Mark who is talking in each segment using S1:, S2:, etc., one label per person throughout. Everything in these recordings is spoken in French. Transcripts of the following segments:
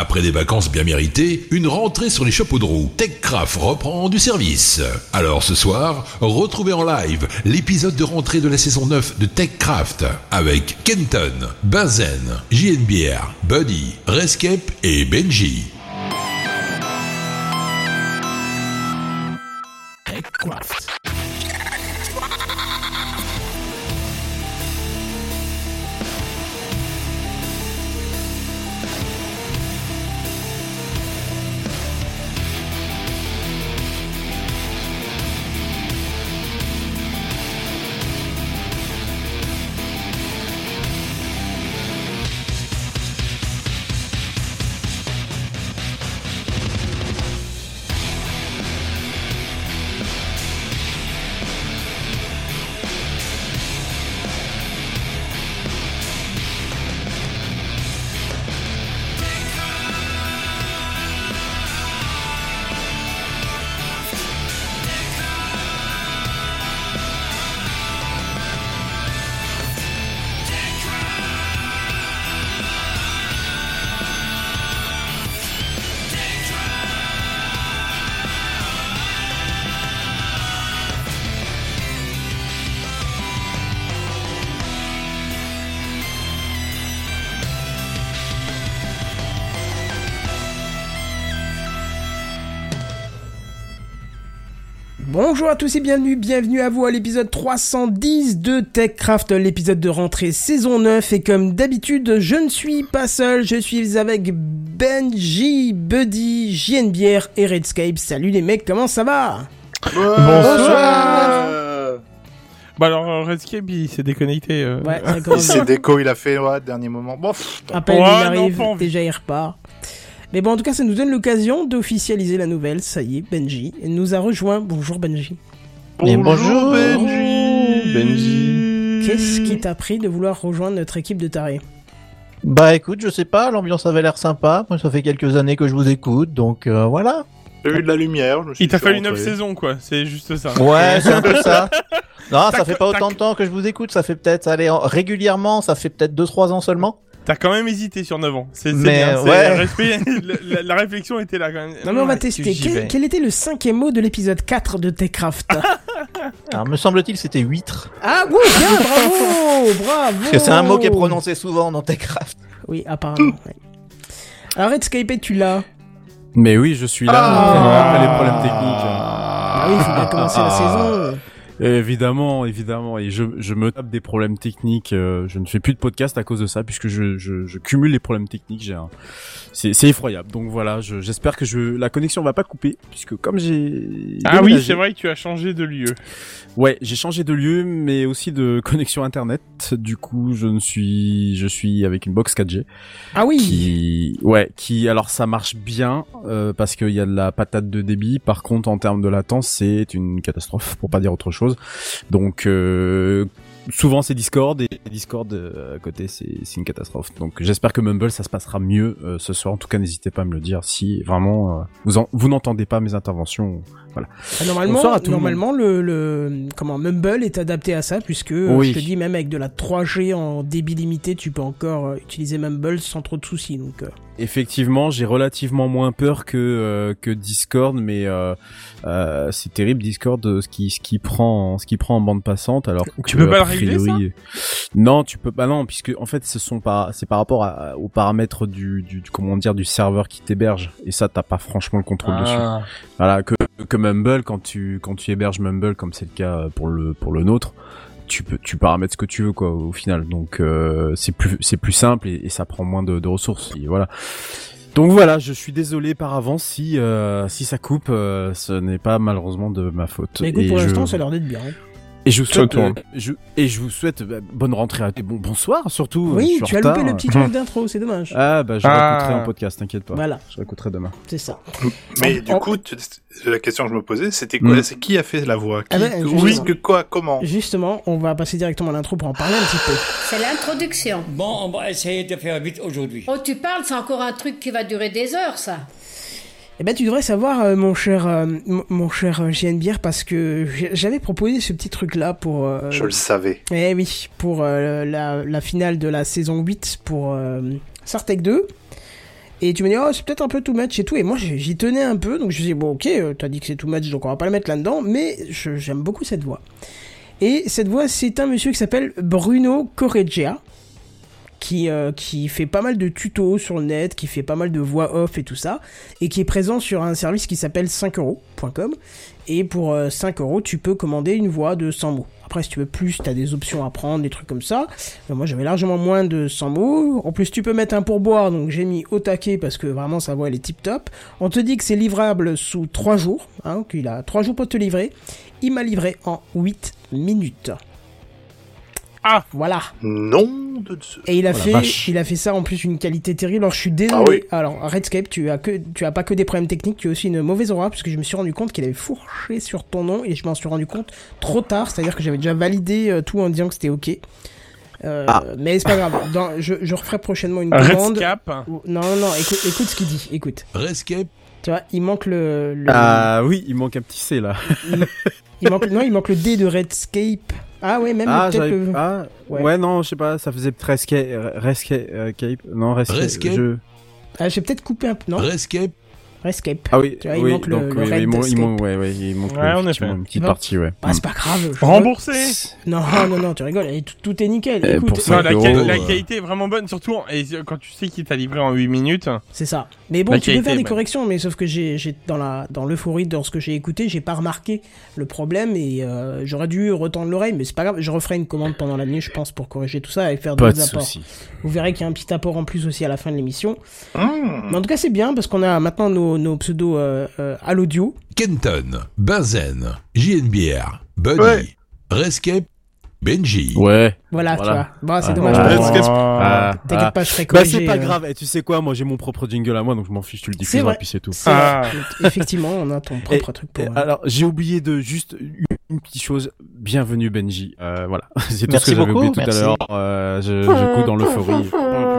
S1: Après des vacances bien méritées, une rentrée sur les chapeaux de roue, TechCraft reprend du service. Alors ce soir, retrouvez en live l'épisode de rentrée de la saison 9 de TechCraft avec Kenton, Benzen, JNBR, Buddy, Rescape et Benji.
S2: Tous et bienvenue, bienvenue à vous à l'épisode 310 de TechCraft, l'épisode de rentrée saison 9 et comme d'habitude je ne suis pas seul, je suis avec Benji, Buddy, JNBR et Redscape. Salut les mecs, comment ça va?
S3: Bonsoir.
S4: Bah alors euh, Redscape il s'est déconnecté. euh.
S2: Ouais.
S3: Il s'est déco, il a fait ouais, dernier moment. Bon, pff,
S2: À peine
S4: Ouais,
S2: il
S4: non,
S2: arrive,
S4: envie.
S2: déjà il repart. Mais bon, en tout cas, ça nous donne l'occasion d'officialiser la nouvelle. Ça y est, Benji nous a rejoint. Bonjour Benji.
S5: Et bonjour,
S3: Benji.
S5: Benji.
S2: Qu'est-ce qui t'a pris de vouloir rejoindre notre équipe de tarés?
S5: Bah écoute, je sais pas, l'ambiance avait l'air sympa. Moi, ça fait quelques années que je vous écoute, donc euh, voilà.
S3: J'ai eu de la lumière. je me suis
S4: Il t'a
S3: fait
S4: fallu
S3: rentrer.
S4: 9 saisons quoi, c'est juste ça.
S5: Ouais, c'est un peu ça. Non, ça fait pas
S4: tac.
S5: autant de temps que je vous écoute, ça fait peut-être, allez, en- régulièrement, ça fait peut-être 2-3 ans seulement.
S4: T'as quand même hésité sur 9 ans. C'est bien, c'est-
S5: ouais.
S4: respect- la, la- la réflexion était là quand même.
S2: Non mais on va
S5: Ouais,
S2: tester. Quel, était le cinquième mot de l'épisode 4 de TechCraft?
S5: Alors, me semble-t-il, c'était huître.
S2: Ah oui, bien, bravo Bravo
S5: Parce que c'est un mot qui est prononcé souvent dans Techcraft.
S2: Oui, apparemment. ouais. Alors Redscape, tu l'as
S6: Mais oui, je suis là.
S2: Ah.
S6: après les problèmes techniques.
S2: Ah oui, il faut bien commencer la saison.
S6: Évidemment, évidemment. Et je, je me tape des problèmes techniques. euh, je ne fais plus de podcast à cause de ça, puisque je, je, je cumule les problèmes techniques. J'ai un... C'est c'est effroyable. Donc voilà, je- j'espère que je, la connexion va pas couper, puisque comme j'ai...
S4: Ah oui, c'est vrai que tu as changé de lieu.
S6: Ouais, j'ai changé de lieu, mais aussi de connexion internet. Du coup, je ne suis, je suis avec une box 4G.
S2: Ah oui
S6: qui ouais qui alors ça marche bien euh, parce qu'il y a de la patate de débit par contre en termes de latence c'est une catastrophe pour pas dire autre chose donc euh, souvent c'est Discord et Discord euh, à côté c'est une catastrophe. Donc j'espère que Mumble ça se passera mieux euh, ce soir. En tout cas n'hésitez pas à me le dire si vraiment vous en- vous n'entendez pas mes interventions
S2: Ah, Normalement,
S6: à tout le
S2: normalement le, le comment Mumble est adapté à ça puisque euh,
S6: Oui.
S2: je te dis même avec de la 3G en débit limité, tu peux encore euh, utiliser Mumble sans trop de soucis. Donc euh,
S6: Effectivement, j'ai relativement moins peur que euh, que Discord, mais euh, euh, c'est terrible Discord ce qui ce qui prend ce qui prend en bande passante alors
S4: Tu
S6: que,
S4: peux pas
S6: a
S4: le régler,
S6: Non, tu peux pas non puisque en fait ce sont pas c'est par rapport à, aux paramètres du, du du- comment dire du serveur qui t'héberge et ça t'as pas franchement le contrôle dessus.
S4: Ah.
S6: Voilà que que Mumble quand tu quand tu héberges Mumble comme c'est le cas pour le pour le nôtre tu peux tu paramètres ce que tu veux quoi au final donc euh, c'est plus c'est plus simple et, et ça prend moins de, de ressources et voilà donc voilà je suis désolé par avance si euh, si ça coupe euh, ce n'est pas malheureusement de ma faute
S2: mais écoute,
S6: et
S2: pour
S6: je-
S2: l'instant, ça a l'air d'être bien. hein.
S6: Et je vous souhaite euh, je, et je vous souhaite euh, bonne rentrée à bon bonsoir surtout
S2: Oui,
S6: je suis
S2: tu as loupé le petit truc d'intro, c'est dommage.
S6: ah bah je
S4: Ah.
S6: réécouterai en podcast t'inquiète pas
S2: Voilà,
S6: je réécouterai demain
S2: c'est ça.
S3: Mais
S2: En-
S3: du
S2: en-
S3: coup, tu- la question que je me posais, c'était quoi
S6: Mm.
S3: C'est qui a fait la voix? Qui,
S2: Ah ben,
S3: Oui, que quoi Comment?
S2: Justement, on va passer directement à l'intro pour en parler un petit peu.
S7: C'est l'introduction.
S8: Bon, on va essayer de faire vite aujourd'hui.
S7: Oh, tu parles, c'est encore un truc qui va durer des heures, ça.
S2: Eh ben, tu devrais savoir, euh, mon cher, euh, mon- cher euh, JNBR, parce que j'avais proposé ce petit truc-là pour. euh,
S3: Je le savais.
S2: Eh oui, pour la, la finale de la saison 8 pour Sartec 2. Et tu me dis, oh, c'est peut-être un peu too much et tout. Et moi, j'y tenais un peu. Donc, je dis, bon, ok, t'as dit que c'est too much, donc on va pas le mettre là-dedans. Mais j'aime beaucoup cette voix. Et cette voix, c'est un monsieur qui s'appelle Bruno Correggia. Qui, euh, qui fait pas mal de tutos sur le net, qui fait pas mal de voix off et tout ça, et qui est présent sur un service qui s'appelle 5euros.com. Et pour euh, 5 euros, tu peux commander une voix de 100 mots. Après, si tu veux plus, tu as des options à prendre, des trucs comme ça. Euh, moi, j'avais largement moins de 100 mots. En plus, tu peux mettre un pourboire, donc j'ai mis au taquet parce que vraiment, sa voix, elle est tip top. On te dit que c'est livrable sous 3 jours, hein, qu'il a 3 jours pour te livrer. Il m'a livré en 8 minutes.
S4: Ah
S2: Voilà.
S3: Non de Zeus.
S2: Et il a
S6: Oh
S2: fait, il a fait ça en plus une qualité terrible. Alors je suis désolé.
S3: Ah oui.
S2: Alors Redscape, tu as que, tu as pas que des problèmes techniques, tu as aussi une mauvaise aura parce que je me suis rendu compte qu'il avait fourché sur ton nom et je m'en suis rendu compte trop tard. C'est-à-dire que j'avais déjà validé euh, tout en disant que c'était ok. Euh,
S5: Ah.
S2: Mais c'est pas grave. Dans- je, je referai prochainement une commande.
S4: Redscap.
S2: Ou- Non, non, non. Écoute, écoute ce qu'il dit. Écoute.
S1: Rescape,
S2: Tu vois, il manque le. le-
S6: Ah oui, il manque un petit C là.
S2: il manque, non, il manque le D de Redscape. Ah ouais, même
S6: Ah,
S2: peut-être
S6: j'avais-
S2: le.
S6: ah,
S2: Ouais.
S6: ouais. non, je sais pas, ça faisait très Rescape, Rescape, euh, Cape, non, Rescape,
S1: Rescape.
S6: je-
S2: Ah, j'ai peut-être coupé un peu. Non,
S1: Rescape,
S2: Redscape.
S6: Ah oui,
S2: Tu vois, il
S6: oui,
S2: manque le-
S6: donc,
S2: le
S6: oui, oui,
S2: Red
S6: il manque, il manque- ouais, ouais, il manque
S4: Ouais,
S6: une petite partie, ouais.
S2: Bah, c'est pas grave.
S4: Remboursé.
S2: Non, non, non, tu rigoles, tout, tout est nickel.
S6: Eh,
S2: Écoute,
S6: pour
S4: Non,
S6: ça-
S4: la,
S6: euros,
S4: quali- la
S6: euh.
S4: qualité est vraiment bonne, surtout et quand tu sais qu'il t'a livré en 8 minutes.
S2: c'est ça. Mais bon,
S4: La
S2: tu peux faire des corrections, mais sauf que j'ai, dans la, dans l'euphorie de ce que j'ai écouté, j'ai pas remarqué le problème et euh, j'aurais dû retendre l'oreille, mais c'est pas grave. Je referai une commande pendant la nuit, je pense, pour corriger tout ça et faire
S6: Pas de
S2: d'autres apports.
S6: soucis.
S2: Vous verrez qu'il y a un petit apport en plus aussi à la fin de l'émission.
S3: Mmh.
S2: Mais en tout cas, c'est bien parce qu'on a maintenant nos, nos pseudos euh, euh, à l'audio.
S1: Kenton, Benzen, JNBR, Buddy,
S3: Ouais.
S1: Rescape, Benji.
S6: Ouais.
S2: Voilà,
S6: Voilà.
S2: tu vois. Bon, c'est
S6: Ah.
S2: dommage.
S6: Ah,
S2: T'inquiète
S6: ah.
S2: pas, je serai
S6: Bah c'est pas
S2: euh,
S6: grave, et tu sais quoi, moi j'ai mon propre jingle à moi, donc je m'en fiche, tu le diffuseras,
S2: vrai.
S6: puis c'est tout.
S2: c'est
S4: Ah.
S2: vrai. Effectivement, on a ton propre truc pour.
S6: Et alors, j'ai oublié de juste une, petite chose. Bienvenue Benji. Euh, voilà, c'est tout
S5: Merci
S6: ce que j'avais
S5: beaucoup,
S6: oublié tout
S5: merci.
S6: à l'heure. Euh, je, je couds dans l'euphorie.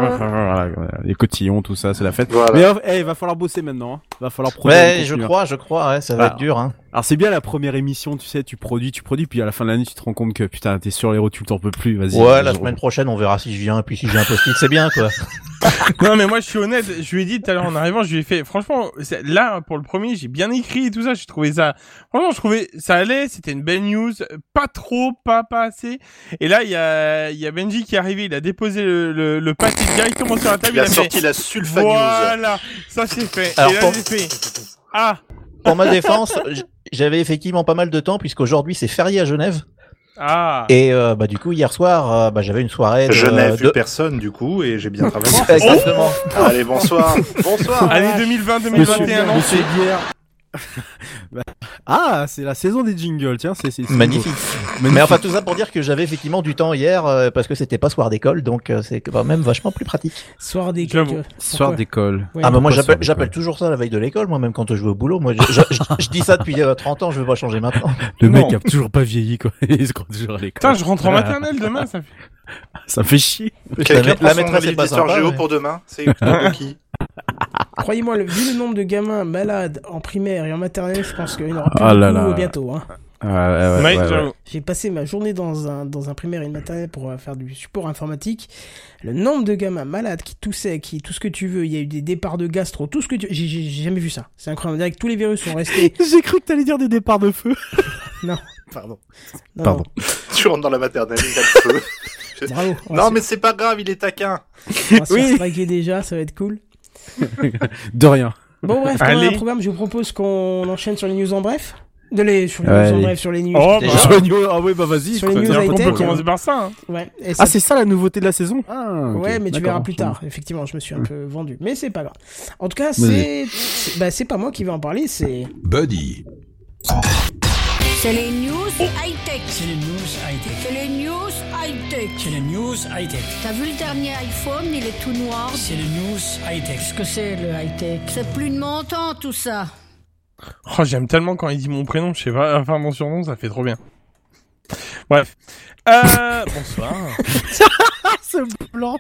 S6: Voilà, Les cotillons, tout ça, c'est la fête.
S3: Voilà.
S6: Mais eh, va falloir bosser maintenant. Hein. Va falloir produire.
S5: Ouais, je
S6: hein.
S5: crois, je crois, ouais, ça va
S6: Ah.
S5: être dur, hein.
S6: Alors c'est bien la première émission, tu sais, tu produis, tu produis, puis à la fin de l'année, tu te rends compte que putain, t'es sur les rotules, t'en peux plus. Vas-y.
S5: Ouais, la semaine prochaine, on verra si je viens, puis si j'ai un post-it, c'est bien, quoi.
S4: Non, mais moi, je suis honnête. Je lui ai dit tout à l'heure en arrivant, je lui ai fait, franchement, là, pour le premier, j'ai bien écrit et tout ça. J'ai trouvé ça, franchement, je trouvais, ça allait. C'était une belle news. Pas trop, pas, pas assez. Et là, il y a, il y a Benji qui est arrivé. Il a déposé le, le, le paquet directement sur la table.
S3: Il a
S4: fait,
S3: sorti la Sulfa.
S4: Voilà. Ça, c'est fait.
S5: Alors,
S4: et là,
S5: pour-
S4: j'ai fait, ah,
S5: Pour ma défense, j'avais effectivement pas mal de temps, puisqu'aujourd'hui, c'est férié à Genève.
S4: Ah.
S5: Et, euh, bah, du coup, hier soir, euh, bah, j'avais une soirée de...
S3: Je n'ai vu
S5: de-
S3: personne du coup et j'ai bien travaillé.
S5: Exactement.
S3: Allez, bonsoir. Bonsoir.
S4: Année 2020, 2021, non?
S6: Monsieur Bière. Bah, ah, c'est la saison des jingles, tiens, c'est
S5: Magnifique. Mais enfin, tout ça pour dire que j'avais effectivement du temps hier, euh, parce que c'était pas soir d'école, donc euh, c'est quand même vachement plus pratique.
S2: Soir quelques-
S6: Soir d'école.
S2: Ouais.
S5: ah bah moi j'appelle
S6: soir d'école
S5: j'appelle toujours ça la veille de l'école, moi même quand je vais au boulot. Moi je, je, je- je dis ça depuis euh, 30 ans, je veux pas changer maintenant.
S6: Le
S4: Non.
S6: mec a toujours pas vieilli, quoi. Il se croit toujours à l'école.
S4: Putain, je rentre en maternelle demain, ça fait.
S6: Ça me fait chier.
S3: Quelqu'un
S5: la
S3: son
S5: maîtresse est pas sympa,
S3: géo
S5: mais-
S3: pour demain C'est qui
S2: Croyez-moi, vu le nombre de gamins malades en primaire et en maternelle, je pense qu'il y en aura plus
S6: Ah là
S2: bientôt. Hein.
S6: Ouais, ouais, ouais.
S2: J'ai passé ma journée dans un, dans un primaire et une maternelle pour euh, faire du support informatique. Le nombre de gamins malades qui toussaient, qui tout ce que tu veux, il y a eu des départs de gastro, tout ce que tu... J'ai j'ai- j'ai jamais vu ça. C'est incroyable. On dirait que tous les virus sont restés...
S6: J'ai cru que t'allais dire des départs de feu.
S2: Non.
S6: Pardon.
S2: Non,
S6: Pardon.
S3: Tu rentres dans la maternelle, il y a le feu.
S2: non. Bravo.
S3: Non mais c'est pas grave, il est taquin.
S2: on va se
S6: Oui.
S2: faire déjà, ça va être cool.
S6: De rien.
S2: Bon bref, comme on a un programme, je vous propose qu'on enchaîne sur les news en bref. De les, sur les
S6: Ouais.
S2: news en bref, sur les news.
S4: Oh, bah.
S6: Sur les news- Ah ouais, bah vas-y.
S2: Sur les news
S6: C'est-à-dire
S2: high
S6: qu'on
S4: On
S6: peut commencer-
S4: par ça, hein.
S2: Ouais. Et
S6: Ah, c'est ça la nouveauté de la saison Ah.
S2: Ouais, mais tu verras plus tard. Effectivement, je me suis un peu vendu. Mais c'est pas grave. En tout cas, c'est. c'est- Bah, c'est pas moi qui vais en parler, c'est.
S1: Buddy,
S7: C'est les news high-tech.
S8: C'est les news
S7: C'est les news high-tech. T'as vu le dernier iPhone, il est tout noir.
S8: C'est les news high-tech.
S7: Qu'est-ce que c'est le high-tech? C'est plus de mon temps tout ça.
S4: Oh, j'aime tellement quand il dit mon prénom, je sais pas, enfin mon surnom, ça fait trop bien. Bref. Euh, bonsoir.
S6: Ce blanc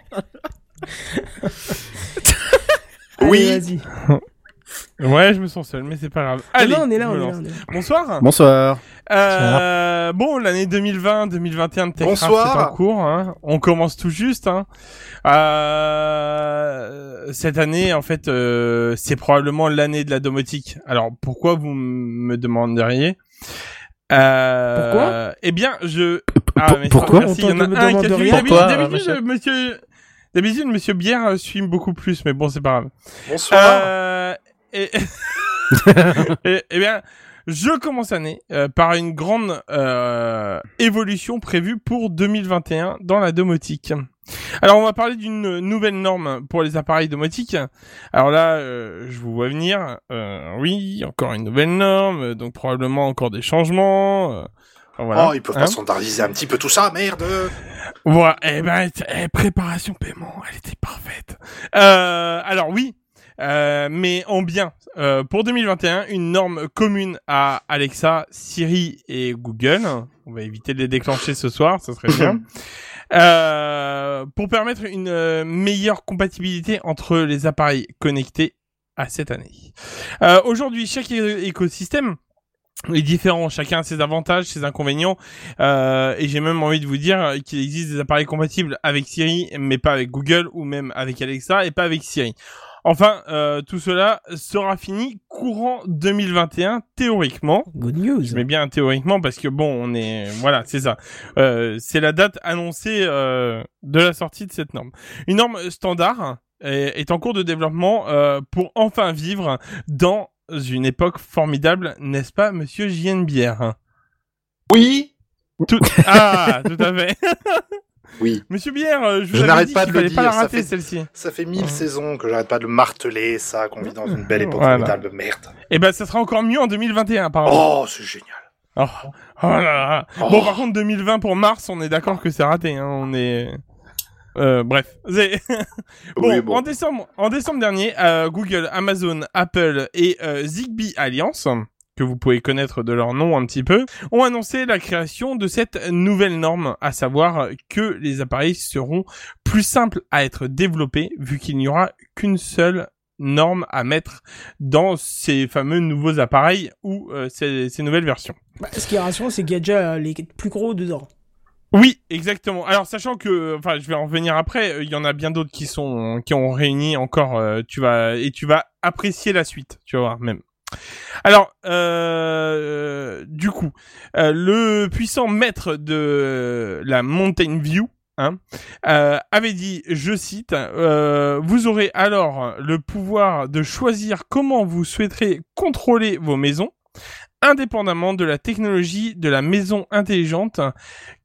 S2: Allez,
S3: Oui.
S2: vas-y.
S4: Ouais, je me sens seul, mais c'est pas grave.
S2: Ah
S4: Allez,
S2: non, on est là, on est là, on est là.
S4: Bonsoir.
S6: Bonsoir.
S4: Euh, bon, l'année 2020-2021 de TechCraft est en cours. Hein. On commence tout juste. Hein. Euh, cette année, en fait, euh, c'est probablement l'année de la domotique. Alors, pourquoi vous me demanderiez? Euh,
S2: Pourquoi?
S4: Eh bien, je... Mais
S6: pourquoi?
S4: merci, il y en a un qui a D'habitude,
S5: monsieur
S4: d'habitude, monsieur... Bière suit beaucoup plus, mais bon, c'est pas grave.
S3: Bonsoir.
S4: Euh, et, et, eh bien, je commence l'année euh, par une grande euh, évolution prévue pour 2021 dans la domotique. Alors, on va parler d'une nouvelle norme pour les appareils domotiques. Alors là, euh, je vous vois venir. Euh, oui, encore une nouvelle norme, donc probablement encore des changements. euh, voilà.
S3: Oh, ils peuvent
S4: Hein
S3: pas standardiser un petit peu tout ça, merde.
S4: Voilà, eh ben, eh, préparation paiement, elle était parfaite. Euh, alors oui, euh, mais en bien. Euh, pour 2021, une norme commune à Alexa, Siri et Google. On va éviter de les déclencher ce soir, ça serait bien. Euh, pour permettre une euh, meilleure compatibilité entre les appareils connectés à cette année. Euh, Aujourd'hui, chaque écosystème est différent, chacun a ses avantages, ses inconvénients, euh, et j'ai même envie de vous dire qu'il existe des appareils compatibles avec Siri, mais pas avec Google, ou même avec Alexa, et pas avec Siri. Enfin, euh, tout cela sera fini courant 2021, théoriquement.
S2: Good news.
S4: Je mets bien théoriquement parce que bon, on est voilà, c'est ça. Euh, c'est la date annoncée euh, de la sortie de cette norme. Une norme standard est, est en cours de développement euh, pour enfin vivre dans une époque formidable, n'est-ce pas, Monsieur JN Bière?
S3: Oui.
S4: Tout... Ah, tout à fait.
S3: Oui.
S4: Monsieur Bière, euh, je vous
S3: n'arrête
S4: dit
S3: pas de le
S4: fallait pas la
S3: dire, ça
S4: rater
S3: fait-
S4: celle-ci.
S3: Ça fait mille
S4: Ouais.
S3: saisons que j'arrête pas de marteler ça, qu'on vit dans une belle époque
S4: Voilà.
S3: formidable. Merde.
S4: Eh ben, ça sera encore mieux en 2021, apparemment.
S3: Oh, c'est génial.
S4: Oh, oh là là.
S3: Oh.
S4: Bon, par contre, 2020 pour mars, on est d'accord que c'est raté. Hein. On est. Euh, bref. Bon,
S3: Oui, bon.
S4: En, décembre, en décembre dernier, euh, Google, Amazon, Apple et euh, Zigbee Alliance, que vous pouvez connaître de leur nom un petit peu, ont annoncé la création de cette nouvelle norme, à savoir que les appareils seront plus simples à être développés vu qu'il n'y aura qu'une seule norme à mettre dans ces fameux nouveaux appareils ou euh, ces, ces nouvelles versions.
S2: Bah, ce qui est rassurant, c'est qu'il y a déjà les plus gros dedans.
S4: Oui, exactement. Alors sachant que, enfin, je vais en revenir après. euh, Il y en a bien d'autres qui sont qui ont réuni encore. euh, tu vas et tu vas apprécier la suite. Tu vas voir même. Alors, euh, du coup, euh, le puissant maître de la Mountain View hein, euh, avait dit, je cite, vous aurez alors le pouvoir de choisir comment vous souhaiterez contrôler vos maisons, indépendamment de la technologie de la maison intelligente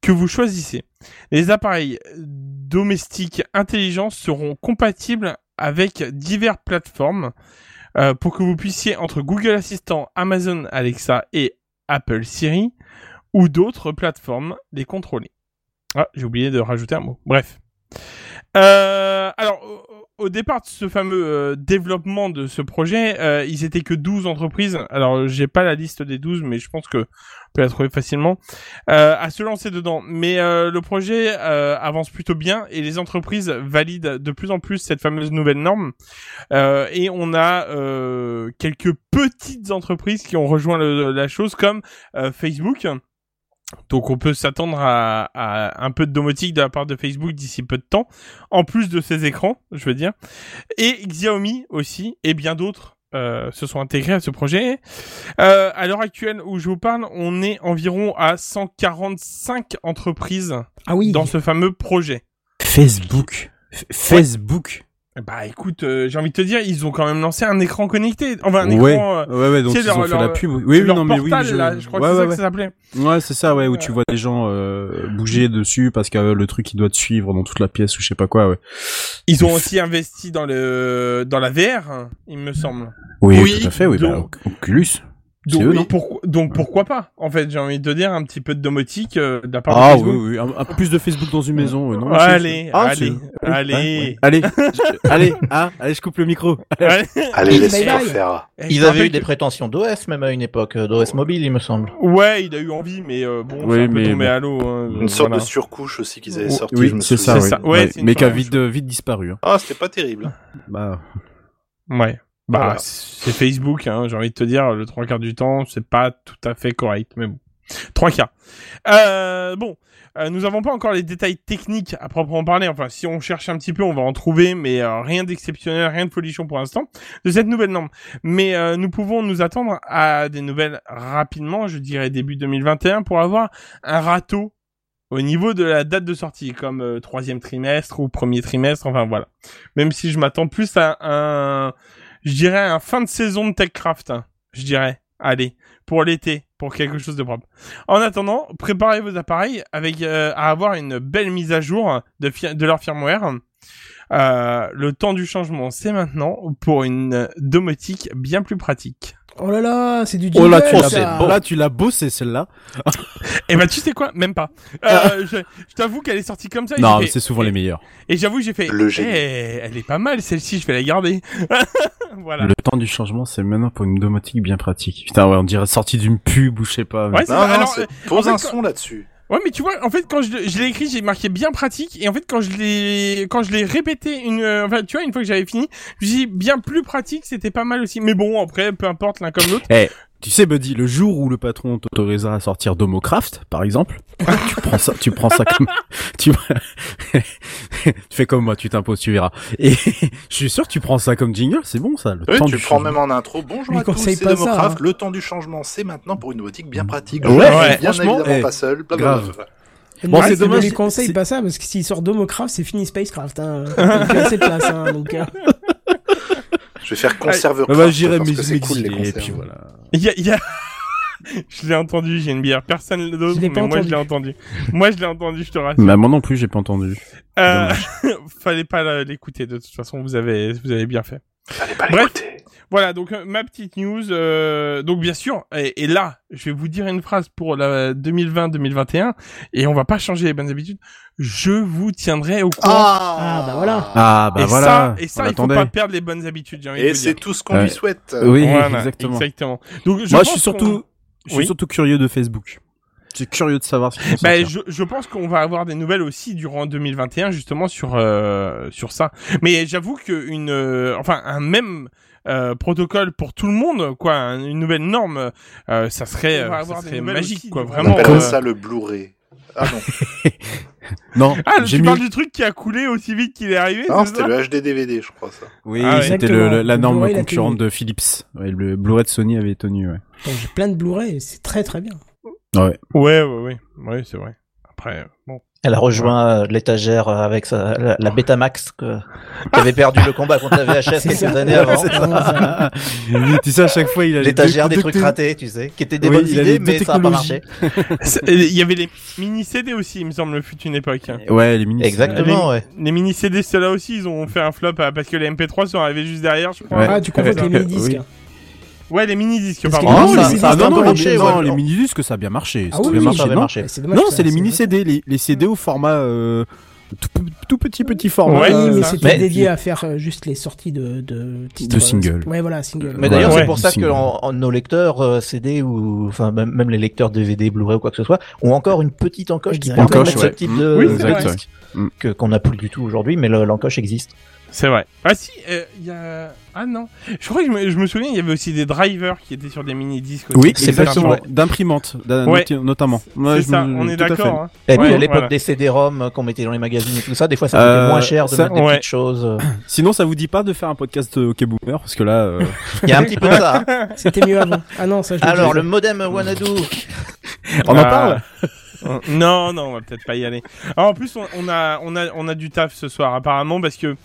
S4: que vous choisissez. Les appareils domestiques intelligents seront compatibles avec diverses plateformes euh, pour que vous puissiez entre Google Assistant, Amazon Alexa et Apple Siri ou d'autres plateformes les contrôler. Ah, j'ai oublié de rajouter un mot. Bref. Euh, alors, au, départ de ce fameux euh, développement de ce projet, euh, ils étaient que 12 entreprises. Alors, j'ai pas la liste des 12, mais je pense que on peut la trouver facilement euh, à se lancer dedans. Mais euh, le projet euh, avance plutôt bien et les entreprises valident de plus en plus cette fameuse nouvelle norme. Euh, et on a quelques petites entreprises qui ont rejoint la chose, comme Facebook. Donc on peut s'attendre à, à un peu de domotique de la part de Facebook d'ici peu de temps, en plus de ces écrans, je veux dire. Et Xiaomi aussi, et bien d'autres euh, se sont intégrés à ce projet. Euh, à l'heure actuelle où je vous parle, on est environ à 145 entreprises
S2: Ah oui.
S4: dans ce fameux projet.
S6: Facebook. F- Facebook.
S4: Bah écoute, euh, j'ai envie de te dire, ils ont quand même lancé un écran connecté. Enfin, un
S6: ouais.
S4: écron... euh,
S6: ouais, ouais, donc ils
S4: leur-
S6: ont fait
S4: leur-
S6: la pub. Oui, oui,
S4: leur
S6: non, mais oui, je...
S4: là, je crois
S6: ouais,
S4: que c'est
S6: ouais,
S4: ça que ça s'appelait.
S6: ouais. C'est ça, ouais, où tu vois des gens euh, bouger dessus parce que euh, le truc il doit te suivre dans toute la pièce ou je sais pas quoi, ouais.
S4: Ils ont aussi investi dans le dans la VR, hein, il me semble.
S6: Oui,
S3: Oui,
S6: tout à fait, oui, bah,
S4: donc-
S6: Oculus.
S4: Donc,
S6: eux,
S4: oui,
S6: non
S4: pourquoi, donc pourquoi pas En fait, j'ai envie de te dire un petit peu de domotique euh, de la part
S6: Ah
S4: de
S6: oui,
S4: Facebook.
S6: oui, un, un peu plus de Facebook dans une maison, euh, non
S4: allez,
S6: Ah,
S4: allez, allez,
S6: allez, je- allez, ah, allez, je coupe le micro.
S3: Allez, laisse
S2: Bye
S3: moi
S2: bye.
S3: faire.
S5: Ils avaient eu des prétentions d'OS même à une époque, euh, d'OS mobile il me semble.
S4: Ouais, il a eu envie, mais euh, bon,
S6: Oui,
S4: c'est un peu
S6: mais
S4: tombé
S6: bon.
S4: à l'eau. hein,
S3: Une sorte
S4: voilà.
S3: de surcouche aussi qu'ils avaient
S4: Oh,
S3: sorti,
S6: Oui, c'est ça. Ouais, mais qui a vite disparu. Hein.
S3: Ah, c'était pas terrible.
S6: Bah,
S4: Ouais. Bah,
S3: Voilà.
S4: c'est Facebook, hein, j'ai envie de te dire, le trois quarts du temps, c'est pas tout à fait correct, mais bon. Trois quarts. Euh, bon, euh, nous avons pas encore les détails techniques à proprement parler. Enfin, si on cherche un petit peu, on va en trouver, mais euh, rien d'exceptionnel, rien de folichon pour l'instant de cette nouvelle norme. Mais euh, nous pouvons nous attendre à des nouvelles rapidement, je dirais début 2021, pour avoir un râteau au niveau de la date de sortie, comme euh, troisième trimestre ou premier trimestre, enfin voilà. Même si je m'attends plus à un, je dirais un fin de saison de TechCraft, hein, je dirais. Allez, pour l'été, pour quelque chose de propre. En attendant, préparez vos appareils avec euh, à avoir une belle mise à jour de, de leur firmware. Euh, le temps du changement, c'est maintenant pour une domotique bien plus pratique.
S2: Oh là là, c'est du
S6: Oh là,
S2: jingle,
S6: tu l'as,
S2: ça.
S6: là, tu l'as bossé celle-là.
S4: Et bah tu sais quoi, même pas. Euh, je je t'avoue qu'elle est sortie comme ça. et
S6: Non, c'est souvent les meilleurs.
S4: Et j'avoue, j'ai fait.
S3: Le génie.
S4: Eh, elle est pas mal celle-ci, je vais la garder. voilà.
S6: Le temps du changement, c'est maintenant pour une domotique bien pratique. Putain, ouais, on dirait sorti d'une pub ou je sais pas. mais-
S4: Ouais,
S3: Non, non,
S4: Alors, euh,
S3: pose
S4: fait,
S3: un son là-dessus.
S4: Ouais, mais tu vois, en fait, quand je, l'ai écrit, j'ai marqué bien pratique, et en fait, quand je l'ai, quand je l'ai répété une, euh, enfin, tu vois, une fois que j'avais fini, dit, bien plus pratique, c'était pas mal aussi. Mais bon, après, peu importe l'un comme l'autre.
S6: Eh, tu sais, Buddy, le jour où le patron t'autorisera à sortir Domocraft, par exemple, tu prends ça, tu prends ça comme, tu, tu fais comme moi, tu t'imposes, tu verras. Et je suis sûr que tu prends ça comme jingle, c'est bon ça, le
S3: Oui,
S6: temps
S3: tu
S6: du
S3: prends
S6: changement.
S3: même en intro. Bonjour
S2: Lui
S3: à tous,
S2: conseille
S3: c'est
S2: pas ça,
S3: Democraft.
S2: hein.
S3: Le temps du changement, c'est maintenant pour une boutique bien pratique.
S6: Ouais,
S3: Je
S6: ouais,
S3: suis bien
S6: franchement,
S3: évidemment
S6: eh,
S3: pas seul. blablabla.
S6: grave.
S2: Bon,
S6: c'est
S2: c'est
S6: dommage,
S2: Je lui conseille
S6: c'est-
S2: pas ça parce que s'il sort Domocraft, c'est fini Spacecraft. Hein. Il assez de place. Hein, donc, euh,
S3: Je vais faire conserve.
S6: Bah, bah, j'irai mes
S3: cool, les
S6: et puis voilà.
S4: Il y a, il y a... je l'ai entendu, j'ai une bière. Personne d'autre, mais moi, je l'ai entendu. moi, je l'ai entendu, je te rassure.
S6: Bah, moi non plus, j'ai pas entendu.
S4: Euh, fallait pas la- l'écouter, de toute façon, vous avez, vous avez bien fait.
S3: Fallait pas l'écouter.
S4: Voilà, donc euh, ma petite news. euh, donc bien sûr, et, et là, je vais vous dire une phrase pour la 2020-2021, et on va pas changer les bonnes habitudes. Je vous tiendrai au courant.
S2: Ah, bah voilà.
S6: Ah, bah
S4: et
S6: voilà.
S4: ça, et ça,
S6: on
S4: il faut pas perdre les bonnes habitudes. j'ai envie de
S3: Et c'est tout ce qu'on
S6: Ouais.
S3: lui souhaite.
S6: Oui,
S4: Voilà,
S6: exactement.
S4: exactement. Donc je
S6: Moi,
S4: pense
S6: je suis surtout, je suis
S4: Oui.
S6: surtout curieux de Facebook. Je suis curieux de savoir ce qu'ils
S4: Ben,
S6: sortir.
S4: je, je pense qu'on va avoir des nouvelles aussi durant 2021 justement sur euh, sur ça. Mais j'avoue que une euh, enfin un même euh, protocole pour tout le monde quoi, un- une nouvelle norme, euh, ça serait, euh, ça serait magique quoi,
S2: durant-
S3: On
S4: vraiment.
S3: appelle
S4: euh,
S3: ça le Blu-ray. Ah non,
S6: Non,
S4: Ah,
S6: j'ai
S4: tu
S6: mis.
S4: parles du truc qui a coulé aussi vite qu'il est arrivé
S3: non c'était le HD DVD, je crois ça.
S6: Oui,
S4: Ah
S6: c'était la norme concurrente de Philips. Ouais, le Blu-ray de Sony avait tenu, ouais.
S2: J'ai plein de Blu-ray, c'est très très bien.
S6: Ouais.
S4: Ouais, ouais, ouais, ouais, c'est vrai. Après, bon.
S5: Elle a rejoint euh, l'étagère euh, avec sa, la, la Betamax que, qui avait perdu le combat contre la VHS quelques
S2: ça.
S5: années avant.
S2: Ça.
S6: tu sais, à chaque fois, il a les
S5: L'étagère des
S6: deux-
S5: trucs
S6: deux-
S5: ratés, tu sais, qui étaient des
S6: Oui,
S5: bonnes
S6: les
S5: idées, mais ça a pas marché.
S4: Il y avait les mini CD aussi, il me semble, fut une époque. hein.
S6: Ouais, les mini.
S5: Exactement, ouais.
S4: Les mini CD, ceux-là aussi, ils ont fait un flop euh, parce que les MP3 sont arrivés juste derrière, je crois.
S6: Ouais.
S2: Ah, tu confonds avec les mini-disques.
S6: oui.
S4: Ouais, les mini disques,
S2: Parce
S4: pardon.
S2: que
S5: Oh,
S2: les
S5: ça-
S2: mini-CD,
S5: ça a
S6: Ah
S5: bien marché,
S6: non, les mini disques ça a bien marché.
S2: Ah
S6: Ça a
S2: oui,
S6: bien
S2: oui,
S6: marché,
S5: ça
S6: non
S5: marché.
S2: C'est
S6: Non,
S2: que
S6: les mini
S2: vrai.
S6: CD, les, les CD au format euh, tout, tout petit petit format.
S4: Ouais,
S2: Oui,
S4: c'est
S2: mais c'était
S5: Mais-
S2: dédié à faire euh, juste les sorties de, de titres.
S6: De singles.
S2: Ouais, voilà, single.
S5: Mais d'ailleurs,
S4: Ouais.
S5: c'est pour ça que
S6: Single.
S5: en- en nos lecteurs euh, CD ou enfin même, même les lecteurs DVD, Blu-ray ou quoi que ce soit, ont encore une petite encoche qui permet de mettre ce type de,
S4: Oui,
S5: de
S4: c'est vrai.
S5: disque
S6: Mm.
S5: que qu'on n'a plus du tout aujourd'hui, mais le- l'encoche existe.
S4: C'est vrai. Ah si, euh, il y a... Ah non. Je crois que je me, je me souviens, il y avait aussi des drivers qui étaient sur des mini disques.
S6: Oui,
S5: C'est
S6: exactement. D'imprimantes,
S4: Ouais.
S6: notamment. Ouais,
S4: c'est ça,
S6: me-
S4: on est d'accord. Hein.
S5: Et puis à l'époque
S4: voilà.
S5: des CD-ROM qu'on mettait dans les magazines et tout ça, des fois ça
S6: Euh,
S5: coûtait moins cher de
S6: ça-
S5: mettre des
S4: ouais.
S5: petites choses. euh.
S6: Sinon, ça vous dit pas de faire un podcast euh, OK Boomer parce que là, euh,
S5: Il y a un petit peu de ça. hein.
S2: C'était mieux avant. Ah non, ça je
S5: Alors le modem Wanadu,
S6: on en
S4: Ah.
S6: parle.
S4: Non, non, on va peut-être pas y aller. Alors, en plus, on, on a, on a, on a du taf ce soir apparemment parce que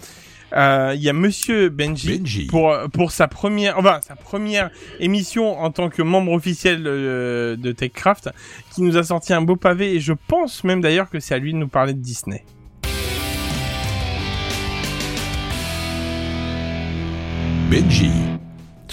S4: euh, il y a Monsieur Benji,
S1: Benji.
S4: pour pour sa première, enfin sa première émission en tant que membre officiel euh, de TechCraft, qui nous a sorti un beau pavé et je pense même d'ailleurs que c'est à lui de nous parler de Disney.
S1: Benji.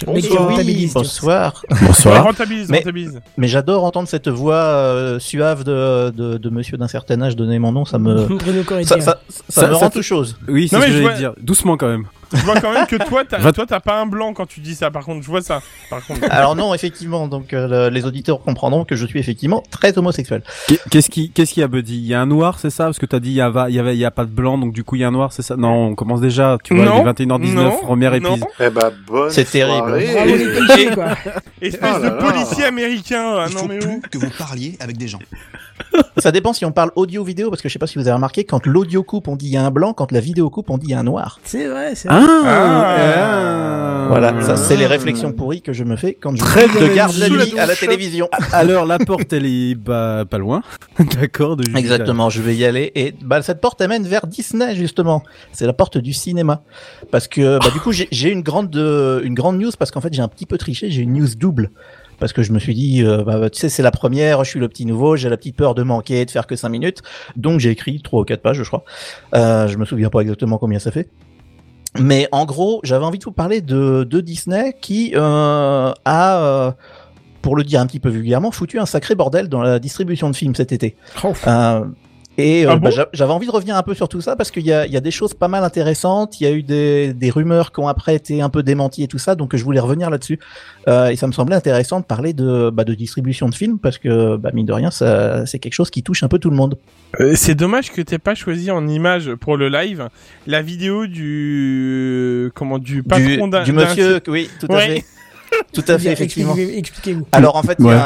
S3: Bonsoir.
S2: rentabilise.
S5: bonsoir.
S4: Rentabilise,
S5: Mais-
S4: rentabilise.
S5: Mais j'adore entendre cette voix euh, suave de, de, de monsieur d'un certain âge donner mon nom, ça me
S2: Bruno
S5: ça, ça, ça,
S6: Ça-
S5: me rend tout chose.
S6: Oui, c'est ce que
S4: je
S6: j'allais dire. Doucement quand même.
S4: Je vois quand même que toi, t'as, toi, t'as pas un blanc quand tu dis ça. Par contre, je vois ça. Par contre.
S5: Alors non, effectivement, donc euh, le- les auditeurs comprendront que je suis effectivement très homosexuel.
S6: Qu'est- Qu'est-ce qui, qu'est-ce qu'il y a, Buddy? Il y a un noir, c'est ça? Parce que t'as dit il y avait, il y avait, il y a pas de blanc, donc du coup il y a un noir, c'est ça? Non, on commence déjà. Tu vois,
S4: Non,
S6: il est 21h19,
S4: non,
S6: premier
S4: non.
S6: épisode.
S3: Eh bah, bonne
S5: C'est terrible.
S2: quoi.
S4: Espèce
S3: Ah
S4: de policier américain. Ah,
S9: Il
S4: non
S9: faut
S4: mais
S9: plus
S4: où
S9: que vous parliez avec des gens.
S5: Ça dépend si on parle audio-vidéo, parce que je sais pas si vous avez remarqué, quand l'audio coupe, on dit il y a un blanc, quand la vidéo coupe, on dit il y a un noir.
S2: C'est vrai, c'est vrai.
S6: Ah,
S4: Ah.
S5: Voilà, ça c'est les
S6: Ah.
S5: réflexions pourries que je me fais quand je
S6: Très
S5: regarde la nuit à la télévision.
S6: Alors la porte, elle est bah, pas loin. D'accord. de-
S5: Exactement, je vais y aller et bah cette porte amène vers Disney justement. C'est la porte du cinéma parce que bah du coup j'ai une grande euh, une grande news parce qu'en fait j'ai un petit peu triché, j'ai une news double parce que je me suis dit euh, bah, tu sais c'est la première, je suis le petit nouveau, j'ai la petite peur de manquer, de faire que cinq minutes, donc j'ai écrit trois ou quatre pages je crois. Euh, je me souviens pas exactement combien ça fait. Mais en gros, j'avais envie de vous parler de, de Disney qui euh, a, euh, pour le dire un petit peu vulgairement, foutu un sacré bordel dans la distribution de films cet été.
S2: Oh.
S5: Euh, et euh,
S4: Ah
S5: bah,
S4: bon
S5: j'avais envie de revenir un peu sur tout ça parce qu'il y a, il y a des choses pas mal intéressantes. Il y a eu des, des rumeurs qui ont après été un peu démenties et tout ça, donc je voulais revenir là-dessus. Euh, et ça me semblait intéressant de parler de, bah, de distribution de films parce que bah, mine de rien, c'est quelque chose qui touche un peu tout le monde.
S4: Euh, C'est dommage que t'aies pas choisi en image pour le live la vidéo du comment du patron
S5: du,
S4: d'un
S5: du monsieur, oui, tout à
S4: Ouais.
S5: fait. Tout à fait, effectivement.
S2: expliquez- Expliquez-vous.
S5: Alors en fait,
S6: Ouais.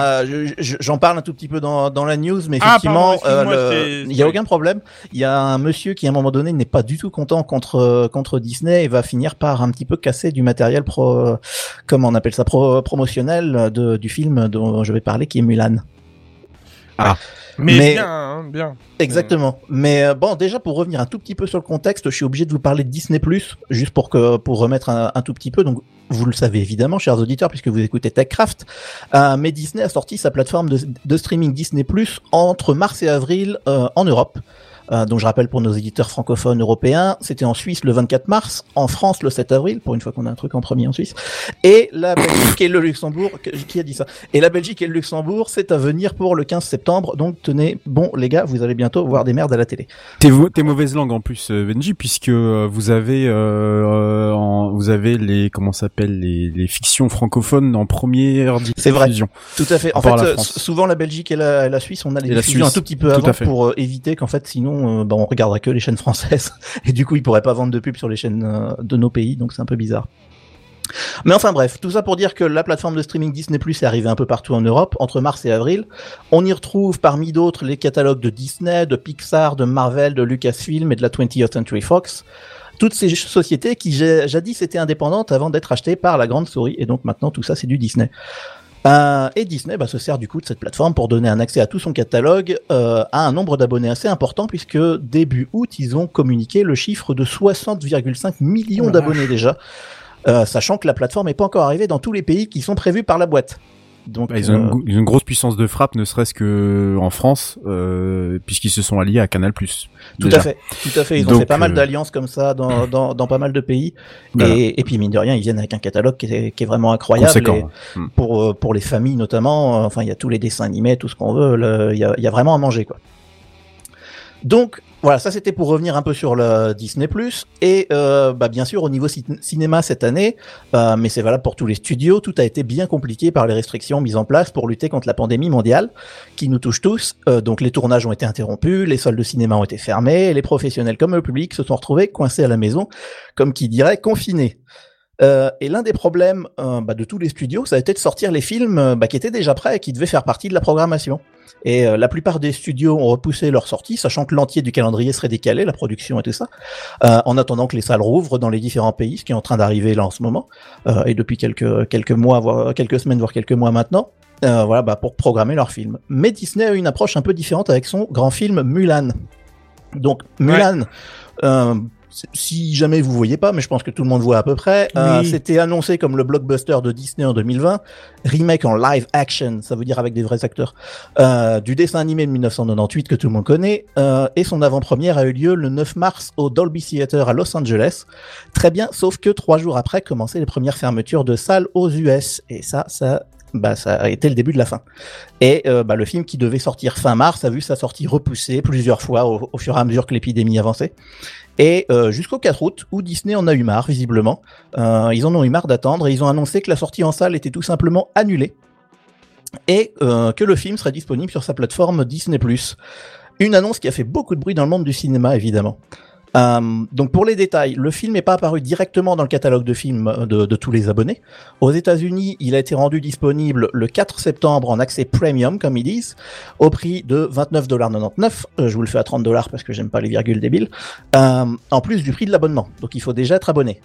S5: je- j'en parle un tout petit peu dans, dans la news, mais
S4: Ah,
S5: effectivement, euh, il y a aucun problème. Il y a un monsieur qui à un moment donné n'est pas du tout content contre contre Disney et va finir par un petit peu casser du matériel pro, comment on appelle ça, pro, promotionnel de, du film dont je vais parler, qui est Mulan.
S4: Mais,
S5: Mais-
S4: bien, hein, bien.
S5: Exactement. Mais euh, bon, déjà pour revenir un tout petit peu sur le contexte, je suis obligé de vous parler de Disney juste pour que pour remettre un, un tout petit peu. Donc vous le savez évidemment, chers auditeurs, puisque vous écoutez TechCraft. Euh, mais Disney a sorti sa plateforme de, de streaming Disney entre mars et avril euh, en Europe. Euh, donc je rappelle pour nos éditeurs francophones européens, c'était en Suisse le 24 mars, en France le 7 avril, pour une fois qu'on a un truc en premier en Suisse, et la Belgique et le Luxembourg, qui a dit ça? Et la Belgique et le Luxembourg, c'est à venir pour le 15 septembre, donc tenez, bon les gars, vous allez bientôt voir des merdes à la télé.
S6: T'es t'es mauvaise langue en plus, euh, Benji, puisque euh, vous avez, euh, euh, en- vous avez les, comment s'appelle, les, les fictions francophones en première
S5: C'est vrai.
S6: diffusion.
S5: Tout à fait. En fait,
S6: la
S5: souvent la Belgique et la, la Suisse, on a les diffusions un tout petit peu
S6: Tout
S5: avant pour éviter qu'en fait, sinon, euh, bah, on regarderait que les chaînes françaises et du coup, ils pourraient pas vendre de pub sur les chaînes euh, de nos pays, donc c'est un peu bizarre. Mais enfin bref, tout ça pour dire que la plateforme de streaming Disney Plus est arrivée un peu partout en Europe entre mars et avril. On y retrouve parmi d'autres les catalogues de Disney, de Pixar, de Marvel, de Lucasfilm et de la 20th Century Fox. Toutes ces sociétés qui ja- jadis étaient indépendantes avant d'être achetées par la grande souris et donc maintenant tout ça c'est du Disney. Euh, et Disney bah, se sert du coup de cette plateforme pour donner un accès à tout son catalogue euh, à un nombre d'abonnés assez important puisque début août ils ont communiqué le chiffre de 60,5 millions
S2: Oh
S5: d'abonnés déjà, euh, sachant que la plateforme n'est pas encore arrivée dans tous les pays qui sont prévus par la boîte. Donc
S6: Bah, ils, ont une,
S5: euh,
S6: ils ont une grosse puissance de frappe, ne serait-ce que en France, euh, puisqu'ils se sont alliés à Canal+.
S5: Tout
S6: déjà.
S5: à fait, tout à fait. Ils ont
S6: Donc,
S5: fait pas mal
S6: euh,
S5: d'alliances comme ça dans, dans, dans pas mal de pays.
S6: Voilà.
S5: Et, et puis mine de rien, ils viennent avec un catalogue qui est, qui est vraiment incroyable.
S6: Hmm.
S5: pour pour les familles notamment. Enfin, il y a tous les dessins animés, tout ce qu'on veut. Il y a, il y a vraiment à manger quoi. Donc voilà, ça c'était pour revenir un peu sur le Disney et euh, bah, bien sûr au niveau ci- cinéma cette année, euh, mais c'est valable pour tous les studios, tout a été bien compliqué par les restrictions mises en place pour lutter contre la pandémie mondiale qui nous touche tous. Euh, donc les tournages ont été interrompus, les salles de cinéma ont été fermées, les professionnels comme le public se sont retrouvés coincés à la maison, comme qui dirait confinés. Euh, et l'un des problèmes euh, bah, de tous les studios, ça a été de sortir les films euh, bah, qui étaient déjà prêts et qui devaient faire partie de la programmation. Et euh, la plupart des studios ont repoussé leur sortie, sachant que l'entier du calendrier serait décalé, la production et tout ça, euh, en attendant que les salles rouvrent dans les différents pays, ce qui est en train d'arriver là en ce moment, euh, et depuis quelques quelques mois, voire quelques semaines, voire quelques mois maintenant. Euh, voilà, bah, pour programmer leurs films. Mais Disney a eu une approche un peu différente avec son grand film Mulan. Donc Mulan, euh, si jamais vous voyez pas, mais je pense que tout le monde voit à peu près, euh, c'était annoncé comme le blockbuster de Disney en 2020, remake en live action, ça veut dire avec des vrais acteurs, euh, du dessin animé de 1998 que tout le monde connaît, euh, et son avant-première a eu lieu le 9 mars au Dolby Theatre à Los Angeles. Très bien, sauf que trois jours après commençaient les premières fermetures de salles aux US, et ça, ça bah, ça a été le début de la fin. Et euh, bah, le film qui devait sortir fin mars a vu sa sortie repoussée plusieurs fois au, au fur et à mesure que l'épidémie avançait. Et euh, jusqu'au 4 août, où Disney en a eu marre, visiblement. Euh, ils en ont eu marre d'attendre et ils ont annoncé que la sortie en salle était tout simplement annulée et euh, que le film serait disponible sur sa plateforme Disney+. Une annonce qui a fait beaucoup de bruit dans le monde du cinéma, évidemment. Euh, donc pour les détails, le film n'est pas apparu directement dans le catalogue de films de, de tous les abonnés. Aux États-Unis, il a été rendu disponible le 4 septembre en accès premium, comme ils disent, au prix de 29,99$. Euh, je vous le fais à 30 dollars parce que j'aime pas les virgules débiles. Euh, en plus du prix de l'abonnement. Donc il faut déjà être abonné.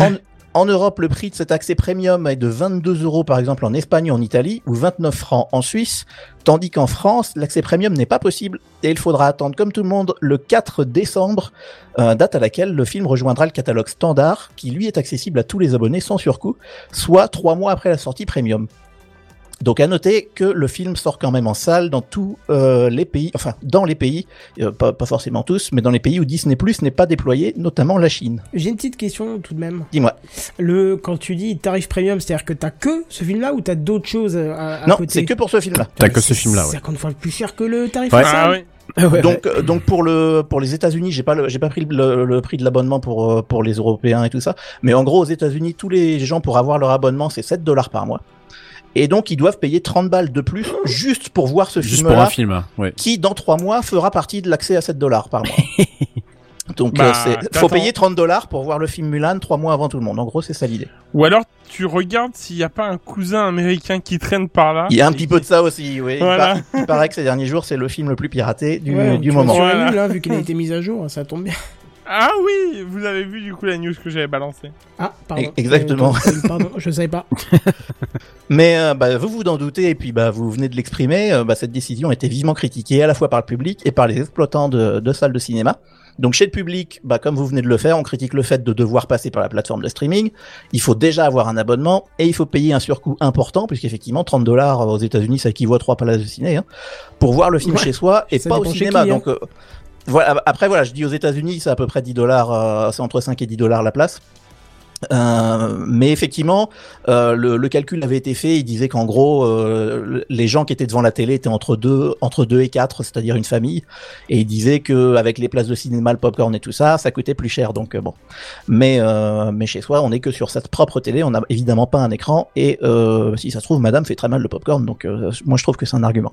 S5: En, en Europe, le prix de cet accès premium est de 22 euros par exemple en Espagne ou en Italie, ou 29 francs en Suisse, tandis qu'en France, l'accès premium n'est pas possible et il faudra attendre comme tout le monde le 4 décembre, euh, date à laquelle le film rejoindra le catalogue standard, qui lui est accessible à tous les abonnés sans surcoût, soit trois mois après la sortie premium. Donc à noter que le film sort quand même en salle dans tous euh, les pays, enfin dans les pays, euh, pas, pas forcément tous, mais dans les pays où Disney Plus n'est pas déployé, notamment la Chine.
S2: J'ai une petite question tout de même.
S5: Dis-moi.
S2: Le quand tu dis tarif premium, c'est-à-dire que t'as que ce film-là ou t'as d'autres choses à, à
S5: non,
S2: côté
S5: c'est que pour ce film-là.
S6: T'as que ce film-là, ouais.
S2: 50 fois plus cher que le tarif
S6: Ouais.
S4: Ah oui.
S5: Donc, euh, donc pour le pour les États-Unis, j'ai pas le, j'ai pas pris le, le prix de l'abonnement pour pour les Européens et tout ça, mais en gros aux États-Unis, tous les gens pour avoir leur abonnement, c'est 7 dollars par mois. Et donc ils doivent payer 30 balles de plus juste pour voir ce
S6: Juste pour un
S5: film-là,
S6: film, ouais.
S5: qui dans 3 mois fera partie de l'accès à 7 dollars par mois. donc
S4: Bah,
S5: euh, c'est faut payer 30 dollars pour voir le film Mulan 3 mois avant tout le monde. En gros, c'est ça l'idée.
S4: Ou alors tu regardes s'il n'y a pas un cousin américain qui traîne par là.
S5: Il y a un
S4: et
S5: petit
S4: qui-
S5: peu de ça aussi, oui. Il paraît- Il, paraît que ces derniers jours, c'est le film le plus piraté du,
S2: Ouais,
S5: du moment.
S2: sur la
S4: Voilà.
S2: hein, vu qu'il a été mis à jour, ça tombe bien.
S4: Ah oui, vous avez vu du coup la news que j'avais balancée.
S2: Ah, pardon.
S5: E- exactement.
S2: Euh, pardon, je savais pas.
S5: Mais euh, bah, vous vous en doutez et puis bah, vous venez de l'exprimer, euh, bah, cette décision a été vivement critiquée à la fois par le public et par les exploitants de, de salles de cinéma. Donc chez le public, bah, comme vous venez de le faire, on critique le fait de devoir passer par la plateforme de streaming. Il faut déjà avoir un abonnement et il faut payer un surcoût important puisqu'effectivement 30 dollars aux États-Unis ça équivaut à trois places de ciné hein, pour voir le film
S2: Ouais,
S5: chez soi et pas au cinéma.
S2: qui, hein.
S5: Donc euh, voilà. Après voilà, je dis aux États-Unis c'est à peu près 10 dollars, euh, c'est entre 5 et 10 dollars la place. Euh, mais effectivement, euh, le, le calcul avait été fait. Il disait qu'en gros, euh, les gens qui étaient devant la télé étaient entre deux, entre deux et quatre, c'est-à-dire une famille. Et il disait que avec les places de cinéma, le popcorn et tout ça, ça coûtait plus cher. Donc euh, bon, mais euh, mais chez soi, on est que sur sa propre télé. On n'a évidemment pas un écran. Et euh, si ça se trouve, Madame fait très mal le popcorn. Donc moi, je trouve que c'est un argument.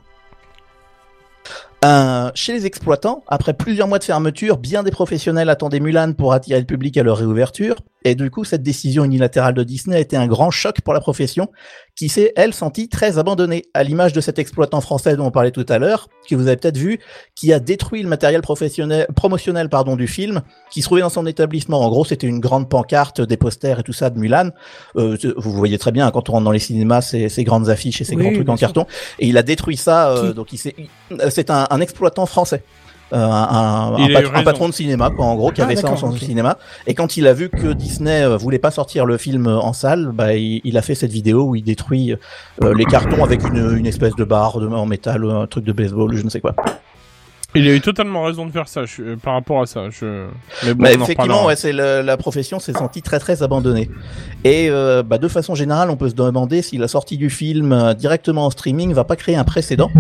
S5: Chez les exploitants, après plusieurs mois de fermeture, bien des professionnels attendaient Mulan pour attirer le public à leur réouverture. Et du coup, cette décision unilatérale de Disney a été un grand choc pour la profession, qui s'est, elle, sentie très abandonnée, à l'image de cet exploitant français dont on parlait tout à l'heure, que vous avez peut-être vu, qui a détruit le matériel professionnel, promotionnel pardon, du film, qui se trouvait dans son établissement. En gros, c'était une grande pancarte, des posters et tout ça de Mulan. Euh, vous voyez très bien, hein, quand on rentre dans les cinémas, ces, ces grandes affiches et ces
S2: Oui,
S5: grands trucs en
S2: sûr.
S5: carton. Et il a détruit ça, euh, donc il s'est, c'est un, un exploitant français. Euh, un, patron- de cinéma, quoi, en gros, qui
S2: Ah,
S5: avait ça en son
S2: ok.
S5: cinéma. Et quand il a vu que Disney euh, voulait pas sortir le film en salle, bah, il, il a fait cette vidéo où il détruit euh, les cartons avec une, une espèce de barre de, en métal, un truc de baseball, je ne sais quoi.
S4: Il a eu totalement raison de faire ça je- par rapport à ça. Je... Mais bon,
S5: Bah, effectivement, ouais, c'est la profession s'est sentie très très abandonnée. Et euh, bah, de façon générale, on peut se demander si la sortie du film euh, directement en streaming va pas créer un précédent.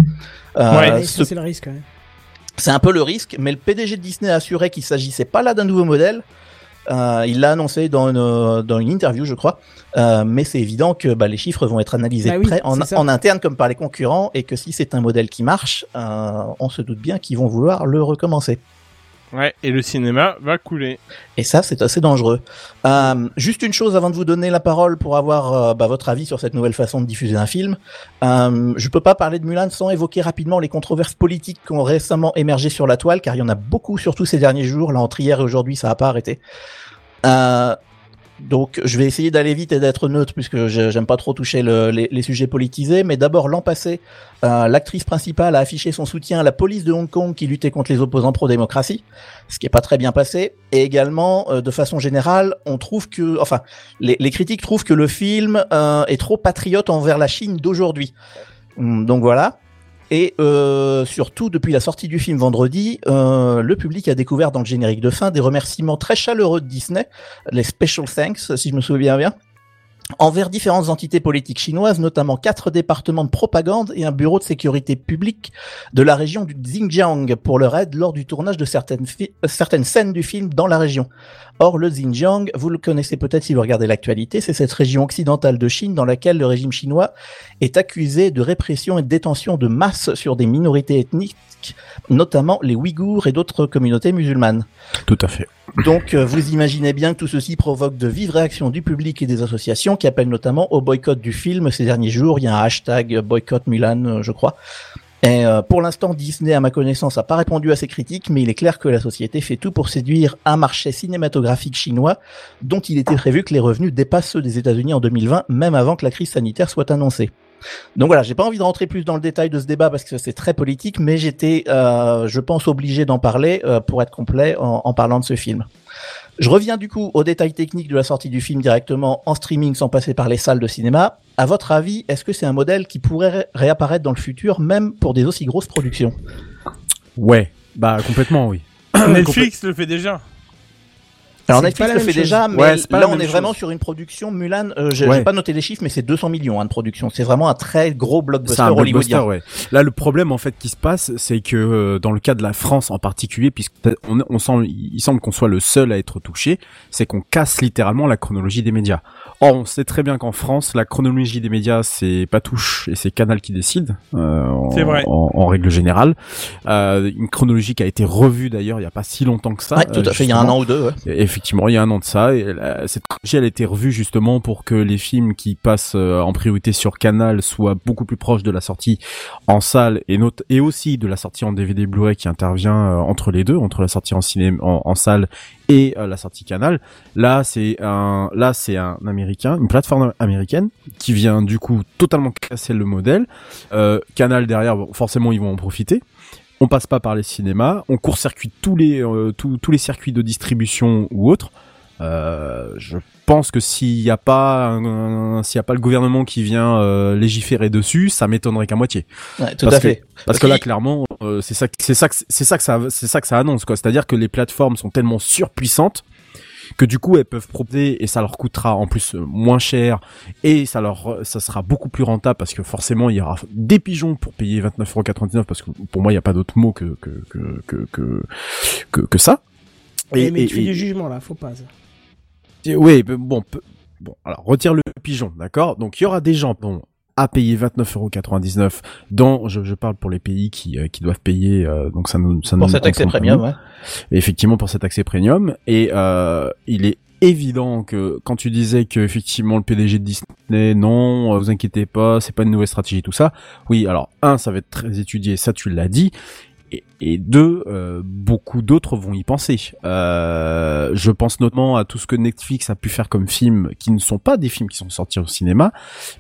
S5: Euh,
S4: Ouais,
S5: ce
S2: c'est le risque. ouais.
S5: C'est un peu le risque, mais le PDG de Disney a assuré qu'il s'agissait pas là d'un nouveau modèle. Euh, il l'a annoncé dans une, euh, dans une interview, je crois. Euh, mais c'est évident que bah, les chiffres vont être analysés
S2: Bah
S5: de
S2: oui,
S5: près en, interne comme par les concurrents, et que si c'est un modèle qui marche, euh, on se doute bien qu'ils vont vouloir le recommencer.
S4: Ouais, et le cinéma va couler.
S5: Et ça, c'est assez dangereux. Euh, juste une chose avant de vous donner la parole pour avoir euh, bah, votre avis sur cette nouvelle façon de diffuser un film. Euh, je peux pas parler de Mulan sans évoquer rapidement les controverses politiques qui ont récemment émergé sur la toile, car il y en a beaucoup, surtout ces derniers jours. Là, entre hier et aujourd'hui, ça a pas arrêté. Euh, donc, je vais essayer d'aller vite et d'être neutre puisque j'aime pas trop toucher le- les, sujets politisés. Mais d'abord, l'an passé, euh, l'actrice principale a affiché son soutien à la police de Hong Kong qui luttait contre les opposants pro-démocratie, ce qui est pas très bien passé. Et également, euh, de façon générale, on trouve que, enfin, les, les critiques trouvent que le film euh, est trop patriote envers la Chine d'aujourd'hui. Hum, Donc voilà. Et euh, surtout, depuis la sortie du film vendredi, euh, le public a découvert dans le générique de fin des remerciements très chaleureux de Disney, les special thanks, si je me souviens bien. envers différentes entités politiques chinoises, notamment quatre départements de propagande et un bureau de sécurité publique de la région du Xinjiang pour leur aide lors du tournage de certaines, certaines scènes du film dans la région. Or, le Xinjiang, vous le connaissez peut-être si vous regardez l'actualité, c'est cette région occidentale de Chine dans laquelle le régime chinois est accusé de répression et de détention de masse sur des minorités ethniques, notamment les Ouïghours et d'autres communautés musulmanes.
S6: Tout à fait.
S5: Donc, euh, vous imaginez bien que tout ceci provoque de vives réactions du public et des associations qui appellent notamment au boycott du film. Ces derniers jours, il y a un hashtag boycott Mulan, euh, je crois. Et euh, pour l'instant, Disney, à ma connaissance, n'a pas répondu à ces critiques, mais il est clair que la société fait tout pour séduire un marché cinématographique chinois dont il était prévu que les revenus dépassent ceux des États-Unis en 2020, même avant que la crise sanitaire soit annoncée. Donc voilà, j'ai pas envie de rentrer plus dans le détail de ce débat parce que c'est très politique, mais j'étais, euh, je pense, obligé d'en parler euh, pour être complet en, en parlant de ce film. Je reviens du coup aux détails techniques de la sortie du film directement en streaming sans passer par les salles de cinéma. À votre avis, est-ce que c'est un modèle qui pourrait ré- réapparaître dans le futur, même pour des aussi grosses productions?
S6: Ouais, bah complètement oui.
S4: Netflix le fait déjà.
S5: Alors Netflix le fait
S2: chose.
S5: déjà, mais
S6: Ouais,
S5: là on est vraiment sur une production Mulan. Euh, j'ai
S6: Ouais.
S5: pas noté les chiffres, mais c'est 200 millions hein, de production. C'est vraiment un très gros blockbuster
S6: un blockbuster,
S5: hollywoodien.
S6: ouais. Là, le problème en fait qui se passe, c'est que euh, dans le cas de la France en particulier, puisque on, on semble, il semble qu'on soit le seul à être touché, c'est qu'on casse littéralement la chronologie des médias. Or, on sait très bien qu'en France, la chronologie des médias, c'est pas touche et c'est Canal qui décide. euh, en,
S4: vrai.
S6: En, en règle générale, euh, une chronologie qui a été revue d'ailleurs il y a pas si longtemps que ça.
S5: Ouais, tout à
S6: euh,
S5: fait. Il y a un an ou deux. ouais.
S6: Et Effectivement, il y a un an de ça. Et cette chronologie, elle a été revue justement pour que les films qui passent euh, en priorité sur Canal soient beaucoup plus proches de la sortie en salle et, note et aussi de la sortie en DVD Blu-ray qui intervient euh, entre les deux, entre la sortie en cinéma, en salle et euh, la sortie Canal. Là, c'est un, là, c'est un américain, une plateforme américaine qui vient du coup totalement casser le modèle. Euh, Canal derrière, bon, forcément, ils vont en profiter. On passe pas par les cinémas, on court-circuite tous les euh, tous, tous les circuits de distribution ou autres. Euh, je pense que s'il n'y a pas s'il y a pas le gouvernement qui vient euh, légiférer dessus, ça m'étonnerait qu'à moitié.
S5: Ouais, tout
S6: Parce
S5: à
S6: que-
S5: fait.
S6: Parce,
S5: Parce
S6: que là, clairement, euh, c'est ça, c'est ça, que- c'est ça que ça, c'est ça que ça annonce, quoi. C'est-à-dire que les plateformes sont tellement surpuissantes que du coup, elles peuvent proposer et ça leur coûtera en plus euh, moins cher et ça leur, ça sera beaucoup plus rentable parce que forcément, il y aura des pigeons pour payer 29,99€ parce que pour moi, il n'y a pas d'autre mot que que que que que que, que ça.
S2: Mais tu fais du jugement là, faut pas. ça.
S6: oui, bon, bon, alors retire le pigeon, d'accord? Donc il y aura des gens, bon, à payer 29,99€ dans, je, je parle pour les pays qui euh, qui doivent payer, euh, donc ça nous ça
S5: Pour
S6: nous
S5: cet accès premium, ouais.
S6: effectivement pour cet accès premium. Et euh, il est évident que quand tu disais que effectivement le PDG de Disney non euh, vous inquiétez pas c'est pas une nouvelle stratégie tout ça. Oui alors un ça va être très étudié ça tu l'as dit et, deux euh, beaucoup d'autres vont y penser. Euh, je pense notamment à tout ce que Netflix a pu faire comme films qui ne sont pas des films qui sont sortis au cinéma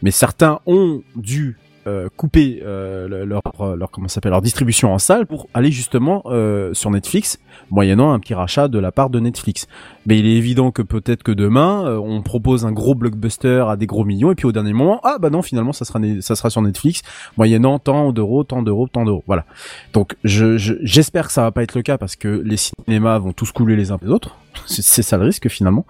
S6: mais certains ont dû euh, couper euh, le- leur, leur comment s'appelle leur distribution en salle pour aller justement euh, sur Netflix moyennant un petit rachat de la part de Netflix. Mais il est évident que peut-être que demain euh, on propose un gros blockbuster à des gros millions et puis au dernier moment ah bah non finalement ça sera ça sera sur Netflix moyennant tant d'euros tant d'euros tant d'euros voilà. Donc je je- j'espère que ça va pas être le cas parce que les cinémas vont tous couler les uns les autres. C'est ça le risque finalement.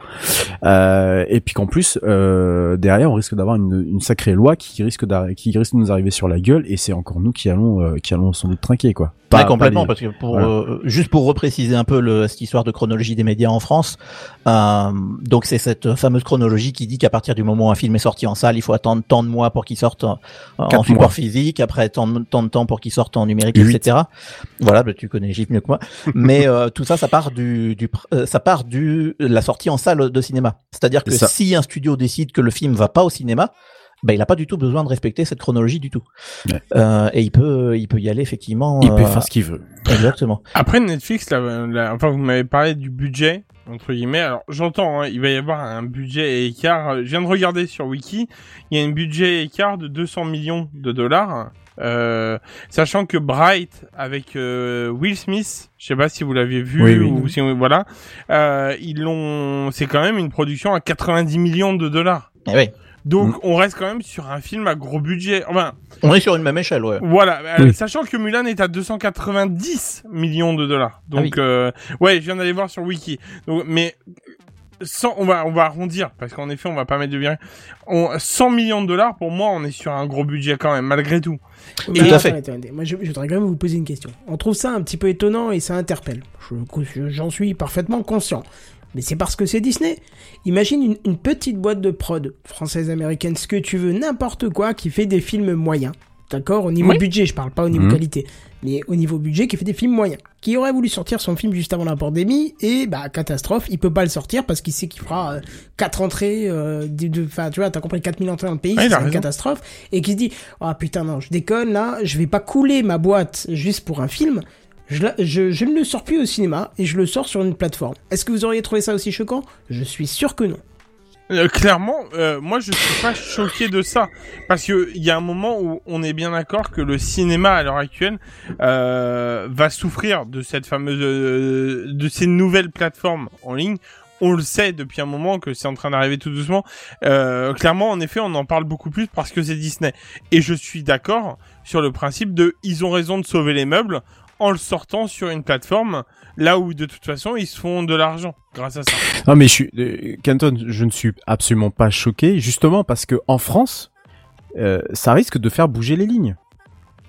S6: Euh, et puis qu'en plus euh, derrière on risque d'avoir une, une sacrée loi qui risque qui risque de nous arriver sur la gueule et c'est encore nous qui allons euh, qui allons sans doute trinquer quoi. Pas-
S5: Ouais,
S6: pas
S5: complètement,
S6: les-
S5: parce que pour
S6: Voilà.
S5: euh, juste pour repréciser un peu le, cette histoire de chronologie des médias en France, euh, donc c'est cette fameuse chronologie qui dit qu'à partir du moment où un film est sorti en salle, il faut attendre tant de mois pour qu'il sorte en, support
S6: mois.
S5: physique, après tant de, tant de temps pour qu'il sorte en numérique,
S6: Huit.
S5: etc. Voilà, bah, tu connais chiffres mieux que moi. Mais euh, tout ça, ça part du, du euh, ça part du la sortie en salle de cinéma. C'est-à-dire que
S6: ça.
S5: si un studio décide que le film va pas au cinéma, ben il a pas du tout besoin de respecter cette chronologie du tout.
S6: Ouais.
S5: Euh, et il peut, il peut y aller effectivement.
S6: il peut
S5: euh,
S6: faire ce qu'il veut.
S5: Exactement.
S4: Après Netflix, là, là, enfin vous m'avez parlé du budget entre guillemets. Alors j'entends, hein, il va y avoir un budget écart. Je viens de regarder sur Wiki, il y a un budget écart de 200 millions de dollars. Euh, sachant que Bright avec euh, Will Smith, je sais pas si vous l'avez vu
S6: Oui, oui.
S4: ou si voilà, euh, ils l'ont, c'est quand même une production à 90 millions de dollars.
S5: Eh oui.
S4: Donc
S6: Mm.
S4: on reste quand même sur un film à gros budget. Enfin,
S5: On est sur une même échelle, ouais.
S4: voilà,
S6: Oui.
S4: sachant que Mulan est à 290 millions de dollars. Donc,
S5: Ah oui.
S4: euh, ouais, je viens d'aller voir sur Wiki. Donc, mais 100, on va, on va arrondir, parce qu'en effet, on va pas mettre de virgule. On, 100 millions de dollars, pour moi, on est sur un gros budget quand même, malgré tout.
S2: Mais
S5: Tout à fait.
S2: attends, attends. Moi, je, je voudrais quand même vous poser une question. On trouve ça un petit peu étonnant et ça interpelle. Je- J'en suis parfaitement conscient. Mais c'est parce que c'est Disney. Imagine une, une petite boîte de prod, française, américaine, ce que tu veux, n'importe quoi, qui fait des films moyens. D'accord? Au niveau
S4: Oui.
S2: budget, je parle pas au niveau
S6: Mhm.
S2: qualité. Mais au niveau budget, qui fait des films moyens. Qui aurait voulu sortir son film juste avant la pandémie, et bah, catastrophe, il peut pas le sortir parce qu'il sait qu'il fera 4 entrées, euh, de- enfin, tu vois, t'as compris, 4000 entrées dans le pays,
S4: Ah,
S2: c'est une catastrophe. Et qui se dit, ah putain, non, je déconne là, je vais pas couler ma boîte juste pour un film. Je, ne le sors plus au cinéma et je le sors sur une plateforme. Est-ce que vous auriez trouvé ça aussi choquant? Je suis sûr que non.
S4: Euh, clairement, euh, moi je suis pas choqué de ça parce que il y a un moment où on est bien d'accord que le cinéma à l'heure actuelle euh, va souffrir de cette fameuse de ces nouvelles plateformes en ligne. On le sait depuis un moment que c'est en train d'arriver tout doucement. Clairement, en effet, on en parle beaucoup plus parce que c'est Disney. Et je suis d'accord sur le principe de ils ont raison de sauver les meubles en le sortant sur une plateforme là où de toute façon ils se font de l'argent grâce à ça.
S6: Non mais je suis, euh, Canton, je ne suis absolument pas choqué, justement parce que en France, euh, ça risque de faire bouger les lignes.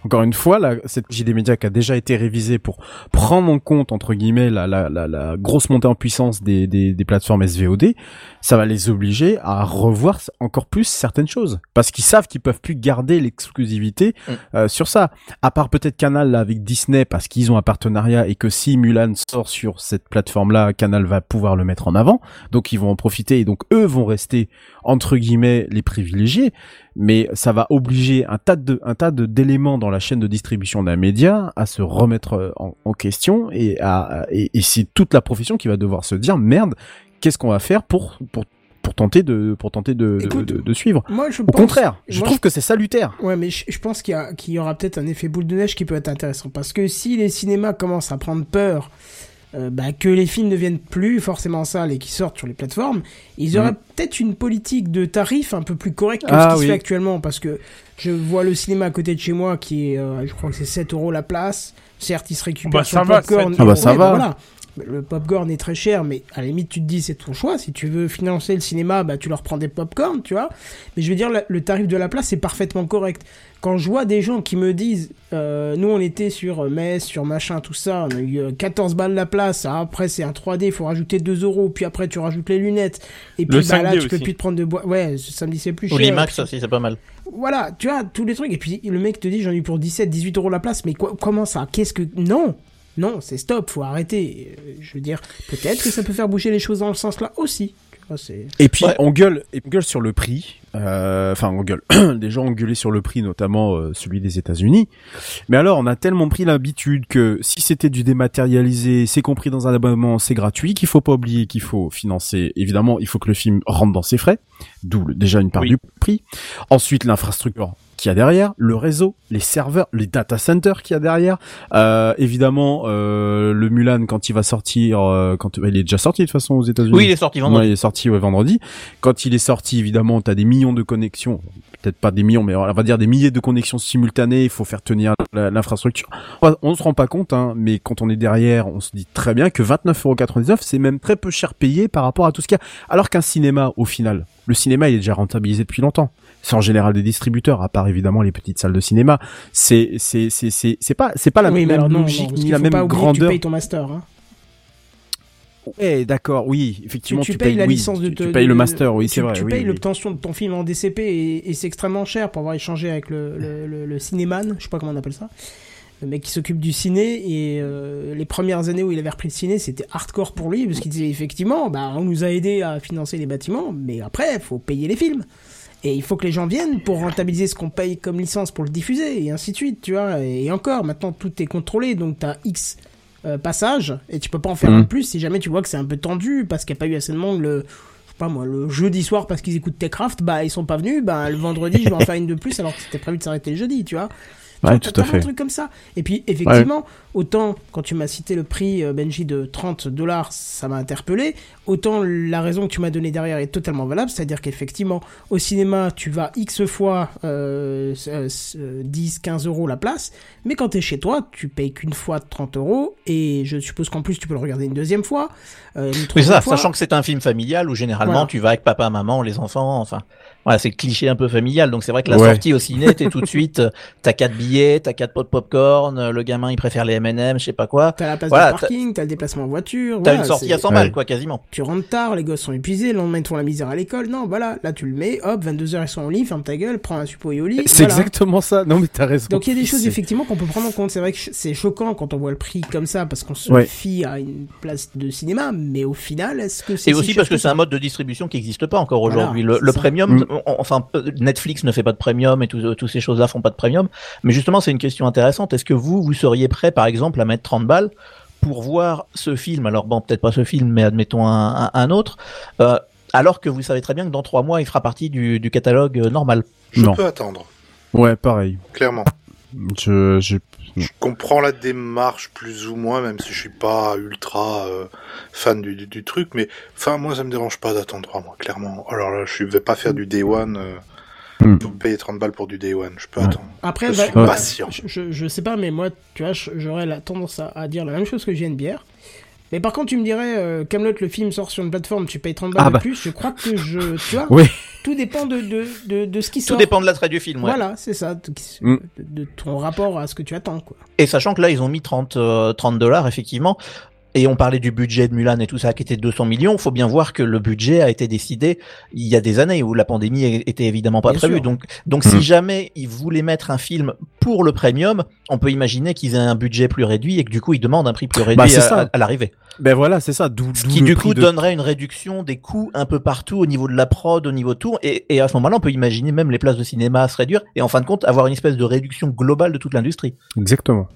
S6: Encore une fois, la, cette JD Media qui a déjà été révisée pour prendre en compte entre guillemets la, la, la, la grosse montée en puissance des, des, des plateformes SVOD, ça va les obliger à revoir encore plus certaines choses parce qu'ils savent qu'ils peuvent plus garder l'exclusivité
S5: Mm.
S6: euh, sur ça. À part peut-être Canal là, avec Disney parce qu'ils ont un partenariat et que si Mulan sort sur cette plateforme-là, Canal va pouvoir le mettre en avant. Donc ils vont en profiter et donc eux vont rester entre guillemets les privilégiés. Mais ça va obliger un tas de un tas de d'éléments dans la chaîne de distribution d'un média à se remettre euh, en, en question et à et, et c'est toute la profession qui va devoir se dire merde qu'est-ce qu'on va faire pour pour pour tenter de pour tenter de, de-
S2: Écoute,
S6: de, de suivre.
S2: Moi, je
S6: Au
S2: pense-
S6: contraire, je
S2: moi,
S6: trouve que c'est salutaire.
S2: Ouais, mais je, je pense qu'il y, a- qu'il y aura peut-être un effet boule de neige qui peut être intéressant. Parce que si les cinémas commencent à prendre peur euh, bah, que les films ne viennent plus forcément salles et qui sortent sur les plateformes, ils auraient
S6: Mhm.
S2: peut-être une politique de tarif un peu plus correcte que
S6: Ah
S2: ce qui
S6: oui.
S2: se fait actuellement. Parce que je vois le cinéma à côté de chez moi qui est, euh, je crois que c'est 7 euros la place. Certes, il se récupère
S4: Bah,
S2: sur
S4: ça
S2: le
S4: va,
S2: popcorn.
S4: 7
S6: Ah bah, ça
S2: Ouais,
S6: va.
S2: voilà. Le popcorn est très cher, mais à la limite, tu te dis, c'est ton choix. Si tu veux financer le cinéma, bah, tu leur prends des popcorn, tu vois. Mais je veux dire, le tarif de la place est parfaitement correct. Quand je vois des gens qui me disent, euh, nous on était sur Metz, sur machin, tout ça, on a eu euh, 14 balles la place, ah, après c'est un 3D, il faut rajouter 2 euros, puis après tu rajoutes les lunettes, et puis
S4: Le
S2: bah, là
S4: 5D
S2: tu peux
S4: aussi.
S2: plus te prendre de bois. Ouais, ce samedi c'est plus
S5: Ou
S2: cher.
S5: l'IMAX
S2: puis-
S5: aussi, c'est pas mal.
S2: Voilà, tu vois, tous les trucs. Et puis le mec te dit, j'en ai eu pour 17, 18 euros la place, mais quoi, comment ça? Qu'est-ce que. Non Non, c'est stop, faut arrêter. Euh, Je veux dire, peut-être que ça peut faire bouger les choses dans le sens là aussi.
S6: Et puis
S5: Ouais.
S6: on gueule, et on gueule sur le prix. Euh, Enfin, on gueule. Des gens ont gueulé sur le prix, notamment euh, celui des États-Unis. Mais alors, on a tellement pris l'habitude que si c'était du dématérialisé, c'est compris dans un abonnement, c'est gratuit, qu'il faut pas oublier qu'il faut financer. Évidemment, il faut que le film rentre dans ses frais, d'où déjà une part
S4: Oui.
S6: du prix. Ensuite, l'infrastructure qu'il y a derrière, le réseau, les serveurs, les data centers qu'il y a derrière. Euh, évidemment, euh, le Mulan quand il va sortir, euh, quand il est déjà sorti de toute façon aux États-Unis.
S5: Oui, il est sorti vendredi.
S6: Ouais, il est sorti ouais, vendredi. Quand il est sorti, évidemment, t'as des millions de connexions. Peut-être pas des millions, mais on va dire des milliers de connexions simultanées. Il faut faire tenir l'infrastructure. On, on se rend pas compte, hein, mais quand on est derrière, on se dit très bien que 29,99€, c'est même très peu cher payé par rapport à tout ce qu'il y a. Alors qu'un cinéma, au final, le cinéma, il est déjà rentabilisé depuis longtemps. C'est en général des distributeurs, à part évidemment les petites salles de cinéma. C'est, c'est, c'est, c'est, c'est pas, c'est pas la
S2: oui,
S6: même
S2: alors non, non,
S6: logique
S2: parce
S6: ni la même grandeur.
S2: tu payes ton master. Hein.
S6: Ouais, d'accord, oui, effectivement,
S2: tu,
S6: tu,
S2: payes, la
S6: oui,
S2: licence de
S6: tu,
S2: te-
S6: tu payes le master, oui, c'est vrai.
S2: Tu
S6: oui,
S2: payes
S6: oui.
S2: l'obtention de ton film en DCP et, et c'est extrêmement cher pour avoir échangé avec le, le, le, le cinéman, je sais pas comment on appelle ça. Le mec qui s'occupe du ciné et euh, les premières années où il avait repris le ciné, c'était hardcore pour lui parce qu'il disait effectivement, bah on nous a aidé à financer les bâtiments, mais après faut payer les films. Et il faut que les gens viennent pour rentabiliser ce qu'on paye comme licence pour le diffuser, et ainsi de suite, tu vois. Et encore, maintenant, tout est contrôlé, donc t'as X euh, passages, et tu peux pas en faire un plus si jamais tu vois que c'est un peu tendu, parce qu'il n'y a pas eu assez de monde le, pas moi, le jeudi soir parce qu'ils écoutent Techcraft, bah ils sont pas venus, bah le vendredi je vais en faire une de plus alors que c'était prévu de s'arrêter le jeudi, tu vois. Tu
S6: Ouais,
S2: t'as
S6: tout à fait.
S2: de trucs comme ça. Et puis, effectivement, autant quand tu m'as cité le prix euh, Benji de 30 dollars, ça m'a interpellé. Autant la raison que tu m'as donnée derrière est totalement valable. C'est-à-dire qu'effectivement, au cinéma, tu vas X fois euh, euh, euh, 10, 15 euros la place. Mais quand t'es chez toi, tu payes qu'une fois 30 euros. Et je suppose qu'en plus, tu peux le regarder une deuxième fois. euh, une
S5: Oui, ça,
S2: fois.
S5: sachant que c'est un film familial où généralement
S2: Voilà.
S5: tu vas avec papa, maman, les enfants, enfin, voilà, c'est le cliché un peu familial. Donc c'est vrai que la
S6: Ouais.
S5: sortie au ciné, t'es tout de suite, euh, t'as quatre billets, t'as quatre pots de popcorn, euh, le gamin il préfère les M&M, je sais pas quoi.
S2: T'as la place
S5: Voilà,
S2: de parking, t'as le déplacement en voiture.
S5: T'as
S2: voilà,
S5: une sortie à 100
S6: Ouais.
S5: balles, quoi, quasiment.
S2: tu rentres tard, les gosses sont épuisés, le lendemain ils te font la misère à l'école. Non, voilà, là tu le mets, hop, 22h ils sont au lit, ferme ta gueule, prends un suppo et au lit.
S6: C'est
S2: voilà.
S6: exactement ça. Non mais t'as raison.
S2: Donc il y a des choses effectivement qu'on peut prendre en compte. C'est vrai que c'est choquant quand on voit le prix comme ça parce qu'on se
S6: Ouais.
S2: fie à une place de cinéma, mais au final, est-ce que c'est
S5: Et
S2: si
S5: aussi parce que
S2: que
S5: c'est un mode de distribution qui n'existe pas encore
S2: Voilà,
S5: aujourd'hui. le le premium,
S6: Mm.
S5: on- enfin, Netflix ne fait pas de premium et tout- toutes ces choses-là font pas de premium. Mais justement, c'est une question intéressante. Est-ce que vous, vous seriez prêt, par exemple, à mettre 30 balles pour voir ce film Alors bon, peut-être pas ce film, mais admettons un, un- un autre. euh, alors que vous savez très bien que dans trois mois, il fera partie du, du catalogue euh, normal.
S3: Je
S6: Non.
S3: peux attendre,
S6: Ouais, pareil.
S3: clairement.
S6: Je, je...
S3: Je comprends la démarche plus ou moins, même si je suis pas ultra euh, fan du, du, du truc, mais enfin moi ça me dérange pas d'attendre trois mois, clairement. Alors là, je vais pas faire du day one, euh,
S6: Hmm.
S3: pour payer 30 balles pour du day one, je peux
S6: Ouais.
S3: attendre.
S2: Après,
S3: Je
S2: bah,
S3: suis patient.
S2: je, je, je sais pas, mais moi, tu vois, je- j'aurais la tendance à, à dire la même chose que bière Mais par contre, tu me dirais, euh, Camelot, le film sort sur une plateforme, tu payes 30 balles
S6: Ah
S2: de
S6: bah.
S2: plus. Je crois que je, tu vois,
S6: Oui.
S2: tout dépend de, de, de, de ce qui
S5: Tout
S2: sort.
S5: dépend de l'attrait du film. ouais.
S2: Voilà, c'est ça, de,
S6: Mm.
S2: de- de ton rapport à ce que tu attends, quoi.
S5: Et sachant que là, ils ont mis 30 euh, 30 dollars, effectivement. Et on parlait du budget de Mulan et tout ça qui était de 200 millions. Faut bien voir que le budget a été décidé il y a des années où la pandémie était évidemment pas
S2: Bien
S5: prévue.
S2: sûr.
S5: Donc, donc
S6: Mhm.
S5: si jamais ils voulaient mettre un film pour le premium, on peut imaginer qu'ils aient un budget plus réduit et que du coup ils demandent un prix plus réduit
S6: Bah, c'est
S5: à, à- à l'arrivée.
S6: Ben voilà, c'est ça. D'où
S5: Ce qui du coup
S6: de-
S5: donnerait une réduction des coûts un peu partout au niveau de la prod, au niveau de tout. Et, et à ce moment-là, on peut imaginer même les places de cinéma se réduire et en fin de compte avoir une espèce de réduction globale de toute l'industrie.
S6: Exactement.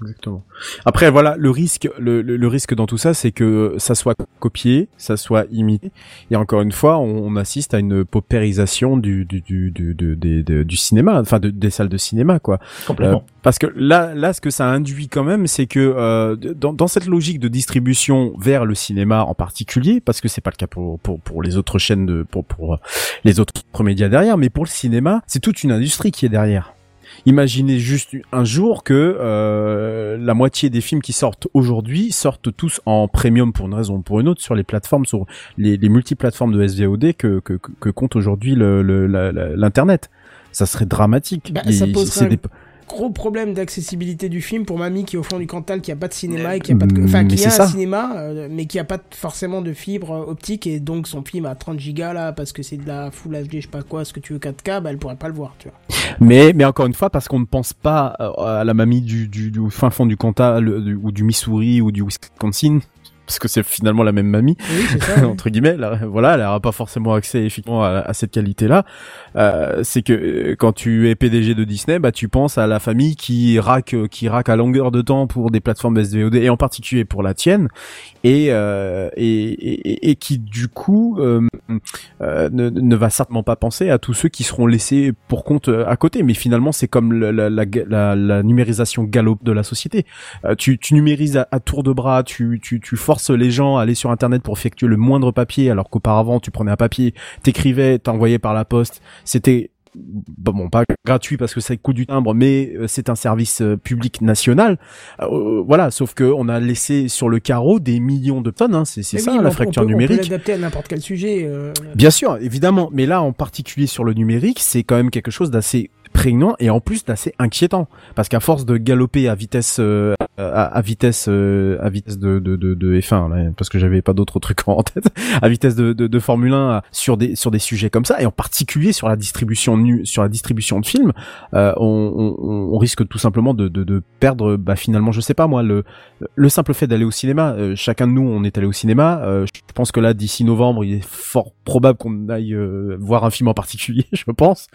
S6: Exactement. Après, voilà, le risque, le, le, le risque dans tout ça, c'est que ça soit copié, ça soit imité. Et encore une fois, on, on assiste à une paupérisation du, du, du, du, du, du- du- cinéma, enfin de- des salles de cinéma, quoi.
S5: Complètement.
S6: Euh, parce que là, là, ce que ça induit quand même, c'est que euh, dans, dans cette logique de distribution vers le cinéma en particulier, parce que c'est pas le cas pour, pour, pour les autres chaînes de, pour, pour les autres médias derrière, mais pour le cinéma, c'est toute une industrie qui est derrière. Imaginez juste un jour que euh, la moitié des films qui sortent aujourd'hui sortent tous en premium pour une raison ou pour une autre sur les plateformes, sur les, les multiplateformes de SVOD que, que, compte aujourd'hui le- le- l'internet. Ça serait dramatique.
S2: Bah,
S6: Et
S2: ça
S6: c'est
S2: poserait
S6: des-
S2: Gros problème d'accessibilité du film pour mamie qui est au fond du Cantal, qui a pas de cinéma et qui a pas de, enfin,
S6: Mais
S2: qui a un
S6: ça.
S2: cinéma, euh, mais qui a pas forcément de fibre euh, optique et donc son film à 30 gigas là, parce que c'est de la Full HD, je sais pas quoi, ce que tu veux 4K, bah elle pourrait pas le voir, tu vois.
S6: Mais, mais encore une fois, parce qu'on ne pense pas euh, à la mamie du, du, du fin fond du Cantal du- ou du Missouri ou du Wisconsin, parce que c'est finalement la même mamie.
S2: Oui, ça.
S6: entre guillemets, là, voilà, elle n'aura pas forcément accès effectivement à, à cette qualité-là. Euh, c'est que euh, quand tu es PDG de Disney, bah tu penses à la famille qui raque, qui raque à longueur de temps pour des plateformes SVOD et en particulier pour la tienne, et euh, et, et, et qui du coup euh, euh, ne, ne va certainement pas penser à tous ceux qui seront laissés pour compte euh, à côté. Mais finalement, c'est comme la, la, la, la- numérisation galop de la société. Euh, tu, tu numérises à, à tour de bras, tu, tu, tu forces les gens à aller sur Internet pour effectuer le moindre papier, alors qu'auparavant, tu prenais un papier, t'écrivais, t'envoyais par la poste. C'était bah bon, pas gratuit parce que ça coûte du timbre, mais euh, c'est un service euh, public national. Euh, voilà, sauf que on a laissé sur le carreau des millions de tonnes. Hein, c'est ça
S2: oui,
S6: la
S2: on
S6: fracture
S2: on peut, On
S6: numérique.
S2: peut l'adapter à n'importe quel sujet. euh,
S6: Bien sûr, évidemment, mais là en particulier sur le numérique, c'est quand même quelque chose d'assez prégnant et en plus d'assez inquiétant parce qu'à force de galoper à vitesse euh, à, à vitesse euh, à vitesse de, de, de, de F1 là, parce que j'avais pas d'autres trucs en tête. À vitesse de, de, de Formule 1 à- sur des sur des sujets comme ça et en particulier sur la distribution nu sur la distribution de films euh, on, on, on risque tout simplement de, de, de perdre bah finalement je sais pas moi le le simple fait d'aller au cinéma euh, chacun de nous on est allé au cinéma euh, je pense que là d'ici novembre il est fort probable qu'on aille euh, voir un film en particulier je pense.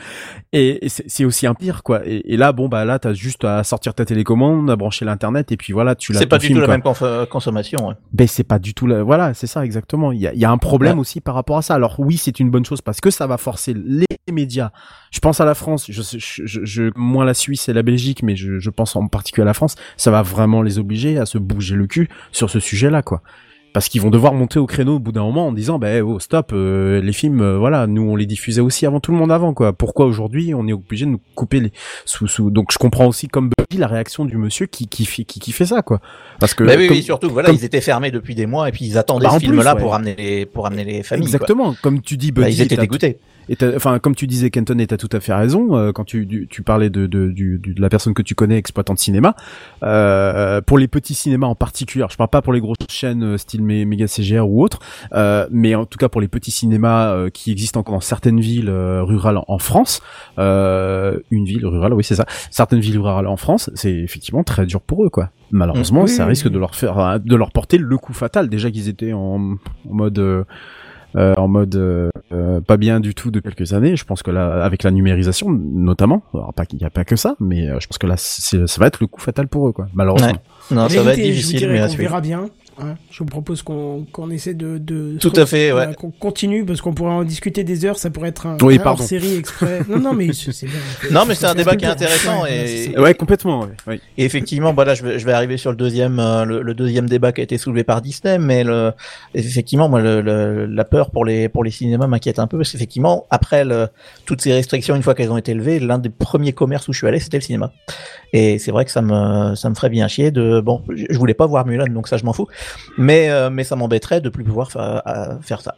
S6: Et, et c'est aussi un pire quoi. Et, et là bon bah là t'as juste à sortir ta télécommande à brancher l'internet et puis voilà tu l'as
S5: C'est pas du
S6: film,
S5: tout la
S6: quoi.
S5: même conf- consommation. ouais.
S6: Ben c'est pas du tout la... voilà c'est ça exactement il y a, il y a un problème aussi par rapport à ça alors oui c'est une bonne chose parce que ça va forcer les médias, je pense à la France, je, sais- je, je, je- moins la Suisse et la Belgique, mais je, je pense en particulier à la France, ça va vraiment les obliger à se bouger le cul sur ce sujet-là, quoi. Parce qu'ils vont devoir monter au créneau au bout d'un moment en disant, bah, oh, stop, euh, les films, euh, voilà, nous on les diffusait aussi avant tout le monde avant, quoi. Pourquoi aujourd'hui on est obligé de nous couper les sous sous. Donc je comprends aussi comme Bucky la réaction du monsieur qui qui fait qui, qui fait ça, quoi. Parce que
S5: Bah oui,
S6: comme-
S5: oui, surtout, voilà,
S6: comme-
S5: ils étaient fermés depuis des mois et puis ils attendaient
S6: Bah,
S5: ce
S6: plus, ouais.
S5: pour amener les, pour amener les familles. quoi.
S6: Exactement, comme tu dis,
S5: Bah,
S6: Buddy,
S5: ils étaient dégoûtés.
S6: Et enfin, comme tu disais, Kenton, et t'as tout à fait raison. euh, quand tu, du- tu parlais de, de, du- de la personne que tu connais, exploitant de cinéma, euh, pour les petits cinémas en particulier. je parle pas pour les grosses chaînes euh, style mé- méga CGR ou autres, euh, mais en tout cas pour les petits cinémas euh, qui existent encore dans certaines villes euh, rurales en, en France. Euh, une ville rurale, oui, c'est ça. Certaines villes rurales en France, c'est effectivement très dur pour eux, quoi. Malheureusement,
S2: Oui,
S6: ça
S2: oui,
S6: risque
S2: oui.
S6: de leur faire, de leur porter le coup fatal. Déjà qu'ils étaient en, en mode euh, en mode euh, euh, pas bien du tout de quelques années. Je pense que là, avec la numérisation notamment, alors pas qu'il n'y a pas que ça, mais euh, je pense que là, ça va être le coup fatal pour eux, quoi. Malheureusement.
S5: Non, ça va être difficile, mais suivre.
S2: verra bien. hein. Je vous propose qu'on qu'on essaie de, de
S5: Tout à fait, ouais.
S2: voilà, qu'on continue parce qu'on pourrait en discuter des heures. Ça pourrait être un,
S6: Oui, pardon.
S2: série exprès. non, non, mais c'est c'est bien.
S5: Non, mais c'est un débat qui est intéressant
S2: ouais,
S5: et-
S2: ouais,
S6: complètement. Ouais. Oui.
S5: Et effectivement, bah là, je vais, je vais arriver sur le deuxième, euh, le, le deuxième débat qui a été soulevé par Disney, mais le, effectivement, moi, le, le- la peur pour les pour les cinémas m'inquiète un peu parce qu'effectivement, après le, toutes ces restrictions, une fois qu'elles ont été levées, l'un des premiers commerces où je suis allé, c'était le cinéma. Et c'est vrai que ça me ça me ferait bien chier de bon, je voulais pas voir Mulan, donc ça je m'en fous, mais euh, mais ça m'embêterait de plus pouvoir fa- faire ça.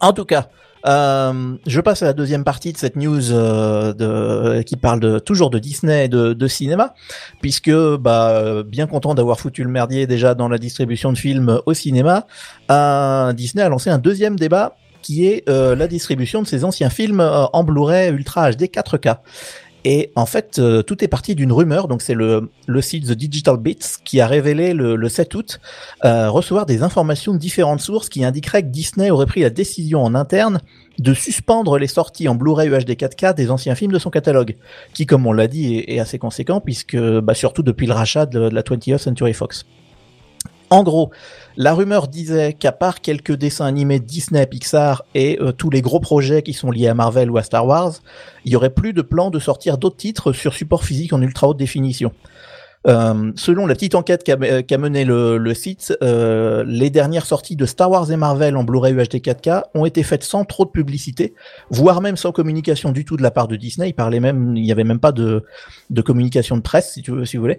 S5: En tout cas. Euh, je passe à la deuxième partie de cette news euh, de, qui parle de, toujours de Disney et de, de cinéma puisque bah euh, bien content d'avoir foutu le merdier déjà dans la distribution de films au cinéma, euh, Disney a lancé un deuxième débat qui est euh, la distribution de ses anciens films euh, en Blu-ray Ultra HD 4K. Et en fait, euh, tout est parti d'une rumeur. Donc, c'est le, le site The Digital Bits qui a révélé le, le 7 août euh, recevoir des informations de différentes sources qui indiqueraient que Disney aurait pris la décision en interne de suspendre les sorties en Blu-ray UHD 4K des anciens films de son catalogue, qui, comme on l'a dit, est, est assez conséquent puisque, bah, surtout depuis le rachat de, de la 20th Century Fox. En gros, la rumeur disait qu'à part quelques dessins animés Disney, Pixar et euh, tous les gros projets qui sont liés à Marvel ou à Star Wars, il y aurait plus de plan de sortir d'autres titres sur support physique en ultra haute définition. Euh, selon la petite enquête qu'a euh, qu'a menée le, le site, euh, les dernières sorties de Star Wars et Marvel en Blu-ray UHD 4K ont été faites sans trop de publicité, voire même sans communication du tout de la part de Disney. Il même, il y avait même pas de, de communication de presse, si tu veux, si vous voulez.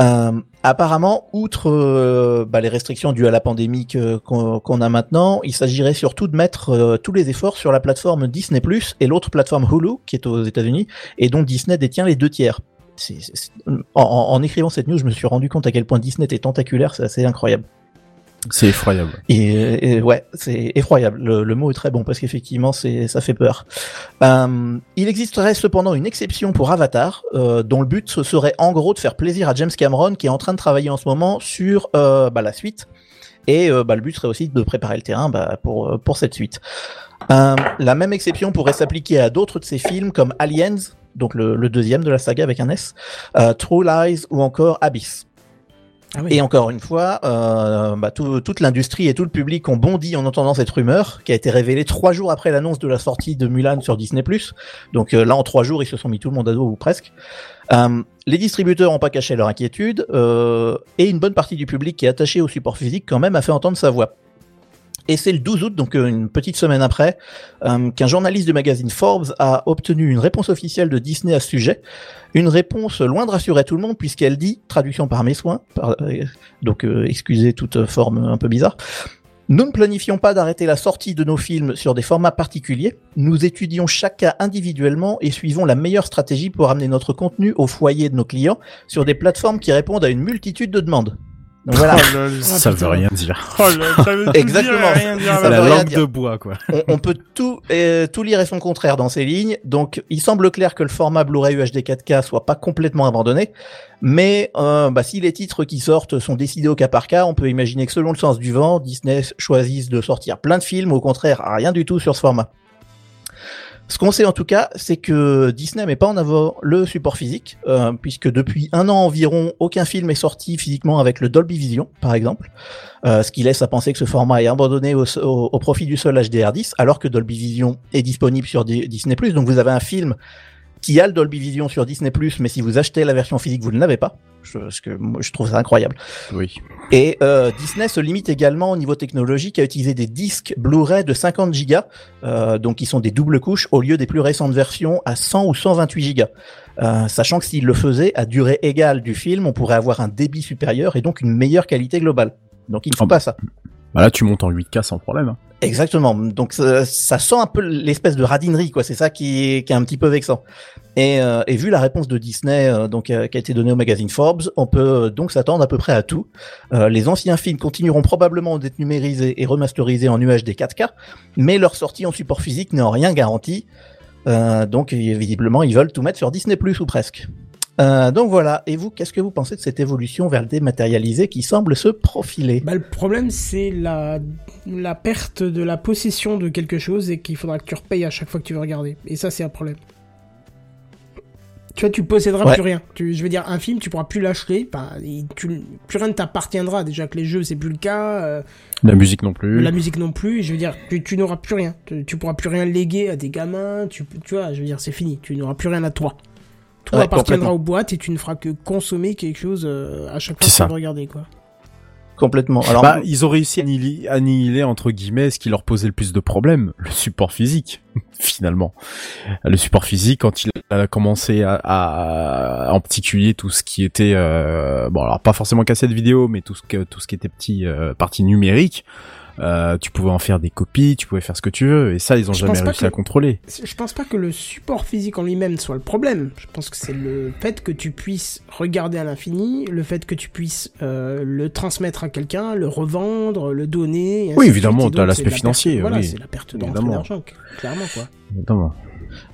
S5: Euh, apparemment, outre euh, bah, les restrictions dues à la pandémie qu'on qu'on a maintenant, il s'agirait surtout de mettre tous les efforts sur la plateforme Disney et l'autre plateforme Hulu, qui est aux États-Unis, et dont Disney détient les deux tiers. En, en- en écrivant cette news, je me suis rendu compte à quel point Disney était tentaculaire, c'est assez incroyable.
S6: C'est effroyable.
S5: Et, et ouais, c'est effroyable. Le, le mot est très bon parce qu'effectivement, ça fait peur. Euh, il existerait cependant une exception pour Avatar, euh, dont le but ce serait en gros de faire plaisir à James Cameron, qui est en train de travailler en ce moment sur euh, bah, la suite. Et bah, le but serait aussi de préparer le terrain bah, pour pour cette suite. La même exception pourrait s'appliquer à d'autres de ses films comme Aliens, donc le, le deuxième de la saga avec un S, euh, True Lies ou encore Abyss.
S2: Ah oui.
S5: Et encore une fois, euh, bah, tout- toute l'industrie et tout le public ont bondi en entendant cette rumeur, qui a été révélée trois jours après l'annonce de la sortie de Mulan sur Disney+. Donc euh, là, en trois jours, ils se sont mis tout le monde à dos, ou presque. Euh, les distributeurs n'ont pas caché leur inquiétude, et une bonne partie du public qui est attaché au support physique quand même a fait entendre sa voix. Et c'est le 12 août, donc euh, une petite semaine après, euh, qu'un journaliste du magazine Forbes a obtenu une réponse officielle de Disney à ce sujet. Une réponse loin de rassurer tout le monde, puisqu'elle dit, traduction par mes soins, par- euh, donc excusez toute forme un peu bizarre, nous ne planifions pas d'arrêter la sortie de nos films sur des formats particuliers. Nous étudions chaque cas individuellement et suivons la meilleure stratégie pour amener notre contenu au foyer de nos clients sur des plateformes qui répondent à une multitude de demandes. Donc voilà.
S4: Oh là
S6: ça
S2: putain.
S6: veut rien dire.
S4: Oh là, ça veut
S5: Exactement.
S4: rien dire à
S5: Ça
S6: C'est
S4: la
S5: veut
S6: la
S5: rien
S6: langue
S5: dire.
S6: de bois, quoi.
S5: on, on peut tout, euh, tout lire et son contraire dans ces lignes. Donc, il semble clair que le format Blu-ray UHD 4K soit pas complètement abandonné. Mais euh, bah, si les titres qui sortent sont décidés au cas par cas, on peut imaginer que selon le sens du vent, Disney choisisse de sortir plein de films, au contraire, rien du tout sur ce format. Ce qu'on sait en tout cas, c'est que Disney met pas en avant le support physique, euh, puisque depuis un an environ, aucun film est sorti physiquement avec le Dolby Vision, par exemple, euh, ce qui laisse à penser que ce format est abandonné au, profit du seul HDR10, alors que Dolby Vision est disponible sur Di- Disney+. Donc vous avez un film qui a le Dolby Vision sur Disney+, mais si vous achetez la version physique, vous ne l'avez pas. Je, ce que moi, je trouve ça incroyable.
S6: Oui.
S5: Et euh, Disney se limite également au niveau technologique à utiliser des disques Blu-ray de 50 Go, euh, donc qui sont des doubles couches au lieu des plus récentes versions à 100 ou 128 Go. Euh, sachant que s'il le faisait à durée égale du film, on pourrait avoir un débit supérieur et donc une meilleure qualité globale. Donc ils ne font
S6: Ah
S5: pas ça.
S6: Bah là, tu montes en 8K sans problème. hein.
S5: Exactement. Donc ça, sent un peu l'espèce de radinerie, quoi. C'est ça qui est, un petit peu vexant. Et, euh, et vu la réponse de Disney, euh, donc euh, qui a été donnée au magazine Forbes, on peut donc s'attendre à peu près à tout. Les anciens films continueront probablement d'être numérisés et remasterisés en UHD 4K, mais leur sortie en support physique n'est en rien garantie. Donc visiblement, ils veulent tout mettre sur Disney Plus ou presque. Euh, donc voilà. Et vous, qu'est-ce que vous pensez de cette évolution vers le dématérialisé qui semble se profiler?
S2: Bah, le problème, c'est la, la perte de la possession de quelque chose et qu'il faudra que tu repayes à chaque fois que tu veux regarder. Et ça, c'est un problème. Tu vois, tu posséderas
S5: Ouais.
S2: plus rien. Tu, je veux dire, un film, tu pourras plus l'acheter. Enfin, et tu, plus rien ne t'appartiendra. Déjà que les jeux, c'est plus le cas. euh,
S6: La musique non plus.
S2: la musique non plus. Je veux dire, tu, tu n'auras plus rien. Tu, tu pourras plus rien léguer à des gamins. Tu, tu vois, je veux dire, c'est fini. Tu n'auras plus rien à toi. Tout
S5: Ouais,
S2: appartiendra
S5: complètement.
S2: aux boîtes et tu ne feras que consommer quelque chose euh, à chaque fois que tu veux regarder, quoi.
S5: Complètement. Alors,
S6: Bah, ils ont réussi à annihiler, annihiler, entre guillemets ce qui leur posait le plus de problèmes, le support physique, finalement. Le support physique, quand il a commencé à, à, particulier tout ce qui était, euh, bon alors pas forcément cassette vidéo, mais tout ce que tout ce qui était petit euh, partie numérique, euh, tu pouvais en faire des copies, tu pouvais faire ce que tu veux, et ça ils ont
S2: Je
S6: jamais réussi
S2: que-
S6: à contrôler.
S2: Je pense pas que le support physique en lui-même soit le problème. Je pense que c'est le fait que tu puisses regarder à l'infini, le fait que tu puisses euh, le transmettre à quelqu'un, le revendre, le donner. et ainsi
S6: Oui,
S2: de
S6: évidemment, t'as
S2: donc,
S6: l'aspect
S2: la
S6: financier,
S2: perte- Voilà,
S6: oui.
S2: c'est la perte
S6: Évidemment.
S2: d'argent, clairement quoi.
S6: Notamment.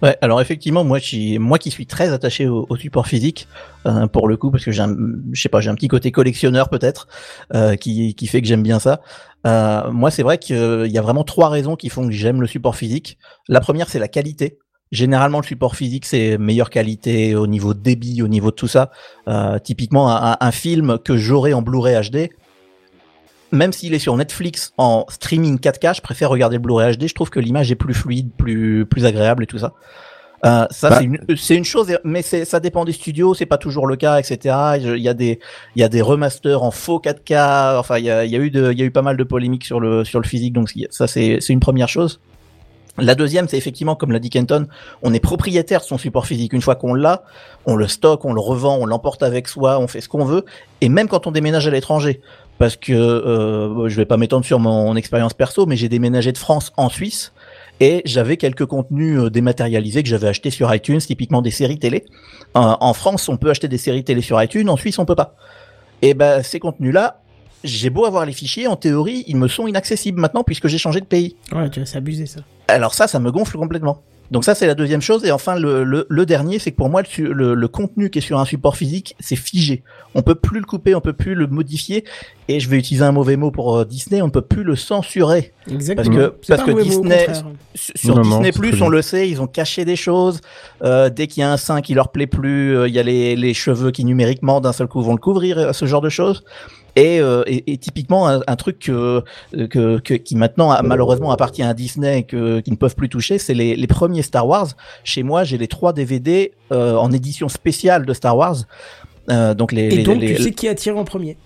S5: Ouais, alors effectivement, moi, qui, moi qui suis très attaché au, au support physique, euh, pour le coup, parce que j'ai je sais pas, j'ai un petit côté collectionneur peut-être, euh, qui, qui fait que j'aime bien ça. Euh, moi, c'est vrai qu'il y a vraiment trois raisons qui font que j'aime le support physique. La première, c'est la qualité. Généralement, le support physique, c'est meilleure qualité au niveau débit, au niveau de tout ça. Euh, typiquement, un, un film que j'aurais en Blu-ray HD, même s'il est sur Netflix en streaming 4K, je préfère regarder le Blu-ray HD. Je trouve que l'image est plus fluide, plus plus agréable et tout ça. Euh, ça
S6: Bah.
S5: c'est une c'est une chose, mais c'est ça dépend des studios, c'est pas toujours le cas, etc. Il y a des il y a des remasters en faux 4K. Enfin, il y a y a eu de il y a eu pas mal de polémiques sur le sur le physique, donc ça c'est c'est une première chose. La deuxième, c'est effectivement, comme l'a dit Kenton, on est propriétaire de son support physique. Une fois qu'on l'a, on le stocke, on le revend, on l'emporte avec soi, on fait ce qu'on veut. Et même quand on déménage à l'étranger, parce que euh, je vais pas m'étendre sur mon expérience perso, mais j'ai déménagé de France en Suisse et j'avais quelques contenus euh, dématérialisés que j'avais achetés sur iTunes, typiquement des séries télé. Euh, en France, on peut acheter des séries télé sur iTunes, en Suisse, on peut pas. Et ben ces contenus-là, j'ai beau avoir les fichiers, en théorie, ils me sont inaccessibles maintenant puisque j'ai changé de pays.
S2: Ouais, tu c'est abusé ça.
S5: Alors ça, ça me gonfle complètement. Donc ça, c'est la deuxième chose. Et enfin, le, le, le dernier, c'est que pour moi, le, le, le contenu qui est sur un support physique, c'est figé. On peut plus le couper, on peut plus le modifier. Et je vais utiliser un mauvais mot pour euh, Disney, on ne peut plus le censurer.
S2: Exactement.
S5: que- parce que
S2: mot, au
S5: Disney-. Sur
S6: Non,
S5: Disney Plus, on
S6: bien.
S5: le sait, ils ont caché des choses. Euh, dès qu'il y a un sein qui leur plaît plus, euh, il y a les, les cheveux qui numériquement d'un seul coup vont le couvrir, euh, ce genre de choses. Et, euh, et, et typiquement un, un truc que, que, que- qui maintenant a- malheureusement appartient à Disney et que qu'ils ne peuvent plus toucher, c'est les, les premiers Star Wars. Chez moi, j'ai les trois DVD euh, en édition spéciale de Star Wars. Euh, donc les,
S2: Et
S5: les-
S2: donc,
S5: les-
S2: tu sais qui a tiré en premier.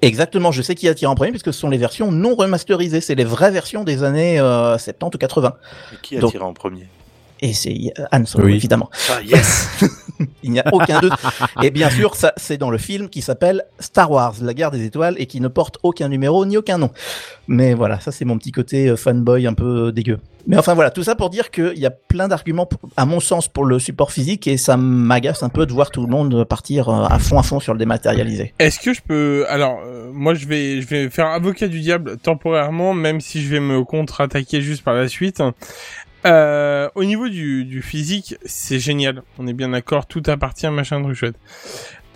S5: Exactement, je sais qui a tiré en premier puisque ce sont les versions non remasterisées, c'est les vraies versions des années euh, 70 ou 80.
S3: Mais qui a
S5: Donc-
S3: tiré en premier?
S5: Et c'est euh, Han Solo,
S6: Oui.
S5: évidemment.
S3: Ah, yes
S5: Il n'y a aucun doute. Et bien sûr, ça, c'est dans le film qui s'appelle Star Wars, la guerre des étoiles, et qui ne porte aucun numéro ni aucun nom. Mais voilà, ça c'est mon petit côté euh, fanboy un peu dégueu. Mais enfin voilà, tout ça pour dire qu'il y a plein d'arguments, à mon sens, pour le support physique, et ça m'agace un peu de voir tout le monde partir euh, à fond à fond sur le dématérialisé.
S4: Est-ce que je peux alors euh, moi je vais je vais faire avocat du diable temporairement même si je vais me contre-attaquer juste par la suite. Euh, au niveau du, du physique, c'est génial. On est bien d'accord, tout appartient machin de chouette.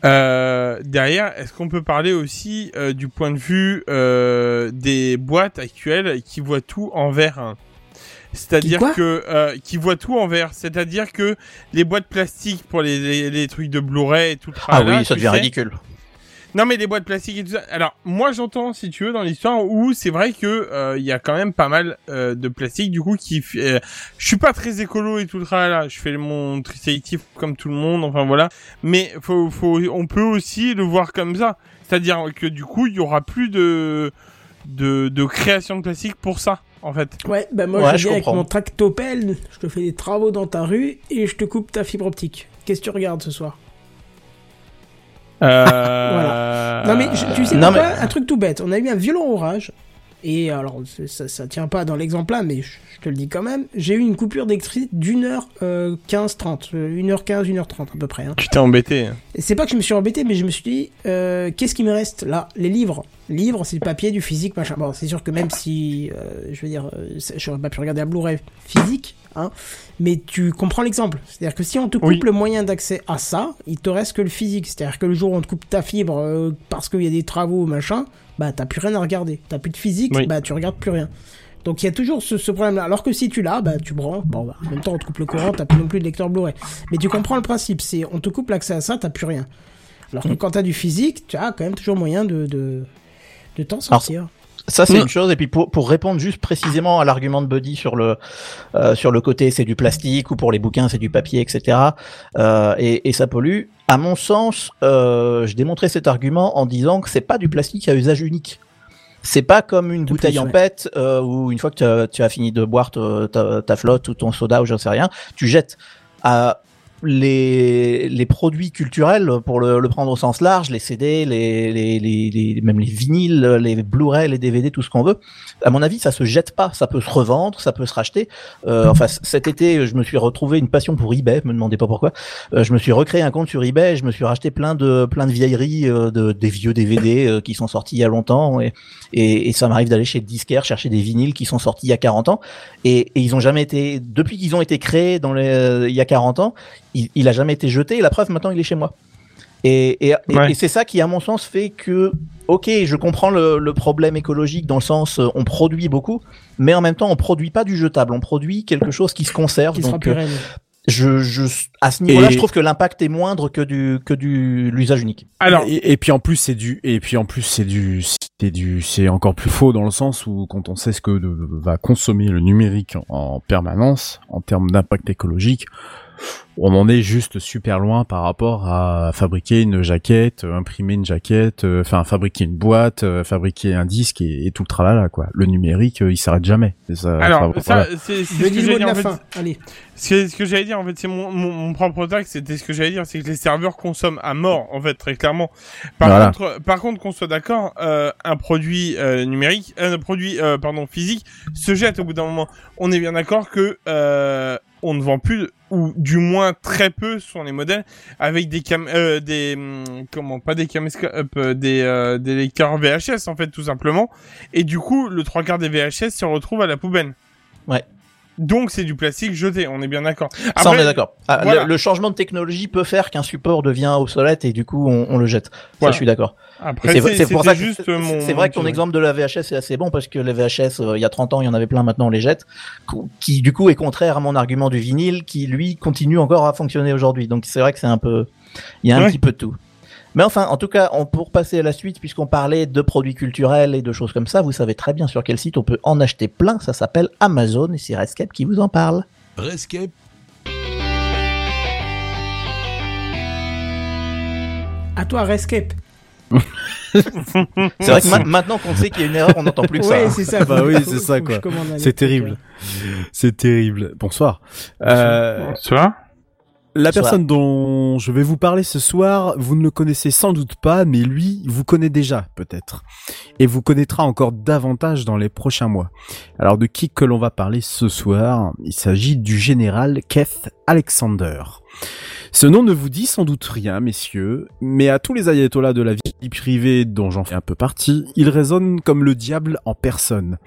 S4: Euh, derrière, est-ce qu'on peut parler aussi euh, du point de vue euh, des boîtes actuelles qui voient tout en vert hein C'est-à-dire que euh, qui voit tout en vert. C'est-à-dire que les boîtes plastiques pour les, les, les trucs de Blu-ray et tout le
S5: Ah oui, ça devient
S4: sais.
S5: ridicule.
S4: Non mais les boîtes plastiques et tout ça. Alors moi j'entends si tu veux dans l'histoire où c'est vrai que euh, il y a quand même pas mal euh, de plastique du coup qui euh, je suis pas très écolo et tout le tralala. Je fais mon tri sélectif comme tout le monde. Enfin voilà. Mais faut faut on peut aussi le voir comme ça. C'est-à-dire que du coup il y aura plus de de de création de plastique pour ça en fait.
S2: Ouais, bah moi
S5: Ouais,
S2: je viens avec mon tractopelle, je te fais des travaux dans ta rue et je te coupe ta fibre optique. Qu'est-ce que tu regardes ce soir?
S4: Euh...
S2: Non mais je- tu sais
S5: Non,
S2: pourquoi Un truc tout bête. On a eu un violent orage. Et alors, ça, ça tient pas dans l'exemple là, mais je, je te le dis quand même. J'ai eu une coupure d'électricité d'une heure euh, 15-30. euh, 1h15, 1h30 à peu près. Hein.
S4: Tu t'es embêté.
S2: Et c'est pas que je me suis embêté, mais je me suis dit, euh, qu'est-ce qui me reste là? Les livres. Livres, c'est du papier, du physique, machin. Bon, c'est sûr que même si, euh, je veux dire, euh, j'aurais pas pu regarder un Blu-ray physique, hein, mais tu comprends l'exemple. C'est-à-dire que si on te coupe
S4: Oui.
S2: le moyen d'accès à ça, il te reste que le physique. C'est-à-dire que le jour où on te coupe ta fibre parce qu'il y a des travaux, machin, bah t'as plus rien à regarder. T'as plus de physique,
S4: Oui.
S2: bah tu regardes plus rien. Donc il y a toujours ce, ce problème-là. Alors que si tu l'as, bah tu branches. Bon, bah, en même temps on te coupe le courant, t'as plus non plus de lecteur Blu-ray. Mais tu comprends le principe. C'est on te coupe l'accès à ça, t'as plus rien. Alors que quand t'as du physique, tu as quand même toujours moyen de de, de t'en sortir.
S5: Ça c'est
S4: Mm.
S5: une chose et puis pour pour répondre juste précisément à l'argument de Buddy sur le euh, sur le côté c'est du plastique ou pour les bouquins c'est du papier etc euh, et, et ça pollue. À mon sens, euh, je démontrais cet argument en disant que c'est pas du plastique à usage unique. C'est pas comme une
S2: De
S5: bouteille
S2: plus,
S5: en
S2: ouais.
S5: pète euh, où une fois que tu as, tu as fini de boire ta, ta, ta flotte ou ton soda ou j'en sais rien, tu jettes. À les, les produits culturels, pour le, le prendre au sens large, les CD, les, les, les, même les vinyles, les Blu-ray, les DVD, tout ce qu'on veut, à mon avis, ça se jette pas, ça peut se revendre, ça peut se racheter. Euh, enfin, cet été, je me suis retrouvé une passion pour eBay, me demandez pas pourquoi. Euh, je me suis recréé un compte sur eBay, et je me suis racheté plein de plein de vieilleries, euh, de, des vieux DVD euh, qui sont sortis il y a longtemps, et, et, et ça m'arrive d'aller chez le disquaire chercher des vinyles qui sont sortis il y a 40 ans, et, et ils ont jamais été, depuis qu'ils ont été créés dans les, euh, il y a 40 ans, il, il a jamais été jeté, et la preuve maintenant il est chez moi. Et, et, et-
S4: Ouais.
S5: et c'est ça qui, à mon sens, fait que, ok, je comprends le, le problème écologique dans le sens, euh, on produit beaucoup, mais en même temps, on produit pas du jetable, on produit quelque chose qui se conserve.
S2: Qui sera
S5: donc, euh, je, je, à ce niveau-là, je trouve que l'impact est moindre que du que du l'usage unique.
S4: Alors
S6: et, et puis en plus c'est du et puis en plus c'est du c'est du c'est encore plus faux dans le sens où quand on sait ce que de- va consommer le numérique en, en permanence en termes d'impact écologique, on en est juste super loin par rapport à fabriquer une jaquette, imprimer une jaquette, euh, enfin fabriquer une boîte, euh, fabriquer un disque et, et tout le tralala quoi. Le numérique, euh, il s'arrête jamais. Ça-
S4: alors
S6: ça-
S4: ça
S6: voilà.
S4: c'est ce que j'allais dire en fait.
S2: Allez.
S4: Ce que j'allais dire en fait, c'est mon, mon, mon propre taxe, c'était ce que j'allais dire, c'est que les serveurs consomment à mort en fait très clairement. Par
S6: Voilà.
S4: contre, par contre qu'on soit d'accord, euh, un produit euh, numérique, un produit euh, pardon physique se jette au bout d'un moment. On est bien d'accord que euh, on ne vend plus ou du moins très peu sont les modèles avec des cam euh, des hum, comment pas des caméscopes euh, des euh, des lecteurs VHS en fait tout simplement et du coup le trois quarts des VHS se retrouvent à la poubelle.
S5: Ouais.
S4: Donc c'est du plastique jeté, on est bien d'accord.
S5: Ça, on est d'accord. Ah,
S4: voilà.
S5: le, le changement de technologie peut faire qu'un support devient obsolète et du coup, on, on le jette. Ça, je suis d'accord.
S4: C'est
S5: pour ça que
S4: juste
S5: c'est-
S4: mon.
S5: c'est vrai que ton exemple de la VHS est assez bon parce que les VHS, euh, il y a 30 ans, il y en avait plein, maintenant on les jette, qui du coup est contraire à mon argument du vinyle, qui lui continue encore à fonctionner aujourd'hui. Donc c'est vrai que c'est un peu, il y a un
S4: Ouais.
S5: petit peu de tout. Mais enfin, en tout cas, on, pour passer à la suite, puisqu'on parlait de produits culturels et de choses comme ça, vous savez très bien sur quel site on peut en acheter plein. Ça s'appelle Amazon et c'est Rescape qui vous en parle.
S1: Rescape,
S2: À toi, Rescape.
S5: C'est vrai que ma- maintenant qu'on sait qu'il y a une erreur, on n'entend plus que ça.
S2: Ouais,
S5: hein.
S2: c'est ça.
S6: Bah oui, c'est ça, quoi.
S2: je commande un
S6: C'est terrible. C'est terrible. Bonsoir. Euh,
S4: vois
S6: La personne dont je vais vous parler ce soir, vous ne le connaissez sans doute pas, mais lui, vous connaît déjà, peut-être. Et vous connaîtra encore davantage dans les prochains mois. Alors, de qui que l'on va parler ce soir? Il s'agit du général Keith Alexander. Ce nom ne vous dit sans doute rien, messieurs, mais à tous les ayatollahs de la vie privée dont j'en fais un peu partie, il résonne comme le diable en personne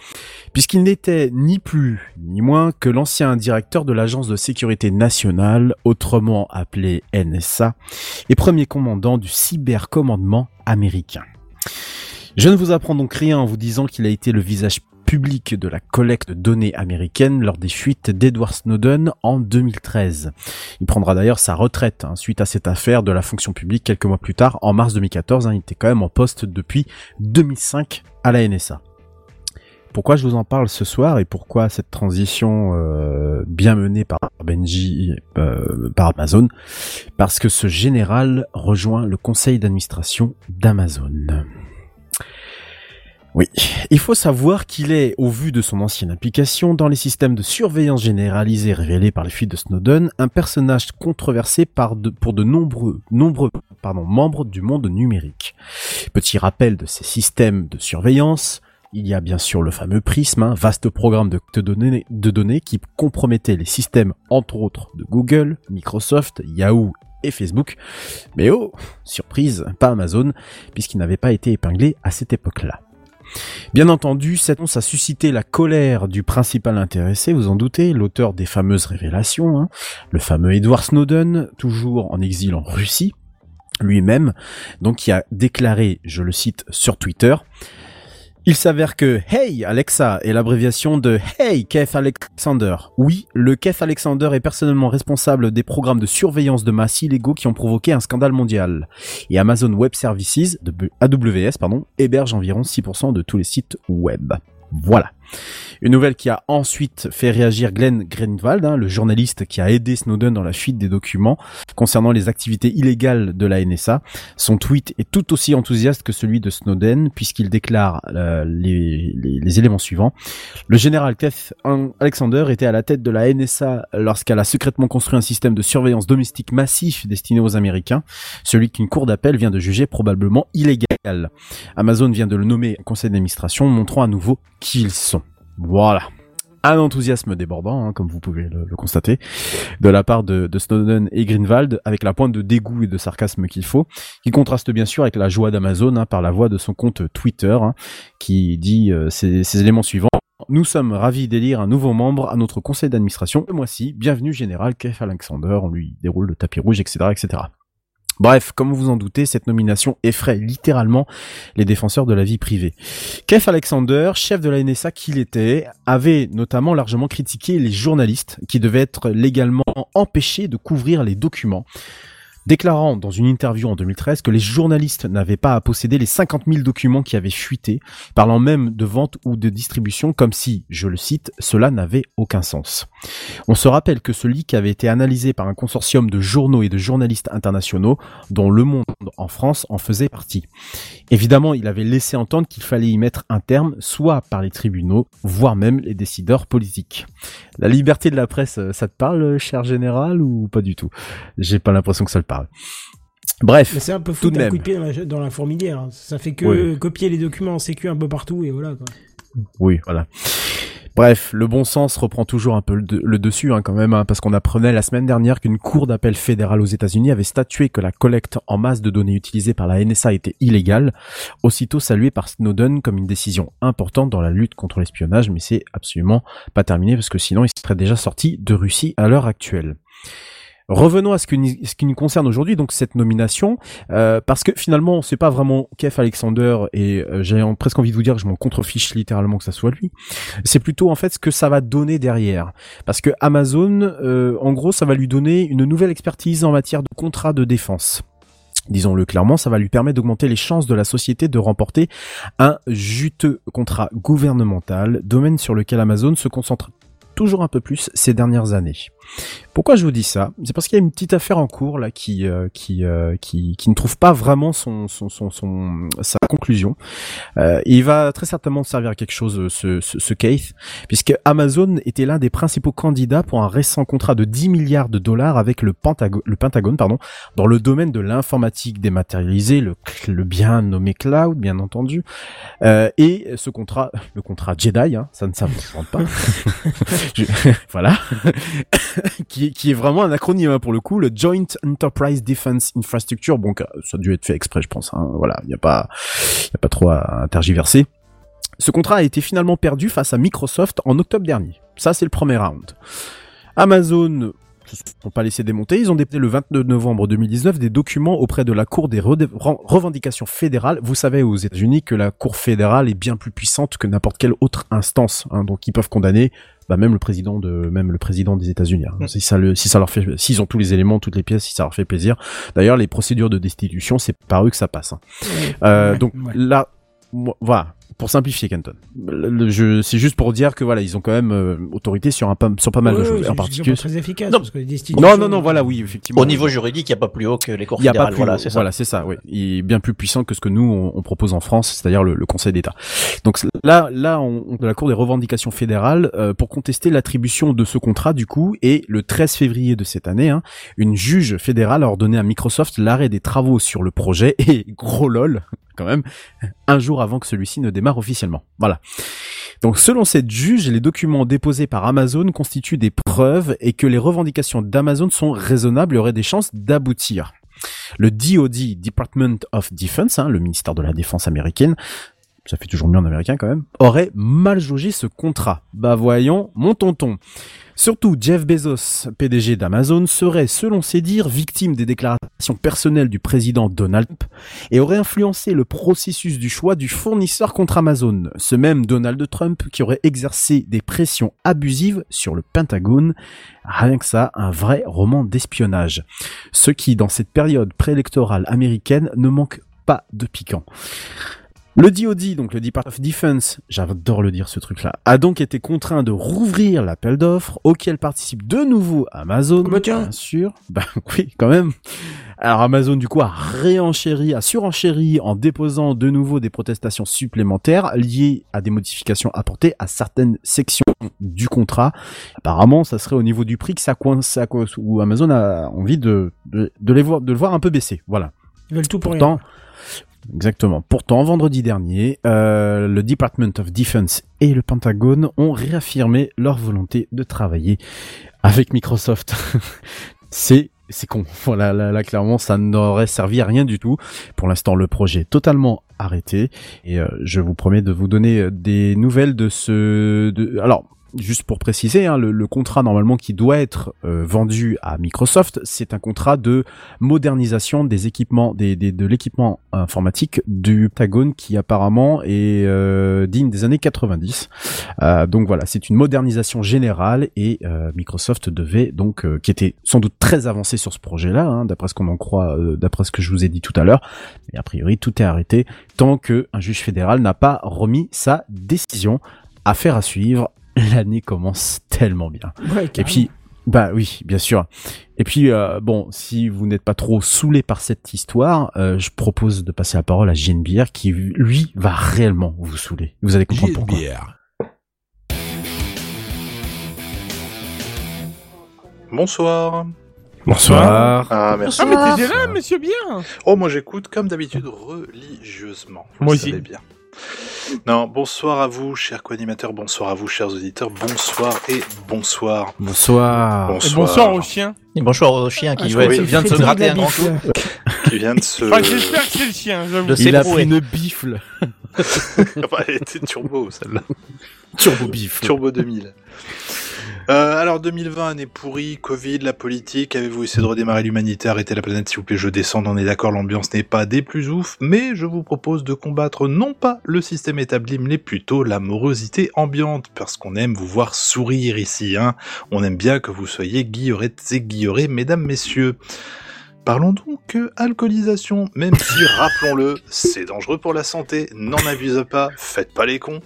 S6: puisqu'il n'était ni plus ni moins que l'ancien directeur de l'agence de sécurité nationale, autrement appelé NSA, et premier commandant du cybercommandement américain. Je ne vous apprends donc rien en vous disant qu'il a été le visage publique de la collecte de données américaines lors des fuites d'Edward Snowden en 2013. Il prendra d'ailleurs sa retraite hein, suite à cette affaire de la fonction publique quelques mois plus tard, en mars 2014. hein, il était quand même en poste depuis 2005 à la NSA. Pourquoi je vous en parle ce soir et pourquoi cette transition euh, bien menée par Benji, euh, par Amazon? Parce que ce général rejoint le conseil d'administration d'Amazon. Oui, il faut savoir qu'il est, au vu de son ancienne implication dans les systèmes de surveillance généralisée révélés par les fuites de Snowden, un personnage controversé pour de nombreux, membres du monde numérique. Petit rappel de ces systèmes de surveillance, il y a bien sûr le fameux Prism, un vaste programme de données qui compromettait les systèmes entre autres de Google, Microsoft, Yahoo et Facebook. Mais oh, surprise, pas Amazon, puisqu'il n'avait pas été épinglé à cette époque-là. Bien entendu, cette annonce a suscité la colère du principal intéressé, vous en doutez, l'auteur des fameuses révélations, hein, le fameux Edward Snowden, toujours en exil en Russie, lui-même, donc qui a déclaré, je le cite sur Twitter, il s'avère que Hey Alexa est l'abréviation de Hey Keith Alexander. Oui, le Keith Alexander est personnellement responsable des programmes de surveillance de masse illégaux qui ont provoqué un scandale mondial. Et Amazon Web Services, AWS, pardon, héberge environ 6% de tous les sites web. Voilà. Une nouvelle qui a ensuite fait réagir Glenn Greenwald, hein, le journaliste qui a aidé Snowden dans la fuite des documents concernant les activités illégales de la NSA. Son tweet est tout aussi enthousiaste que celui de Snowden puisqu'il déclare euh, les, les- éléments suivants. Le général Keith Alexander était à la tête de la NSA lorsqu'elle a secrètement construit un système de surveillance domestique massif destiné aux Américains, celui qu'une cour d'appel vient de juger probablement illégal. Amazon vient de le nommer conseil d'administration, montrant à nouveau qui ils sont. Voilà. Un enthousiasme débordant, hein, comme vous pouvez le, constater, de la part de, de Snowden et Greenwald, avec la pointe de dégoût et de sarcasme qu'il faut, qui contraste bien sûr avec la joie d'Amazon hein, par la voix de son compte Twitter, hein, qui dit euh, ces, éléments suivants. Nous sommes ravis d'élire un nouveau membre à notre conseil d'administration ce mois-ci. Bienvenue général Keith Alexander. On lui déroule le tapis rouge, etc., etc. Bref, comme vous en doutez, cette nomination effraie littéralement les défenseurs de la vie privée. Keith Alexander, chef de la NSA qu'il était, avait notamment largement critiqué les journalistes qui devaient être légalement empêchés de couvrir les documents déclarant dans une interview en 2013 que les journalistes n'avaient pas à posséder les 50 000 documents qui avaient fuité, parlant même de vente ou de distribution comme si, je le cite, cela n'avait aucun sens. On se rappelle que ce leak avait été analysé par un consortium de journaux et de journalistes internationaux dont Le Monde en France en faisait partie. Évidemment, il avait laissé entendre qu'il fallait y mettre un terme, soit par les tribunaux, voire même les décideurs politiques. La liberté de la presse, euh, ça te parle, cher général, ou pas du tout? J'ai pas l'impression que ça le parle. Bref,
S2: Mais c'est un peu
S6: Tout
S2: foutre
S6: de même.
S2: coup de pied dans la, dans la fourmilière. hein. Ça fait que
S6: Oui.
S2: copier les documents en sécu un peu partout et voilà quoi.
S6: Oui, voilà. Bref, le bon sens reprend toujours un peu le, de- le dessus hein, quand même, hein, parce qu'on apprenait la semaine dernière qu'une cour d'appel fédérale aux États-Unis avait statué que la collecte en masse de données utilisées par la NSA était illégale, aussitôt saluée par Snowden comme une décision importante dans la lutte contre l'espionnage, mais c'est absolument pas terminé parce que sinon il serait déjà sorti de Russie à l'heure actuelle. Revenons à ce, qui nous concerne aujourd'hui, donc cette nomination, euh, parce que finalement c'est pas vraiment Keith Alexander et euh, j'ai presque envie de vous dire que je m'en contrefiche littéralement que ça soit lui. C'est plutôt en fait ce que ça va donner derrière, parce que Amazon, euh, en gros, ça va lui donner une nouvelle expertise en matière de contrat de défense. Disons-le clairement, ça va lui permettre d'augmenter les chances de la société de remporter un juteux contrat gouvernemental, domaine sur lequel Amazon se concentre toujours un peu plus ces dernières années. Pourquoi je vous dis ça? C'est parce qu'il y a une petite affaire en cours là qui euh, qui, euh, qui qui ne trouve pas vraiment son son son, son sa conclusion. Euh, et il va très certainement servir à quelque chose euh, ce ce, ce case puisque Amazon était l'un des principaux candidats pour un récent contrat de 10 milliards de dollars avec le Pentagone le Pentagone pardon dans le domaine de l'informatique dématérialisée le le bien nommé cloud bien entendu. Euh, et ce contrat le contrat Jedi hein, ça ne s'invente pas. Je- voilà qui, est- vraiment un acronyme hein, pour le coup, le Joint Enterprise Defense Infrastructure. Bon, ça a dû être fait exprès, je pense. Hein, voilà, il n'y a pas, y a pas trop à intergiverser. Ce contrat a été finalement perdu face à Microsoft en octobre dernier. Ça, c'est le premier round. Amazon se sont pas laissés démonter. Ils ont déposé le 29 novembre 2019 des documents auprès de la Cour des revendications fédérales. Vous savez aux États-Unis que la Cour fédérale est bien plus puissante que n'importe quelle autre instance, hein, donc ils peuvent condamner bah, même le président de même le président des États-Unis. hein. Si ça le si ça leur fait s'ils ont tous les éléments, toutes les pièces, si ça leur fait plaisir. D'ailleurs, les procédures de destitution, c'est par eux que ça passe. hein. Euh, donc
S2: ouais.
S6: là, moi- voilà, pour simplifier Canton. Le- le- je- C'est juste pour dire que voilà, ils ont quand même euh, autorité sur un pas, sur pas mal de choses, en
S2: c'est
S6: particulier.
S2: très efficace
S5: Non.
S2: parce que les
S6: Non, non, non, voilà, oui, effectivement.
S5: Au niveau juridique, il n'y a pas plus haut que les cours
S6: il y a pas
S5: fédérales.
S6: plus,
S5: Voilà, c'est ça.
S6: voilà, c'est ça, oui. Il est bien plus puissant que ce que nous on, on propose en France, c'est-à-dire le, le Conseil d'État. Donc là, là, on, on- de la Cour des revendications fédérales euh, pour contester l'attribution de ce contrat du coup et le 13 février de cette année, hein, une juge fédérale a ordonné à Microsoft l'arrêt des travaux sur le projet et gros lol un jour avant que celui-ci ne démarre officiellement. Voilà. Donc selon cette juge, les documents déposés par Amazon constituent des preuves et que les revendications d'Amazon sont raisonnables et auraient des chances d'aboutir. Le DoD, Department of Defense, hein, le ministère de la Défense américaine, ça fait toujours mieux en américain quand même, aurait mal jaugé ce contrat. Bah voyons, mon tonton. Surtout, Jeff Bezos, PDG d'Amazon, serait, selon ses dires, victime des déclarations personnelles du président Donald Trump et aurait influencé le processus du choix du fournisseur contre Amazon. Ce même Donald Trump qui aurait exercé des pressions abusives sur le Pentagone. Rien que ça, un vrai roman d'espionnage. Ce qui, dans cette période préélectorale américaine, ne manque pas de piquant. Le DoD, donc le Department of Defense, j'adore le dire ce truc-là, a donc été contraint de rouvrir l'appel d'offres auquel participe de nouveau Amazon,
S2: Bah tiens.
S6: bien sûr. Bah oui, quand même. Alors Amazon du coup a réenchéri, a surenchéri en déposant de nouveau des protestations supplémentaires liées à des modifications apportées à certaines sections du contrat. Apparemment, ça serait au niveau du prix que ça coince, ça coince où Amazon a envie de, de, de les voir, de le voir un peu baisser. Voilà.
S2: Ils veulent tout pour
S6: Pourtant,
S2: rien.
S6: Exactement. Pourtant, vendredi dernier, euh, le Department of Defense et le Pentagone ont réaffirmé leur volonté de travailler avec Microsoft. c'est c'est con. Voilà, là, là, clairement, ça n'aurait servi à rien du tout. Pour l'instant, le projet est totalement arrêté et euh, je vous promets de vous donner euh, des nouvelles de ce. Alors. Juste pour préciser, hein, le, contrat normalement qui doit être euh, vendu à Microsoft, c'est un contrat de modernisation des équipements, de l'équipement informatique du Pentagone qui apparemment est euh, digne des années 90. Euh, donc voilà, c'est une modernisation générale et Microsoft devait donc, qui était sans doute très avancé sur ce projet-là, hein, d'après ce qu'on en croit, d'après ce que je vous ai dit tout à l'heure. Mais a priori, tout est arrêté tant que un juge fédéral n'a pas remis sa décision. Affaire à suivre. L'année commence tellement bien.
S2: Ouais,
S6: Et puis, bah oui, bien sûr. Et puis, euh, bon, si vous n'êtes pas trop saoulé par cette histoire, euh, je propose de passer la parole à JNBR qui, lui, va réellement vous saouler. Vous allez comprendre pourquoi.
S1: JNBR.
S3: Bonsoir.
S4: Bonsoir.
S3: Ah, merci.
S4: Ah, mais t'étais là, monsieur bien
S3: Oh, moi j'écoute comme d'habitude religieusement. Vous
S4: Moi
S3: le
S4: aussi.
S3: savez bien. Non, bonsoir à vous, chers co-animateurs, bonsoir à vous, chers auditeurs, bonsoir et bonsoir.
S6: Bonsoir.
S4: Et bonsoir aux chiens.
S5: Et bonsoir au chien
S2: Ah,
S5: qui
S2: je
S5: ouais,
S2: c'est
S5: vient de se gratter un grand coup.
S3: qui vient de se.
S4: Enfin, j'espère que c'est le chien, j'avoue.
S5: De
S6: Il a pris une bifle.
S3: Enfin, Elle était turbo, celle-là.
S6: Turbo bifle.
S3: Turbo 2000. Euh, alors 2020, année pourrie, Covid, la politique, avez-vous essayé de redémarrer l'humanité, arrêter la planète s'il vous plaît, je descends, on est d'accord, l'ambiance n'est pas des plus ouf, mais je vous propose de combattre non pas le système établi, mais plutôt la morosité ambiante, parce qu'on aime vous voir sourire ici, hein. On aime bien que vous soyez guillerettes et guillerets, mesdames, messieurs. Parlons donc alcoolisation, même si, rappelons-le, c'est dangereux pour la santé, n'en abuse pas, faites pas les cons.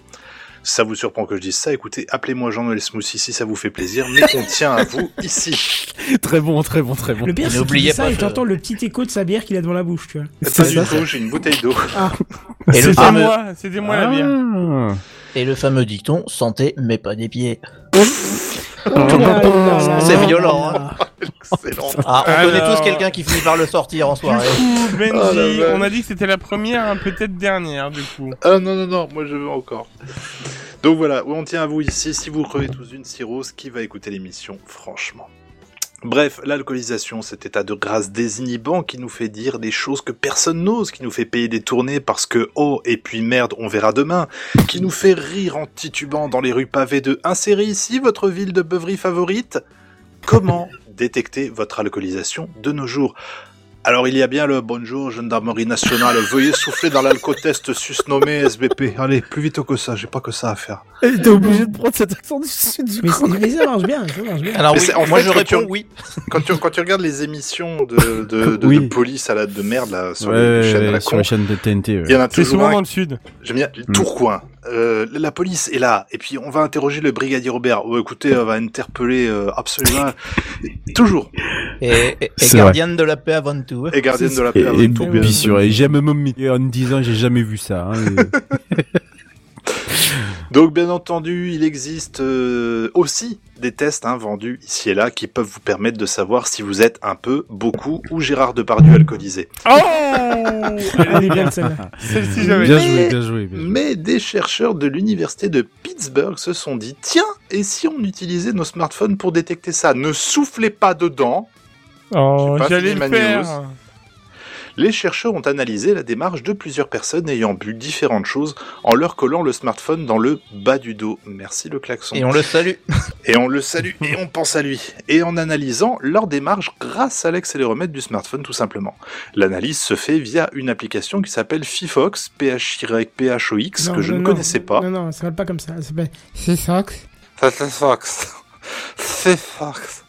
S3: Ça vous surprend que je dise ça Écoutez, appelez-moi Jean-Noël Smoothie si ça vous fait plaisir, mais on tient à vous ici.
S6: Très bon, très bon, très bon.
S2: Le pire, c'est ça
S5: pas
S2: et t'entends le petit écho de sa bière qu'il a devant la bouche, tu vois.
S3: Pas du tout, j'ai une bouteille d'eau.
S5: Et le
S4: C'était moi, c'était moi la bière.
S5: Et le fameux dicton, santé, mais pas des pieds. C'est violent.
S3: Excellent.
S5: Ah, on
S4: Alors-
S5: connaît tous quelqu'un qui finit par le sortir en
S4: Du
S5: soirée.
S4: coup, Benji,
S3: Oh
S4: on a dit que c'était la première, hein, peut-être dernière, du coup.
S3: Ah non, non, non, moi je veux encore. Donc voilà, on tient à vous ici. Si vous crevez tous une cirrhose, qui va écouter l'émission, franchement Bref, l'alcoolisation, cet état de grâce désinhibant qui nous fait dire des choses que personne n'ose, qui nous fait payer des tournées parce que oh, et puis merde, on verra demain, qui nous fait rire en titubant dans les rues pavées de Insérez ici votre ville de beuverie favorite Comment détecter votre alcoolisation de nos jours? Alors il y a bien le bonjour gendarmerie nationale, veuillez souffler dans l'alcotest susnommé SBP. Allez, plus vite que ça, j'ai pas que ça à faire.
S6: T'es obligé de prendre cet accent du sud du
S2: Mais, mais ça marche bien, ça marche bien.
S5: Alors oui,
S3: en
S5: moi
S3: fait,
S5: je
S3: quand tu-
S5: réponds oui.
S3: Quand tu, quand tu regardes les émissions de, de, de,
S6: Oui.
S3: de police à la de merde là, sur
S6: Ouais,
S3: les chaînes à la
S6: sur
S3: con,
S6: les chaînes de TNT. ouais.
S3: il y en a
S4: C'est
S3: toujours
S4: souvent
S3: un
S4: dans le sud.
S3: J'aime bien
S6: Mm.
S3: Tourcoing. Euh, la police est là, et puis on va interroger le brigadier Robert. Oh, écoutez, on va interpeller euh, absolument toujours.
S5: Et, et, et gardienne de la paix avant tout. hein.
S3: Et gardienne de la
S6: Et,
S3: paix.
S6: et,
S3: avant tout, bien
S6: puis
S3: sûr.
S6: et j'aime même en disant j'ai jamais vu ça. hein, et-
S3: Donc bien entendu, il existe euh, aussi des tests hein, vendus ici et là qui peuvent vous permettre de savoir si vous êtes un peu, beaucoup ou Gérard Depardieu alcoolisé.
S4: Oh
S2: Elle est bien celle-là.
S4: Celle-ci, j'avais.
S6: bien
S3: Mais-
S6: joué, bien joué. bien joué.
S3: Mais des chercheurs de l'université de Pittsburgh se sont dit tiens, et si on utilisait nos smartphones pour détecter ça? Ne soufflez pas dedans,
S4: Oh, j'allais le faire.
S3: news. Les chercheurs ont analysé la démarche de plusieurs personnes ayant bu différentes choses en leur collant le smartphone dans le bas du dos. Merci le klaxon.
S5: Et on le salue.
S3: Et on le salue et on pense à lui. Et en analysant leur démarche grâce à l'accéléromètre du smartphone tout simplement. L'analyse se fait via une application qui s'appelle Fifox, P-H-Y-P-H-O-X, que je
S2: non,
S3: ne
S2: non.
S3: connaissais pas.
S2: Non, non, ça s'appelle pas comme ça. Ça s'appelle Fifox.
S3: Fifox. Fifox.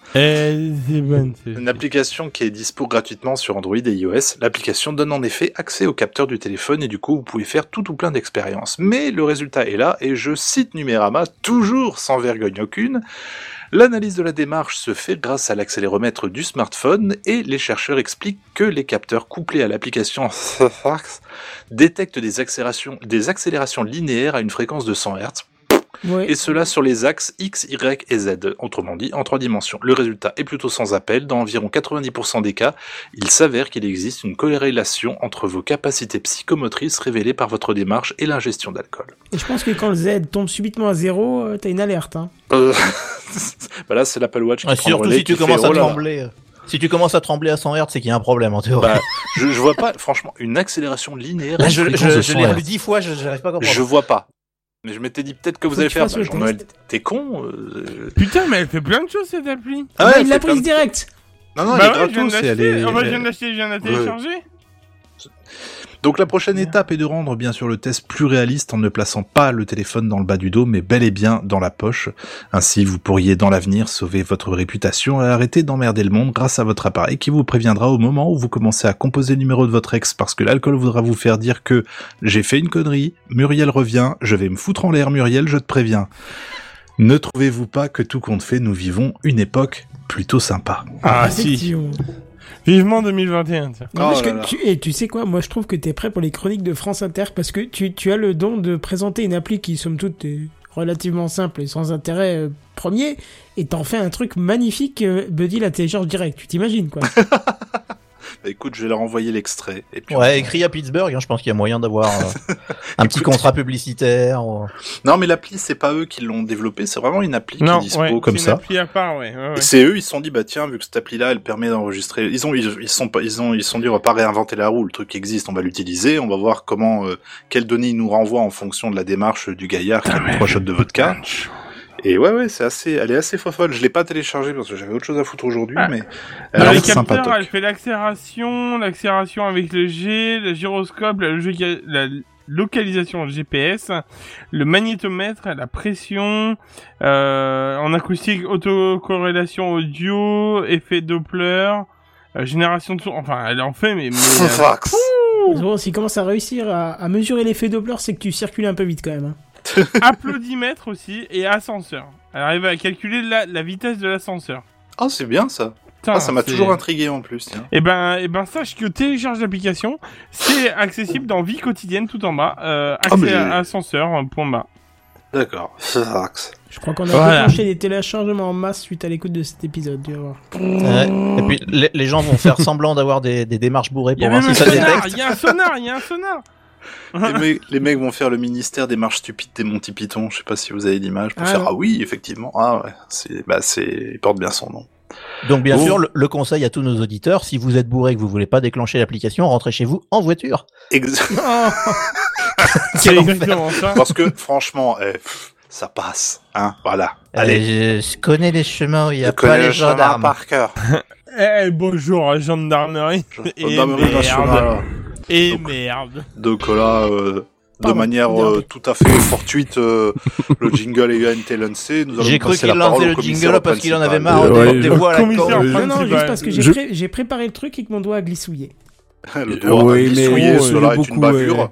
S3: Une application qui est dispo gratuitement sur Android et iOS. L'application donne en effet accès au capteur du téléphone et du coup vous pouvez faire tout ou plein d'expériences. Mais le résultat est là et je cite Numérama, toujours sans vergogne aucune. L'analyse de la démarche se fait grâce à l'accéléromètre du smartphone et les chercheurs expliquent que les capteurs couplés à l'application détectent des accélérations, des accélérations linéaires à une fréquence de 100 Hz Et cela sur les axes X, Y et Z, autrement dit en trois dimensions. Le résultat est plutôt sans appel, dans environ 90% des cas, il s'avère qu'il existe une corrélation entre vos capacités psychomotrices révélées par votre démarche et l'ingestion d'alcool.
S2: Et je pense que quand le Z tombe subitement à zéro, euh, t'as une alerte. Hein.
S3: Euh... bah là, c'est l'Apple Watch qui le
S5: surtout
S3: relais,
S5: si tu
S3: qui fait,
S5: commences à
S3: oh
S5: trembler. euh, Si tu commences à trembler à 100 Hz, c'est qu'il y a un problème en théorie.
S3: Bah, je, je vois pas, franchement, une accélération linéaire.
S5: Là, je, je, je
S3: 100
S5: l'ai relu dix fois, je j'arrive pas à comprendre.
S3: Je vois pas. Mais je m'étais dit peut-être que vous allez faire. Bah, Jean-Noël, t'es con euh,
S4: Putain, mais elle fait plein de choses cette appli.
S3: Ah
S2: Bah,
S3: ouais,
S2: il l'a
S3: c'est plein
S2: prise
S3: de-
S2: direct.
S3: Non, non,
S4: bah
S3: elle est
S4: ouais, je viens de
S3: gratos et elle
S4: l'acheter.
S3: est-
S4: Enfin, je viens de l'acheter, je viens de la télécharger.
S3: Donc la prochaine étape est de rendre bien sûr le test plus réaliste en ne plaçant pas le téléphone dans le bas du dos mais bel et bien dans la poche. Ainsi vous pourriez dans l'avenir sauver votre réputation et arrêter d'emmerder le monde grâce à votre appareil qui vous préviendra au moment où vous commencez à composer le numéro de votre ex parce que l'alcool voudra vous faire dire que j'ai fait une connerie, Muriel revient, je vais me foutre en l'air Muriel, je te préviens. Ne trouvez-vous pas que tout compte fait, nous vivons une époque plutôt sympa?
S4: Ah si. Vivement 2021. tiens.
S2: Non, parce
S3: Oh là
S2: que
S3: là.
S2: tu, et tu sais quoi, moi je trouve que t'es prêt pour les chroniques de France Inter parce que tu, tu as le don de présenter une appli qui, somme toute, est relativement simple et sans intérêt euh, premier, et t'en fais un truc magnifique, euh, Buddy la télécharge direct. Tu t'imagines quoi
S3: Bah, écoute, je vais leur envoyer l'extrait. et puis on-
S5: Ouais, écrit à Pittsburgh, hein, je pense qu'il y a moyen d'avoir euh, un petit
S3: Écoute.
S5: contrat publicitaire. ou-
S3: Non mais l'appli c'est pas eux qui l'ont développé, c'est vraiment une appli qui est dispo
S4: ouais,
S3: comme
S4: c'est
S3: ça.
S4: une appli à part, ouais. ouais, ouais.
S3: Et c'est eux, ils se sont dit, bah tiens, vu que cette appli-là, elle permet d'enregistrer. Ils ont, ils, ils sont pas, ils ont, ils se sont dit, on va pas réinventer la roue. Le truc existe, on va l'utiliser. On va voir comment, euh, quelles données il nous renvoie en fonction de la démarche du gaillard qui a mis trois shots de vodka. Et ouais, ouais, c'est assez, elle est assez fofolle. Je l'ai pas téléchargée parce que j'avais autre chose à foutre aujourd'hui,
S4: Ah.
S3: mais elle
S4: Dans
S3: a
S4: les capteurs, elle fait l'accélération, l'accélération avec le G, le gyroscope, la, localisation GPS, le magnétomètre, la pression, euh, en acoustique, autocorrélation audio, effet Doppler, euh, génération de son, enfin, elle en fait, mais, mais euh,
S3: Fox.
S2: Bon, S'il commence à réussir à, à mesurer l'effet Doppler, c'est que tu circules un peu vite quand même. hein.
S4: applaudimètre aussi et ascenseur. Elle arrive à calculer la, la vitesse de l'ascenseur.
S3: Ah, c'est bien ça. Ah, ça m'a toujours intrigué en plus. Tiens.
S4: Eh ben, eh ben, sache que télécharge l'application, c'est accessible dans vie quotidienne tout en bas, euh, accès
S3: Ah, mais-
S4: à ascenseur, euh, point bas.
S3: D'accord.
S2: Je crois qu'on a
S4: Voilà.
S2: déclenché des téléchargements en masse suite à l'écoute de cet épisode, tu vas voir.
S5: Ouais. Et puis les, les gens vont faire semblant d'avoir des, des démarches bourrées pour voir si ça détecte.
S4: il y a un sonar, il y a un sonar.
S3: les, mecs, les mecs vont faire le ministère des marches stupides des Monty Python. Je sais pas si vous avez l'image pour
S2: Ah,
S3: faire
S2: non.
S3: ah oui, effectivement. Ah ouais, c'est, bah c'est, il porte bien son nom.
S5: Donc bien
S3: Oh.
S5: sûr, le, le conseil à tous nos auditeurs, si vous êtes bourré et que vous voulez pas déclencher l'application, rentrez chez vous en voiture.
S4: C'est exactement ça.
S3: Parce que franchement, eh, pff, ça passe. Hein, voilà.
S5: Euh,
S3: Allez.
S5: je connais les chemins où il y a
S3: Je
S5: pas
S3: connais
S5: les
S3: le
S5: gendarmes.
S3: par cœur.
S4: Eh, bonjour, gendarmerie. Et
S3: Gendarmerie.
S4: Et
S3: Donc-
S4: merde.
S3: Donc là, euh, de manière euh, tout à fait fortuite, euh, le jingle ayant été lancé. Nous allons
S5: J'ai cru qu'il lançait le jingle parce qu'il en avait marre
S6: Euh,
S5: des-
S6: ouais,
S5: des voix à la
S4: commissaire.
S2: Non, non, juste parce que j'ai
S6: Je-
S2: pré- j'ai préparé le truc et que mon doigt a glissouillé.
S3: Le à
S6: mais
S3: glissouiller,
S6: bon,
S3: cela
S6: euh,
S3: est
S6: beaucoup,
S3: une bavure.
S6: ouais.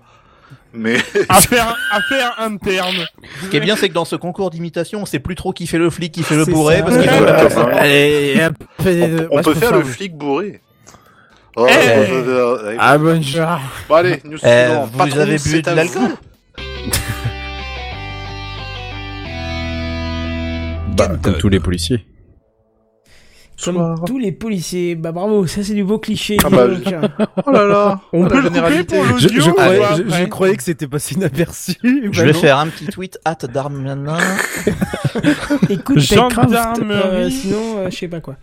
S3: Mais
S4: Affaire, affaire interne.
S5: Ce qui est bien, c'est que dans ce concours d'imitation, on sait plus trop qui fait le flic, qui fait le bourré,
S2: ça.
S5: parce qu'il faut
S3: on,
S6: euh,
S3: on peut faire le flic bourré. Oh,
S4: Eh.
S3: euh, euh,
S6: Ah, bonjour.
S3: Bon allez, nous
S5: Eh,
S3: suivons.
S5: vous
S3: Patron,
S5: avez bu de l'alcool
S6: Bah, comme tous les policiers.
S2: Comme
S3: Soir.
S2: tous les policiers. Bah bravo, ça c'est du beau cliché.
S3: Ah bah. Oh là là,
S4: On peut le couper pour
S6: Je,
S4: l'audio
S6: je croyais,
S4: pas,
S6: je-
S4: après
S6: je croyais que c'était passé inaperçu.
S5: Je
S6: Bah
S5: vais
S6: non.
S5: faire un petit tweet, hâte Darmanin.
S2: Écoute, Techcraft,
S4: Gendarmerie.
S2: euh, sinon, euh, je sais pas quoi.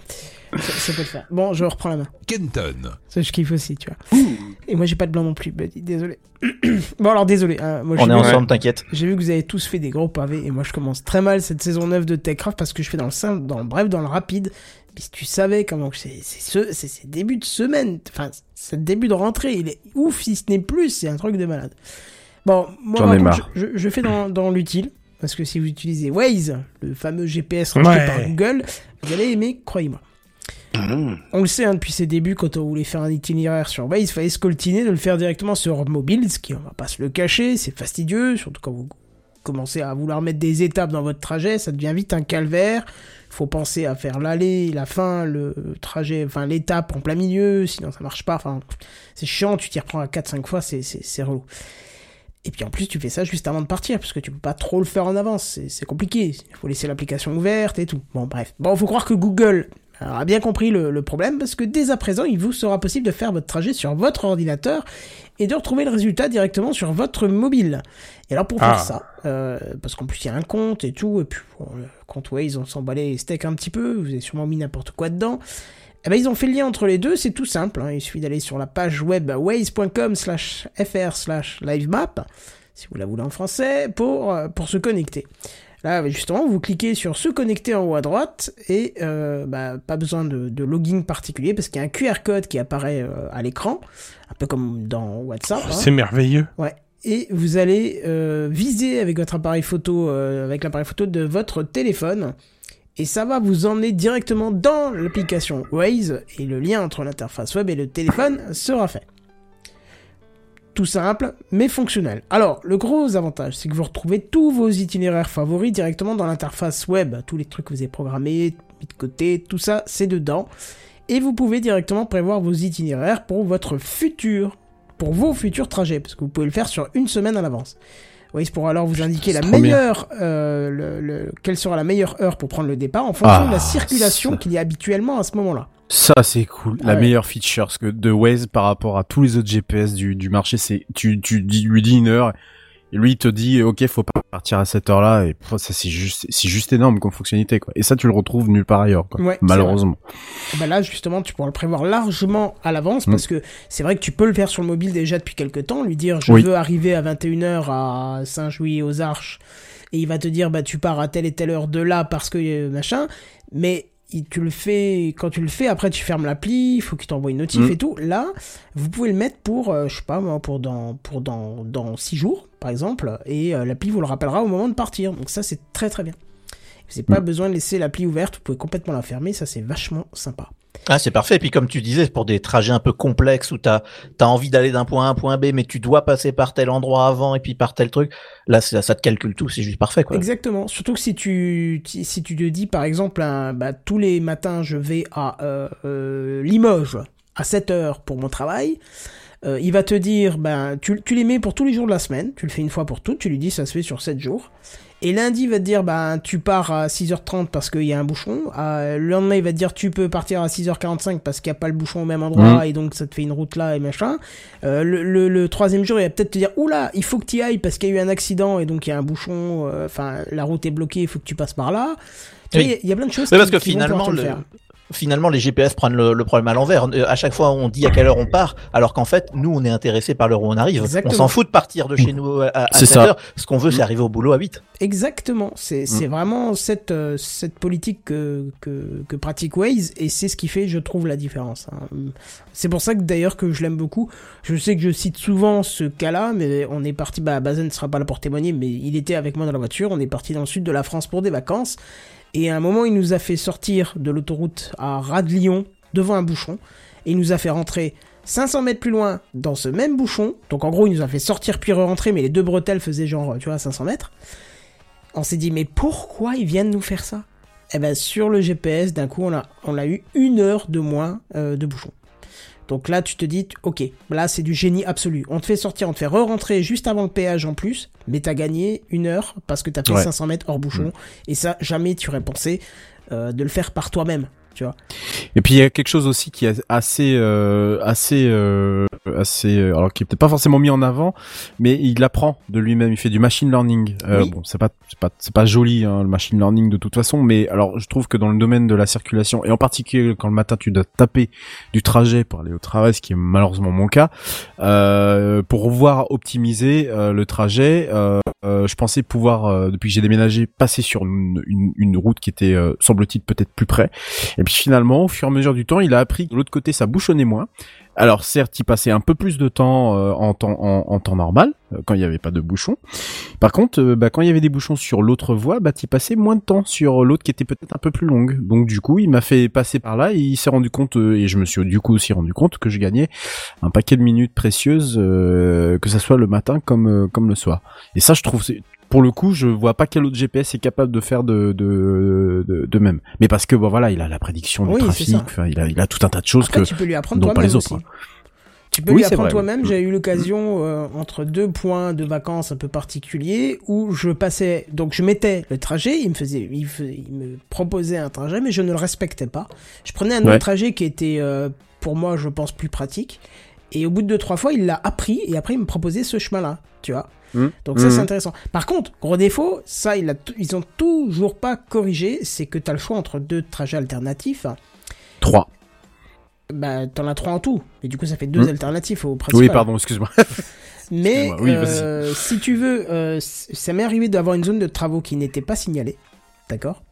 S2: Ça, ça peut le faire. Bon, je reprends la main.
S1: Kenton.
S2: Ça, je kiffe aussi, tu vois. Et moi, j'ai pas de blanc non plus, Buddy, désolé. bon, alors, désolé. hein, moi,
S5: On est ensemble, t'inquiète.
S2: J'ai vu que vous avez tous fait des gros pavés et moi je commence très mal cette saison 9 de Techcraft parce que je fais dans le simple, dans le bref, dans le rapide. Si tu savais comment que c'est ce c'est ces débuts de semaine, enfin c'est le début de rentrée, il est ouf si ce n'est plus, c'est un truc de malade. Bon, moi par contre. Je, je- je fais dans, dans l'utile parce que si vous utilisez Waze, le fameux GPS racheté
S4: Ouais.
S2: par Google, vous allez aimer, croyez-moi. On le sait hein, depuis ses débuts, quand on voulait faire un itinéraire sur Waze, il fallait scoltiner de le faire directement sur mobile, ce qui, on va pas se le cacher, c'est fastidieux, surtout quand vous commencez à vouloir mettre des étapes dans votre trajet, ça devient vite un calvaire. Faut penser à faire l'aller, la fin, le trajet, enfin l'étape en plein milieu, sinon ça marche pas. Enfin, c'est chiant, tu t'y reprends à 4-5 fois, c'est, relou. Et puis en plus, tu fais ça juste avant de partir, parce que tu peux pas trop le faire en avance, c'est compliqué. Il faut laisser l'application ouverte et tout. Bon, bref. Bon, faut croire que Google alors, a bien compris le, le problème, parce que dès à présent, il vous sera possible de faire votre trajet sur votre ordinateur et de retrouver le résultat directement sur votre mobile. Et alors pour faire
S4: Ah.
S2: ça, euh, parce qu'en plus il y a un compte et tout, et puis bon, le compte Waze, on s'emballait les steaks un petit peu, vous avez sûrement mis n'importe quoi dedans. Eh ben, ils ont fait le lien entre les deux, c'est tout simple. hein. Il suffit d'aller sur la page web waze.com slash fr slash live-map, si vous la voulez en français, pour, euh, pour se connecter. Là, justement, vous cliquez sur se connecter en haut à droite et euh, bah, pas besoin de, de login particulier parce qu'il y a un QR code qui apparaît euh, à l'écran, un peu comme dans WhatsApp. hein.
S4: C'est merveilleux.
S2: Ouais. Et vous allez euh, viser avec votre appareil photo, euh, avec l'appareil photo de votre téléphone. Et ça va vous emmener directement dans l'application Waze. Et le lien entre l'interface web et le téléphone sera fait. Tout simple, mais fonctionnel. Alors, le gros avantage, c'est que vous retrouvez tous vos itinéraires favoris directement dans l'interface web. Tous les trucs que vous avez programmés, de côté, tout ça, c'est dedans. Et vous pouvez directement prévoir vos itinéraires pour votre futur pour vos futurs trajets, parce que vous pouvez le faire sur une semaine à l'avance. Waze pourra alors vous indiquer la meilleure, euh, le- le- quelle sera la meilleure heure pour prendre le départ en fonction
S6: Ah,
S2: de la circulation
S6: ça.
S2: qu'il y a habituellement à ce moment-là.
S6: Ça, c'est cool.
S2: Ah
S6: la
S2: ouais.
S6: meilleure feature, que de Waze par rapport à tous les autres GPS du, du marché, c'est tu, tu lui dis une heure, lui il te dit, ok, faut pas partir à cette heure-là, et pff, ça c'est juste, c'est juste énorme comme fonctionnalité, quoi. Et ça, tu le retrouves nulle part ailleurs, quoi.
S2: Ouais,
S6: Malheureusement.
S2: Bah là, justement, tu pourras le prévoir largement à l'avance
S6: Mm.
S2: parce que c'est vrai que tu peux le faire sur le mobile déjà depuis quelques temps, lui dire je
S6: Oui.
S2: veux arriver à 21h à Saint-Jouy aux Arches et il va te dire bah tu pars à telle et telle heure de là parce que euh, machin, mais il- tu le fais quand tu le fais après tu fermes l'appli, il faut qu'il t'envoie une notif
S6: Mm.
S2: et tout. Là, vous pouvez le mettre pour euh, je sais pas moi pour dans pour dans dans 6 jours par exemple et euh, l'appli vous le rappellera au moment de partir. Donc ça c'est très très bien. Vous n'avez pas
S6: Mm.
S2: besoin de laisser l'appli ouverte, vous pouvez complètement la fermer, ça c'est vachement sympa.
S5: Ah, c'est parfait. Et puis, comme tu disais, pour des trajets un peu complexes où t'as as envie d'aller d'un point A à un point B, mais tu dois passer par tel endroit avant et puis par tel truc, là, ça, ça te calcule tout. C'est juste parfait, quoi.
S2: Exactement. Surtout que si tu si tu te dis par exemple bah, tous les matins je vais à euh, euh, Limoges à 7 heures pour mon travail, euh, il va te dire ben tu, tu les mets pour tous les jours de la semaine, tu le fais une fois pour toutes, tu lui dis ça se fait sur 7 jours. Et lundi il va te dire ben tu pars à 6h30 parce qu'il y a un bouchon. Euh, le lendemain il va te dire tu peux partir à 6h45 parce qu'il n'y a pas le bouchon au même endroit et donc ça te fait une route là et machin. Euh, le, le, le troisième jour, il va peut-être te dire Oula, il faut que tu ailles parce qu'il y a eu un accident et donc il y a un bouchon, euh, enfin la route est bloquée, il faut que tu passes par là. Tu
S5: Oui.
S2: vois, il y a- plein de choses qui,
S5: parce que
S2: qui
S5: finalement,
S2: le
S5: le. Finalement, les GPS prennent le, le problème à l'envers. Euh, À chaque fois, on dit à quelle heure on part, alors qu'en fait, nous, on est intéressé par l'heure où on arrive.
S2: Exactement.
S5: On s'en fout de partir de chez nous à, à
S6: C'est
S5: 7
S6: ça.
S5: heures. Ce qu'on veut, c'est arriver au boulot à 8.
S2: Exactement, c'est c'est vraiment cette euh, cette politique que, que que pratique Waze et c'est ce qui fait, je trouve, la différence. hein. C'est pour ça que d'ailleurs que je l'aime beaucoup. Je sais que je cite souvent ce cas-là, mais on est parti. Bah, Bazen ne sera pas là pour témoigner, mais il était avec moi dans la voiture. On est parti dans le sud de la France pour des vacances et à un moment, il nous a fait sortir de l'autoroute à ras de Lyon devant un bouchon et il nous a fait rentrer 500 mètres plus loin dans ce même bouchon. Donc en gros, il nous a fait sortir puis re-rentrer, mais les deux bretelles faisaient genre, tu vois, 500 mètres. On s'est dit, mais pourquoi ils viennent nous faire ça? Eh ben, sur le GPS, d'un coup, on a, on a eu une heure de moins euh, de bouchon. Donc là, tu te dis, ok, là, c'est du génie absolu. On te fait sortir, on te fait re-rentrer juste avant le péage en plus, mais t'as gagné une heure parce que t'as fait
S6: Ouais.
S2: 500 mètres hors bouchon. Et ça, jamais tu aurais pensé euh, de le faire par toi-même, tu vois.
S6: Et puis il y a quelque chose aussi qui est assez, euh, assez, euh, assez, euh, alors qui est peut-être pas forcément mis en avant, mais il apprend de lui-même. Il fait du machine learning. Euh,
S2: Oui.
S6: Bon, c'est pas, c'est pas, c'est pas joli hein, le machine learning de toute façon, mais alors je trouve que dans le domaine de la circulation et en particulier quand le matin tu dois taper du trajet pour aller au travail, ce qui est malheureusement mon cas, euh, pour voir optimiser euh, le trajet, euh, euh, je pensais pouvoir euh, depuis que j'ai déménagé passer sur une, route qui était euh, semble-t-il peut-être plus près. Et puis finalement, au fur et à mesure du temps, il a appris que de l'autre côté, ça bouchonnait moins. Alors certes, il passait un peu plus de temps euh, en temps normal euh, quand il n'y avait pas de bouchons. Par contre, euh, bah, quand il y avait des bouchons sur l'autre voie, bah il passait moins de temps sur l'autre qui était peut-être un peu plus longue. Donc du coup, il m'a fait passer par là et il s'est rendu compte euh, et je me suis du coup aussi rendu compte que je gagnais un paquet de minutes précieuses, que ça soit le matin comme comme le soir. Et ça, je trouve pour le coup, je vois pas quel autre GPS est capable de faire de de de, de même. Mais parce que bon voilà, il a la prédiction du
S2: Oui,
S6: trafic, enfin, il a il a tout un tas de choses
S2: Après,
S6: que
S2: tu peux lui apprendre
S6: dont pas les autres,
S2: aussi.
S6: quoi.
S2: Tu peux
S6: Oui,
S2: lui apprendre toi-même.
S6: oui.
S2: J'ai eu l'occasion euh, entre deux points de vacances un peu particuliers où je passais, donc je mettais le trajet, il me faisait, il, me proposait un trajet, mais je ne le respectais pas. Je prenais un
S6: Ouais.
S2: autre trajet qui était euh, pour moi, je pense, plus pratique. Et au bout de deux trois fois, il l'a appris et après il me proposait ce chemin-là, tu vois.
S6: Mmh.
S2: Donc ça
S6: Mmh.
S2: c'est intéressant. Par contre, gros défaut, ça il a ils ont toujours pas corrigé, c'est que tu as le choix entre deux trajets alternatifs.
S6: 3.
S2: Bah t'en as trois en tout, mais du coup ça fait deux
S6: Mmh.
S2: alternatifs au principal.
S6: Oui, pardon, excuse-moi.
S2: Mais
S6: oui,
S2: euh, si tu veux, euh, ça m'est arrivé d'avoir une zone de travaux qui n'était pas signalée, d'accord?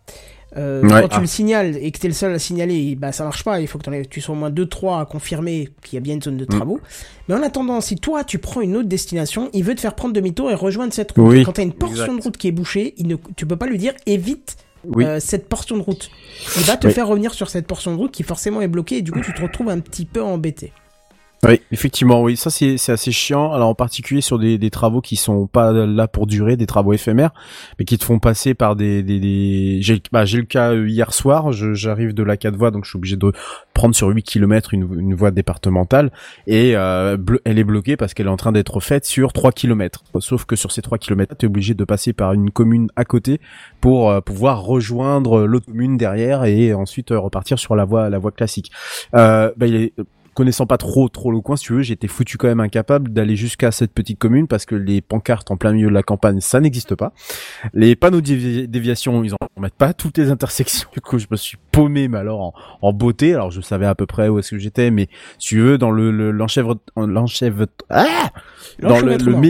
S2: Euh,
S6: Ouais.
S2: Quand tu
S6: Ah.
S2: le signales et que tu es le seul à signaler, bah ça marche pas. Il faut que aies- tu sois au moins 2-3 à confirmer qu'il y a bien une zone
S6: Mm.
S2: de travaux. Mais en attendant, si toi tu prends une autre destination, il veut te faire prendre demi-tour et rejoindre cette route.
S6: Oui.
S2: Quand tu as une portion
S6: Exact.
S2: de route qui est bouchée, il ne, tu peux pas lui dire évite
S6: Oui.
S2: euh, cette portion de route. Il va te
S6: Oui.
S2: faire revenir sur cette portion de route qui forcément est bloquée et du coup tu te retrouves un petit peu embêté.
S6: Oui, effectivement, oui, ça c'est assez chiant. Alors en particulier sur des, des travaux qui sont pas là pour durer, des travaux éphémères, mais qui te font passer par des des, des... j'ai bah, le cas euh, hier soir. J'arrive de la 4 voies, donc je suis obligé de prendre sur 8 km une, une voie départementale et euh, elle est bloquée parce qu'elle est en train d'être faite sur 3 km. Sauf que sur ces 3 km, tu es obligé de passer par une commune à côté pour euh, pouvoir rejoindre l'autre commune derrière et ensuite euh, repartir sur la voie la voie classique. Bah, il est connaissant pas trop trop le coin si tu veux j'étais foutu quand même incapable d'aller jusqu'à cette petite commune parce que les pancartes en plein milieu de la campagne ça n'existe pas. Les panneaux de dévi- déviation ils en mettent pas toutes les intersections. Du coup je me suis paumé mais alors en, en beauté. Alors je savais à peu près où est-ce que j'étais mais si tu veux dans le le- l'enchèvre l'enchèvre ah! Dans le, le
S2: L'enchevêtrement.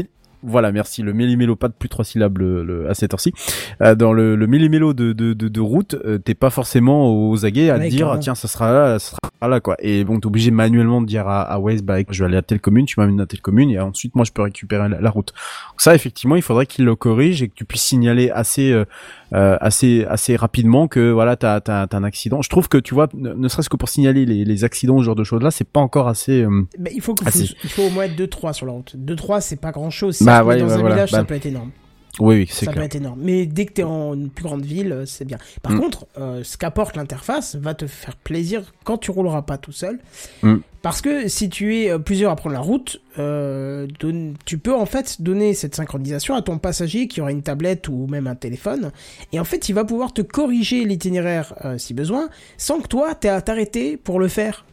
S6: Voilà, merci. Le méli-mélo, pas de plus trois syllabes le, le- à cette heure-ci. Euh, dans le, le méli-mélo de, de, de, de route, euh, t'es pas forcément aux aguets à
S2: Ouais,
S6: te dire, tiens, ça sera là, ça sera là, quoi. Et bon, t'es obligé manuellement de dire à, à Waze, bah, je vais aller à telle commune, tu m'amènes à telle commune, et ensuite, moi, je peux récupérer la, la route. Donc ça, effectivement, il faudrait qu'il le corrige et que tu puisses signaler assez, euh, euh, assez, assez rapidement que, voilà, t'as, t'as, t'as un accident. Je trouve que, tu vois, ne, ne serait-ce que pour signaler les, les accidents, ce genre de choses-là, c'est pas encore assez, euh,
S2: Mais il faut, que faut-
S6: si.
S2: il faut au moins 2-3 sur la route. 2-3 c'est pas grand chose. Si
S6: Bah ouais,
S2: dans un
S6: voilà.
S2: village, ça
S6: Bah,
S2: peut être énorme.
S6: Oui, oui, c'est
S2: Ça
S6: clair.
S2: peut être énorme. Mais dès que tu es en une plus grande ville, euh, c'est bien. Par
S6: Mm.
S2: contre, euh, ce qu'apporte l'interface va te faire plaisir quand tu rouleras pas tout seul.
S6: Mm.
S2: Parce que si tu es euh, plusieurs à prendre la route, euh, donne- tu peux en fait donner cette synchronisation à ton passager qui aura une tablette ou même un téléphone. Et en fait, il va pouvoir te corriger l'itinéraire euh, si besoin, sans que toi, tu à t'arrêter pour le faire.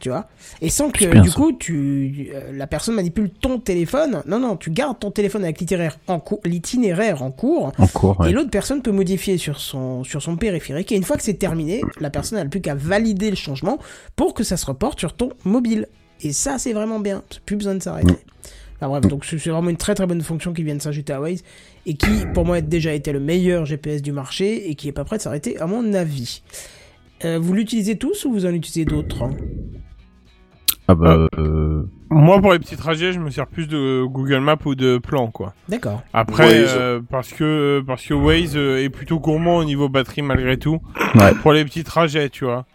S2: Tu vois. Et sans que du
S6: ça.
S2: coup tu euh, la personne manipule ton téléphone. Non non, tu gardes ton téléphone avec l'itinéraire en cours, l'itinéraire en cours.
S6: En cours, ouais.
S2: Et l'autre personne peut modifier sur son, sur son périphérique. Et une fois que c'est terminé, la personne n'a plus qu'à valider le changement pour que ça se reporte sur ton mobile. Et ça, c'est vraiment bien. Plus besoin de s'arrêter.
S6: Mm.
S2: Enfin bref, donc c'est c'est vraiment une très très bonne fonction qui vient de s'ajouter à Waze et qui, pour moi, a déjà été le meilleur GPS du marché et qui est pas prêt de s'arrêter, à mon avis. Euh, vous l'utilisez tous ou vous en utilisez d'autres? hein
S6: Ah bah, euh,
S4: Moi, pour les petits trajets, je me sers plus de Google Maps ou de plan, quoi.
S2: D'accord.
S4: Après,
S3: Waze.
S4: euh, parce que parce que Waze euh, est plutôt gourmand au niveau batterie malgré tout.
S6: Ouais.
S4: Pour les petits trajets, tu vois.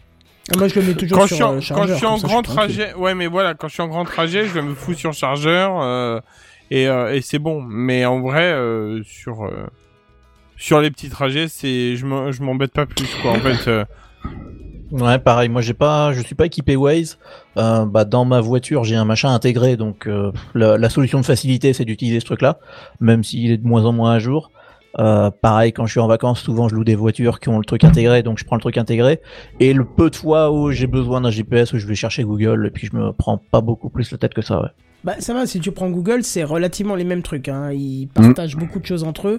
S2: Ah, Moi, je le mets toujours
S4: Quand je,
S2: sur
S4: suis en,
S2: euh,
S4: quand
S2: chargeur,
S4: je suis en
S2: ça,
S4: grand trajet, ouais, mais voilà, quand je suis en grand trajet, je me fous sur chargeur euh, et, euh, et c'est bon. Mais en vrai, euh, sur euh, sur les petits trajets, c'est je je m'embête pas plus, quoi. En fait, euh,
S5: Ouais, pareil. Moi, j'ai pas, je suis pas équipé Waze. Euh, bah, dans ma voiture, j'ai un machin intégré, donc euh, la, la solution de facilité, c'est d'utiliser ce truc-là, même s'il est de moins en moins à jour. Euh, pareil, quand je suis en vacances, souvent je loue des voitures qui ont le truc intégré, donc je prends le truc intégré. Et le peu de fois où j'ai besoin d'un GPS, où je vais chercher Google, et puis je me prends pas beaucoup plus la tête que ça. Ouais.
S2: Bah ça va, si tu prends Google, c'est relativement les mêmes trucs. Hein. Ils
S6: Mm.
S2: partagent beaucoup de choses entre eux,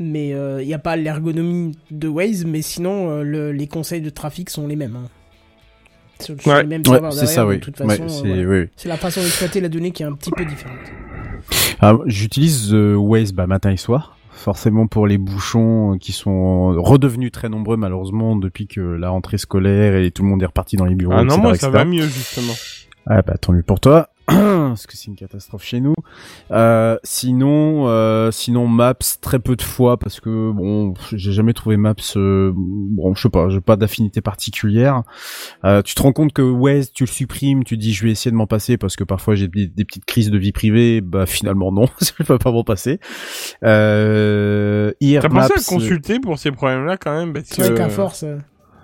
S2: mais il n'y a pas l'ergonomie de Waze, mais sinon euh, le- les conseils de trafic sont les mêmes. Hein. Sur- sur
S4: Ouais.
S2: les mêmes
S6: ouais, c'est ça, oui. Ouais,
S2: euh,
S6: oui,
S2: la façon d'exploiter la donnée qui est un petit peu différente.
S6: J'utilise euh, Waze bah, matin et soir, forcément pour les bouchons euh, qui sont redevenus très nombreux malheureusement depuis que la rentrée scolaire et tout le monde est reparti dans les bureaux.
S4: ah non,
S6: etc.,
S4: moi ça
S6: etc.
S4: va mieux justement.
S6: Ah bah tant mieux pour toi, parce que c'est une catastrophe chez nous. Euh, sinon, euh, sinon Maps très peu de fois parce que bon, j'ai jamais trouvé Maps. euh, bon, je sais pas, j'ai pas d'affinité particulière. Euh, tu te rends compte que Waze, tu le supprimes, tu dis je vais essayer de m'en passer parce que parfois j'ai des, des petites crises de vie privée. Bah finalement non, je peux pas m'en passer. Euh, Here
S4: T'as pensé à consulter pour ces problèmes-là quand même parce que-
S2: qu'à force.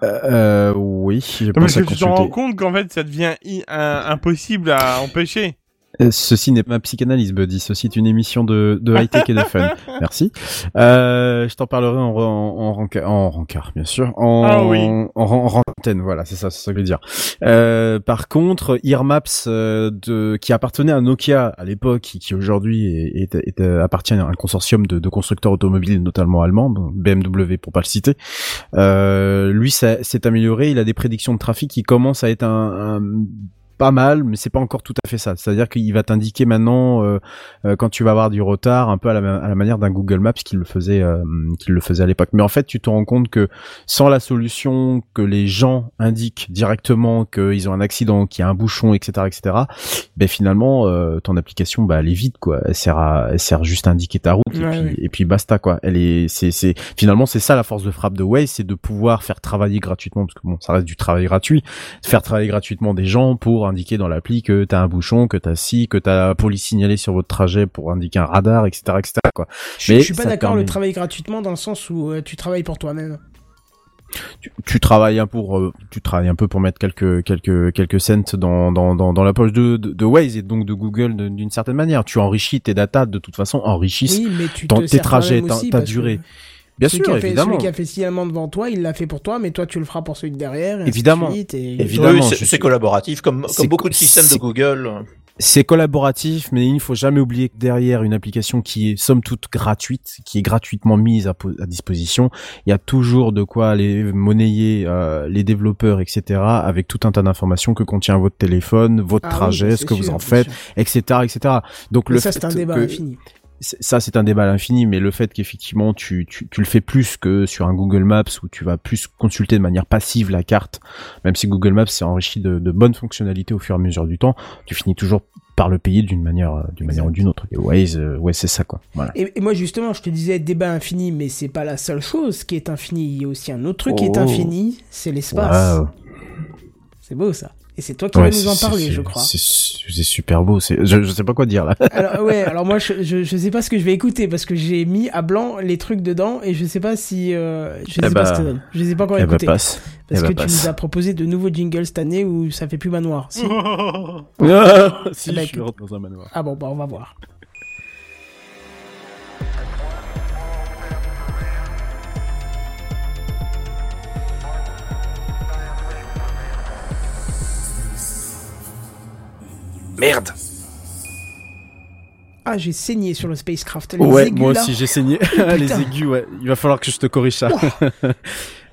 S2: Euh,
S6: euh, oui, j'ai
S4: parce
S6: pensé à
S4: que tu te rends compte qu'en fait ça devient impossible à empêcher.
S6: Ceci n'est pas ma psychanalyse, Buddy. Ceci est une émission de, de high-tech et de fun. Merci. Euh, je t'en parlerai en, en, en, renca- en bien sûr. En,
S4: Ah oui.
S6: en, en rantaine, voilà, c'est ça, c'est ça que je veux dire. Euh, par contre, Earmaps, euh, de, qui appartenait à Nokia à l'époque, qui, qui aujourd'hui est, est, est, euh, appartient à un consortium de, de constructeurs automobiles, notamment allemands, BMW pour pas le citer. Euh, lui, ça s'est amélioré. Il a des prédictions de trafic qui commencent à être un, un pas mal, mais c'est pas encore tout à fait ça. C'est-à-dire qu'il va t'indiquer maintenant euh, euh, quand tu vas avoir du retard, un peu à la, à la manière d'un Google Maps qu'il le faisait, euh, qu'il le faisait à l'époque. Mais en fait, tu te rends compte que sans la solution que les gens indiquent directement qu'ils ont un accident, qu'il y a un bouchon, etc., etc. Ben finalement, euh, ton application, bah, elle est vide, quoi. Elle sert à, elle sert juste à indiquer ta route et, puis, et puis basta, quoi. Elle est, c'est, c'est finalement c'est ça la force de frappe de Waze, c'est de pouvoir faire travailler gratuitement, parce que bon, ça reste du travail gratuit, faire travailler gratuitement des gens pour indiquer dans l'appli que t'as un bouchon, que t'as ci, que t'as police signalé sur votre trajet pour indiquer un radar, etc., etc. Quoi.
S2: Je,
S6: Mais
S2: je suis pas d'accord
S6: permet-
S2: le travail gratuitement dans le sens où euh, tu travailles pour toi-même.
S6: Tu, tu travailles un pour, euh, tu travailles un peu pour mettre quelques quelques quelques cents dans dans dans, dans la poche de, de de Waze et donc de Google d'une certaine manière. Tu enrichis tes datas de toute façon, enrichissent
S2: Oui, mais tu
S6: ton-
S2: te
S6: tes trajets, ta,
S2: que
S6: durée. Bien
S2: celui
S6: sûr,
S2: qui a fait,
S6: évidemment.
S2: Celui qui a fait signalement devant toi, il l'a fait pour toi, mais toi tu le feras pour celui de derrière. et ainsi de
S6: Évidemment.
S2: suite, et-
S6: Évidemment.
S5: Oui, c'est-
S6: suis-
S5: collaboratif, comme, comme beaucoup
S6: co-
S5: de systèmes de Google.
S6: C'est collaboratif, mais il ne faut jamais oublier que derrière une application qui est somme toute gratuite, qui est gratuitement mise à, à disposition, il y a toujours de quoi aller monnayer euh, les développeurs, etc., avec tout un tas d'informations que contient votre téléphone, votre
S2: Ah
S6: trajet,
S2: c'est
S6: ce que vous en faites,
S2: sûr.
S6: etc., etc. Donc
S2: Mais
S6: le
S2: ça,
S6: fait
S2: c'est un débat
S6: que-
S2: infini.
S6: Ça c'est un débat à l'infini, mais le fait qu'effectivement tu, tu, tu le fais plus que sur un Google Maps où tu vas plus consulter de manière passive la carte, même si Google Maps s'est enrichi de, de bonnes fonctionnalités au fur et à mesure du temps, tu finis toujours par le payer d'une manière, euh, d'une manière ou d'une autre. Et Waze, euh, ouais c'est ça quoi. Voilà.
S2: Et, et moi justement, je te disais débat infini, mais c'est pas la seule chose qui est infinie. Il y a aussi un autre truc qui est
S6: Oh.
S2: infini, c'est l'espace. C'est beau ça. Et c'est toi qui
S6: Ouais,
S2: vas nous en parler, je crois.
S6: C'est super beau. C'est, je, je sais pas quoi dire là.
S2: Alors ouais, alors moi je, je, je sais pas ce que je vais écouter parce que j'ai mis à blanc les trucs dedans et je sais pas si euh, je sais
S6: Eh
S2: pas
S6: bah,
S2: ce que ça donne. Je sais pas quoi
S6: Eh ben
S2: écouter
S6: passe.
S2: parce
S6: eh
S2: que
S6: ben,
S2: tu nous as proposé de nouveaux jingles cette année où ça fait plus manoir. Si.
S6: Ah, si,
S2: Eh ben,
S6: je suis dans un manoir.
S2: ah bon, bah on va voir.
S3: Merde.
S2: Ah, j'ai saigné sur le spacecraft. Les
S6: Ouais,
S2: aigus,
S6: moi
S2: là.
S6: aussi j'ai saigné.
S2: putain.
S6: les aigus, ouais. Il va falloir que je te corrige ça.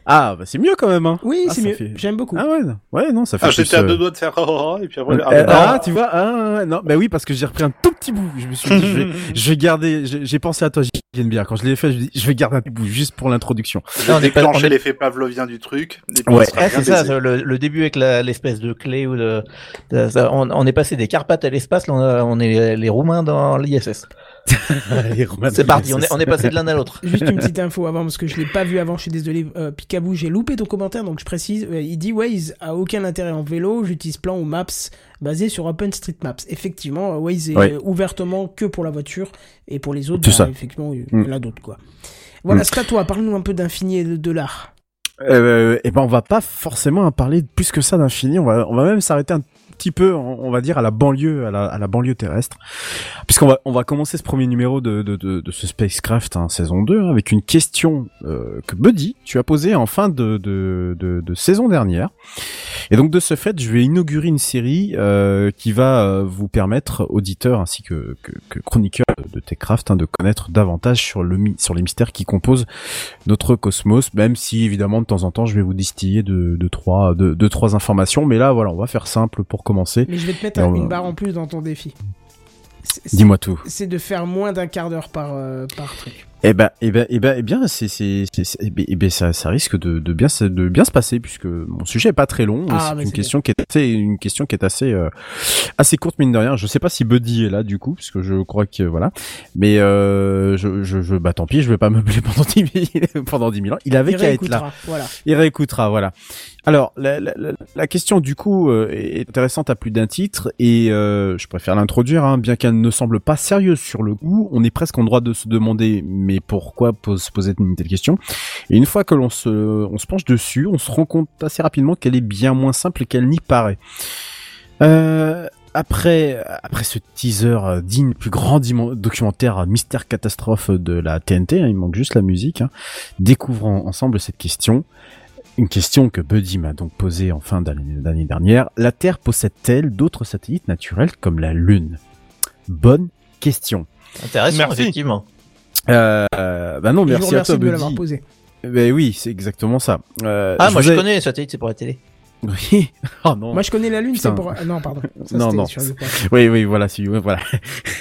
S6: ah, bah c'est mieux quand même, hein.
S2: Oui,
S6: Ah,
S2: c'est mieux.
S6: fait-
S2: J'aime beaucoup.
S6: Ah ouais, non. ouais, non, ça fait.
S3: Ah,
S6: plus,
S3: j'étais à
S6: euh,
S3: deux doigts de faire oh, oh, oh, et puis après.
S6: Euh,
S3: ah, non.
S6: ah, tu vois, ah, ouais, non, bah oui, parce que j'ai repris un tout petit bout. Je me suis dit, je vais, je vais garder, j'ai pensé à toi, bien. Quand je l'ai fait, je me dis, je vais garder un petit bout juste pour l'introduction.
S5: On est pas- on
S3: déclenché l'effet pavlovien du truc.
S6: Ouais.
S5: Ah, c'est ça, le, le début avec la- l'espèce de clé ou de, de- ça, on, on est passé des Carpates à l'espace, là on, a- on est les Roumains dans l'ISS. C'est parti, on est, on est passé de l'un à l'autre.
S2: Juste une petite info avant parce que je l'ai pas vu avant. Je suis désolé, euh, Picaboo, j'ai loupé ton commentaire donc je précise. Euh, il dit Waze a aucun intérêt en vélo. J'utilise plan ou Maps basé sur OpenStreetMaps. Effectivement, Waze est euh, ouvertement que pour la voiture et pour les autres,
S6: Tout
S2: bah,
S6: ça.
S2: effectivement, il y
S6: Mm.
S2: en a d'autres quoi. Voilà,
S6: Mm.
S2: c'est à toi. Parle-nous un peu d'infini et de, de l'art.
S6: Euh, et ben on va pas forcément en parler plus que ça d'infini. On va, on va même s'arrêter un petit peu, on, va dire à la banlieue, à la, banlieue terrestre, puisqu'on va, on va commencer ce premier numéro de, ce spacecraft hein, saison 2 hein, avec une question euh, que Buddy tu as posée en fin de, saison dernière. Et donc de ce fait, je vais inaugurer une série euh, qui va euh, vous permettre, auditeurs ainsi que, que, que chroniqueurs de Techcraft, hein, de connaître davantage sur le sur les mystères qui composent notre cosmos, même si évidemment de temps en temps je vais vous distiller de, trois de trois informations, mais là voilà, on va faire simple pour
S2: Mais je vais te mettre
S6: on
S2: une barre en plus dans ton défi.
S6: Dis-moi tout.
S2: C'est de faire moins d'un quart d'heure par, euh, par truc.
S6: Eh ben, eh ben, eh ben, eh bien, c'est, c'est, eh ben, eh ben, ça, ça risque de, de bien, se- de bien se passer puisque mon sujet est pas très long.
S2: Ah,
S6: c'est une
S2: c'est
S6: question qui est assez, une question qui est assez, euh, assez courte mine de rien. Je sais pas si Buddy est là du coup, puisque je crois que voilà. Mais euh, je, je, je, bah tant pis, je vais pas meubler pendant 10 000, pendant 10 000 ans. Il avait qu'à être là.
S2: Voilà.
S6: Il réécoutera, voilà. Alors, la, la, la, la question du coup euh, est intéressante à plus d'un titre et euh, je préfère l'introduire, hein, bien qu'elle ne semble pas sérieuse sur le coup. On est presque en droit de se demander, mais pourquoi pose, se poser une telle question? Et une fois que l'on se, on se penche dessus, on se rend compte assez rapidement qu'elle est bien moins simple qu'elle n'y paraît. Euh, après, après ce teaser digne du plus grand documentaire mystère catastrophe de la TNT, hein, il manque juste la musique, hein, découvrons ensemble cette question. Une question que Buddy m'a donc posée en fin d'année d'année dernière. La Terre possède-t-elle d'autres satellites naturels comme la Lune? Bonne question.
S5: Intéressant,
S4: Merci.
S5: effectivement.
S6: Euh, euh, bah non,
S2: Je vous
S6: merci à toi
S2: de
S6: Buddy.
S2: posé.
S6: Ben oui, c'est exactement ça. Euh,
S5: Ah, moi
S6: vous
S5: je
S6: ai-
S5: connais les satellites, c'est pour la télé.
S6: Oui. Oh non.
S2: Moi, je connais la Lune, c'est pour. ah, non, pardon. Ça,
S6: Non, non. Oui, oui, voilà, si, ouais, voilà.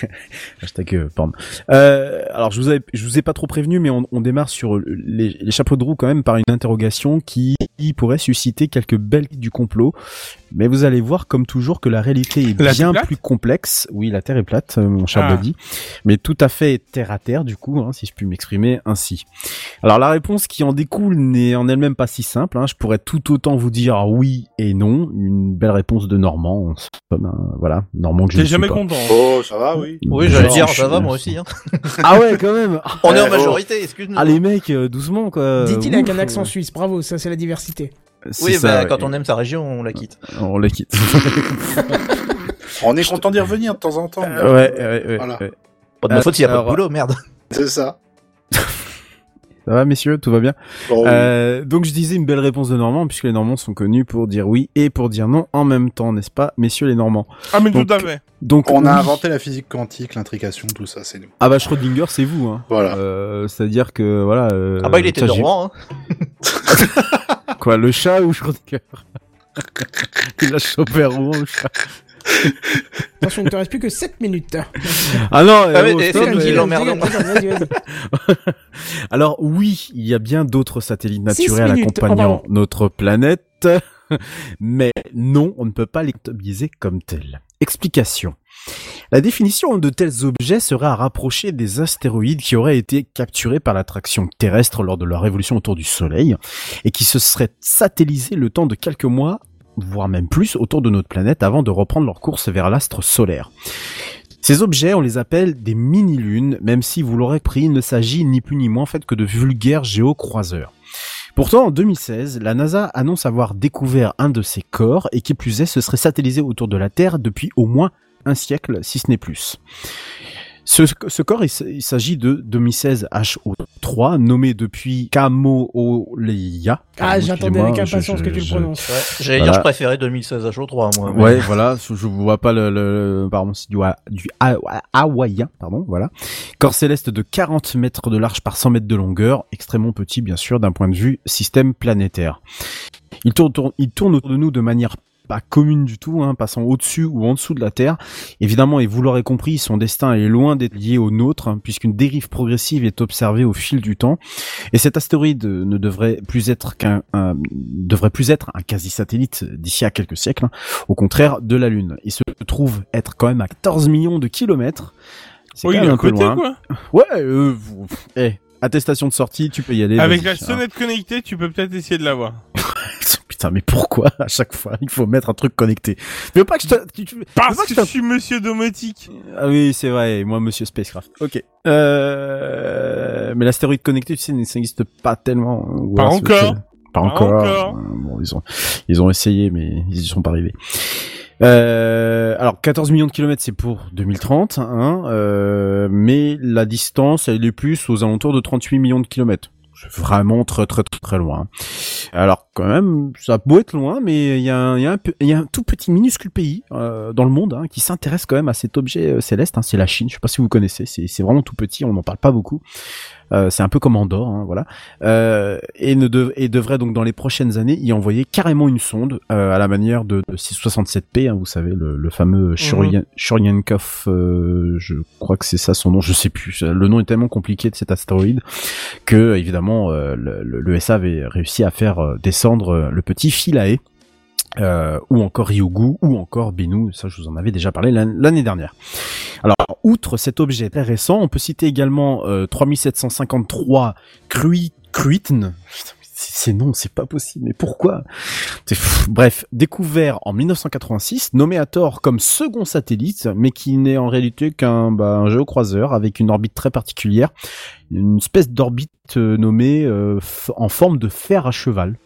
S6: Hashtag euh, porn. Euh, alors, je vous, avais, je vous ai pas trop prévenu, mais on, on démarre sur les, les chapeaux de roue quand même par une interrogation qui pourrait susciter quelques belles du complot. Mais vous allez voir, comme toujours, que la réalité est
S4: La
S6: bien plus complexe. Oui, la Terre est plate, euh, mon cher
S4: Ah.
S6: Buddy. Mais tout à fait terre à terre, du coup, hein, si je puis m'exprimer ainsi. Alors, la réponse qui en découle n'est en elle-même pas si simple. Hein. Je pourrais tout autant vous dire oui et non. Une belle réponse de Normand. en somme, hein. Voilà, Normand que je
S4: T'es jamais
S6: pas.
S4: content.
S3: Oh, ça va, oui.
S5: Oui, j'allais dire, ça va, moi aussi. Hein.
S6: Ah ouais, quand même.
S5: On est en majorité, excuse-nous.
S6: Ah les mecs, euh, doucement quoi.
S2: Dit-il avec un accent suisse. Bravo, ça, c'est la diversité.
S5: Oui,
S6: ça,
S5: bah,
S6: ouais.
S5: quand on aime sa région, on la quitte.
S6: on la quitte.
S3: On est content d'y revenir de temps en temps. mais-
S6: ouais, ouais, ouais,
S3: Voilà.
S6: ouais.
S5: Pas de ma
S6: Euh,
S5: faute, il y a pas de boulot, merde.
S3: C'est ça.
S6: Ça va messieurs, tout va bien.
S3: Oui.
S6: Euh, donc je disais une belle réponse de Normand puisque les Normands sont connus pour dire oui et pour dire non en même temps, n'est-ce pas, messieurs les Normands?
S4: Ah, mais
S6: Donc-
S4: tout à fait.
S6: Donc
S3: On a inventé la physique quantique, l'intrication, tout ça, c'est nous.
S6: Ah bah Schrödinger, c'est vous. Hein.
S3: Voilà.
S6: Euh, C'est-à-dire que voilà. euh,
S5: Ah bah, il était dormant, hein.
S6: Quoi, le chat ou Schrödinger Il a chopé à Rouen, le chat.
S2: Attention, il ne te reste plus que 7 minutes.
S6: Ah non,
S5: Ah,
S6: oh,
S5: c'est nous qui l'emmerdons.
S6: Alors oui, il y a bien d'autres satellites naturels accompagnant
S2: oh,
S6: notre planète, mais non, on ne peut pas les comptabiliser comme tels. Explication. La définition de tels objets serait à rapprocher des astéroïdes qui auraient été capturés par l'attraction terrestre lors de leur révolution autour du Soleil et qui se seraient satellisés le temps de quelques mois, voire même plus, autour de notre planète avant de reprendre leur course vers l'astre solaire. Ces objets, on les appelle des mini-lunes, même si vous l'aurez pris, il ne s'agit ni plus ni moins en fait que de vulgaires géocroiseurs. Pourtant, en 2016, la NASA annonce avoir découvert un de ces corps et qui plus est, se serait satellisé autour de la Terre depuis au moins un siècle, si ce n'est plus. Ce, ce corps, il, s'agit de 2016 HO3, nommé depuis Kamo'oleia.
S2: Ah, j'attendais avec impatience
S6: je-
S2: que tu le prononces.
S5: Ouais, J'allais
S6: Voilà.
S5: dire, je préférais 2016 HO3, moi. mais-
S6: Ouais, voilà, je vois pas le, le pardon, c'est du, du ha- hawaïen, pardon, voilà. Corps céleste de 40 mètres de large par 100 mètres de longueur, extrêmement petit, bien sûr, d'un point de vue système planétaire. Il tourne, tourne- il tourne autour de nous de manière pas commune du tout, hein, passant au-dessus ou en dessous de la Terre. Évidemment, et vous l'aurez compris, son destin est loin d'être lié au nôtre, hein, puisqu'une dérive progressive est observée au fil du temps. Et cet astéroïde ne devrait plus être qu'un, un- devrait plus être un quasi-satellite d'ici à quelques siècles, hein, au contraire de la Lune. Il se trouve être quand même à 14 millions de kilomètres. C'est quand
S4: il est
S6: même
S4: à
S6: un peu
S4: côté,
S6: loin.
S4: quoi.
S6: Ouais, euh, vous- eh, attestation de sortie, tu peux y aller.
S4: Avec la sonnette connectée, tu peux peut-être essayer de l'avoir.
S6: Putain, mais pourquoi à chaque fois il faut mettre un truc connecté Tu veux pas que je te... tu- veux
S4: Parce
S6: pas
S4: que
S6: je
S4: suis monsieur domotique.
S6: Ah oui, c'est vrai, moi Monsieur Spacecraft. Ok. Euh... Mais l'astéroïde connecté, tu sais, ça n'existe pas tellement.
S4: Pas
S6: Ouais,
S4: encore.
S6: Pas
S4: Pas
S6: encore.
S4: encore.
S6: Bon, ils ont, ils ont essayé, mais ils y sont pas arrivés. Euh, alors 14 millions de kilomètres c'est pour 2030, hein, euh, mais la distance elle est plus aux alentours de 38 millions de kilomètres. Vraiment très très très très loin. Alors quand même, ça beau être loin, mais il y a un, y y a un tout petit minuscule pays euh, dans le monde hein, qui s'intéresse quand même à cet objet euh, céleste. Hein, c'est la Chine. Je sais pas si vous connaissez. C'est vraiment tout petit. On n'en parle pas beaucoup. Euh, c'est un peu comme Andorre, hein, voilà. Euh, et, ne dev- et devrait donc dans les prochaines années y envoyer carrément une sonde euh, à la manière de, de 667P, hein, vous savez le, le fameux Shurien, Shurienkov, euh, je crois que c'est ça son nom, je sais plus. Le nom est tellement compliqué de cet astéroïde que évidemment euh, le, le- le SA avait réussi à faire euh, descendre euh, le petit Philae. Euh, ou encore Ryugu, ou encore Bennu, ça je vous en avais déjà parlé l'an- l'année dernière. Alors, outre cet objet très récent, on peut citer également euh, 3753 Crui Cruitn. Putain, mais c- Ces noms, c'est pas possible, mais pourquoi? Bref, découvert en 1986, nommé à tort comme second satellite, mais qui n'est en réalité qu'un bah, géocroiseur avec une orbite très particulière, une espèce d'orbite euh, nommée euh, en forme de fer à cheval.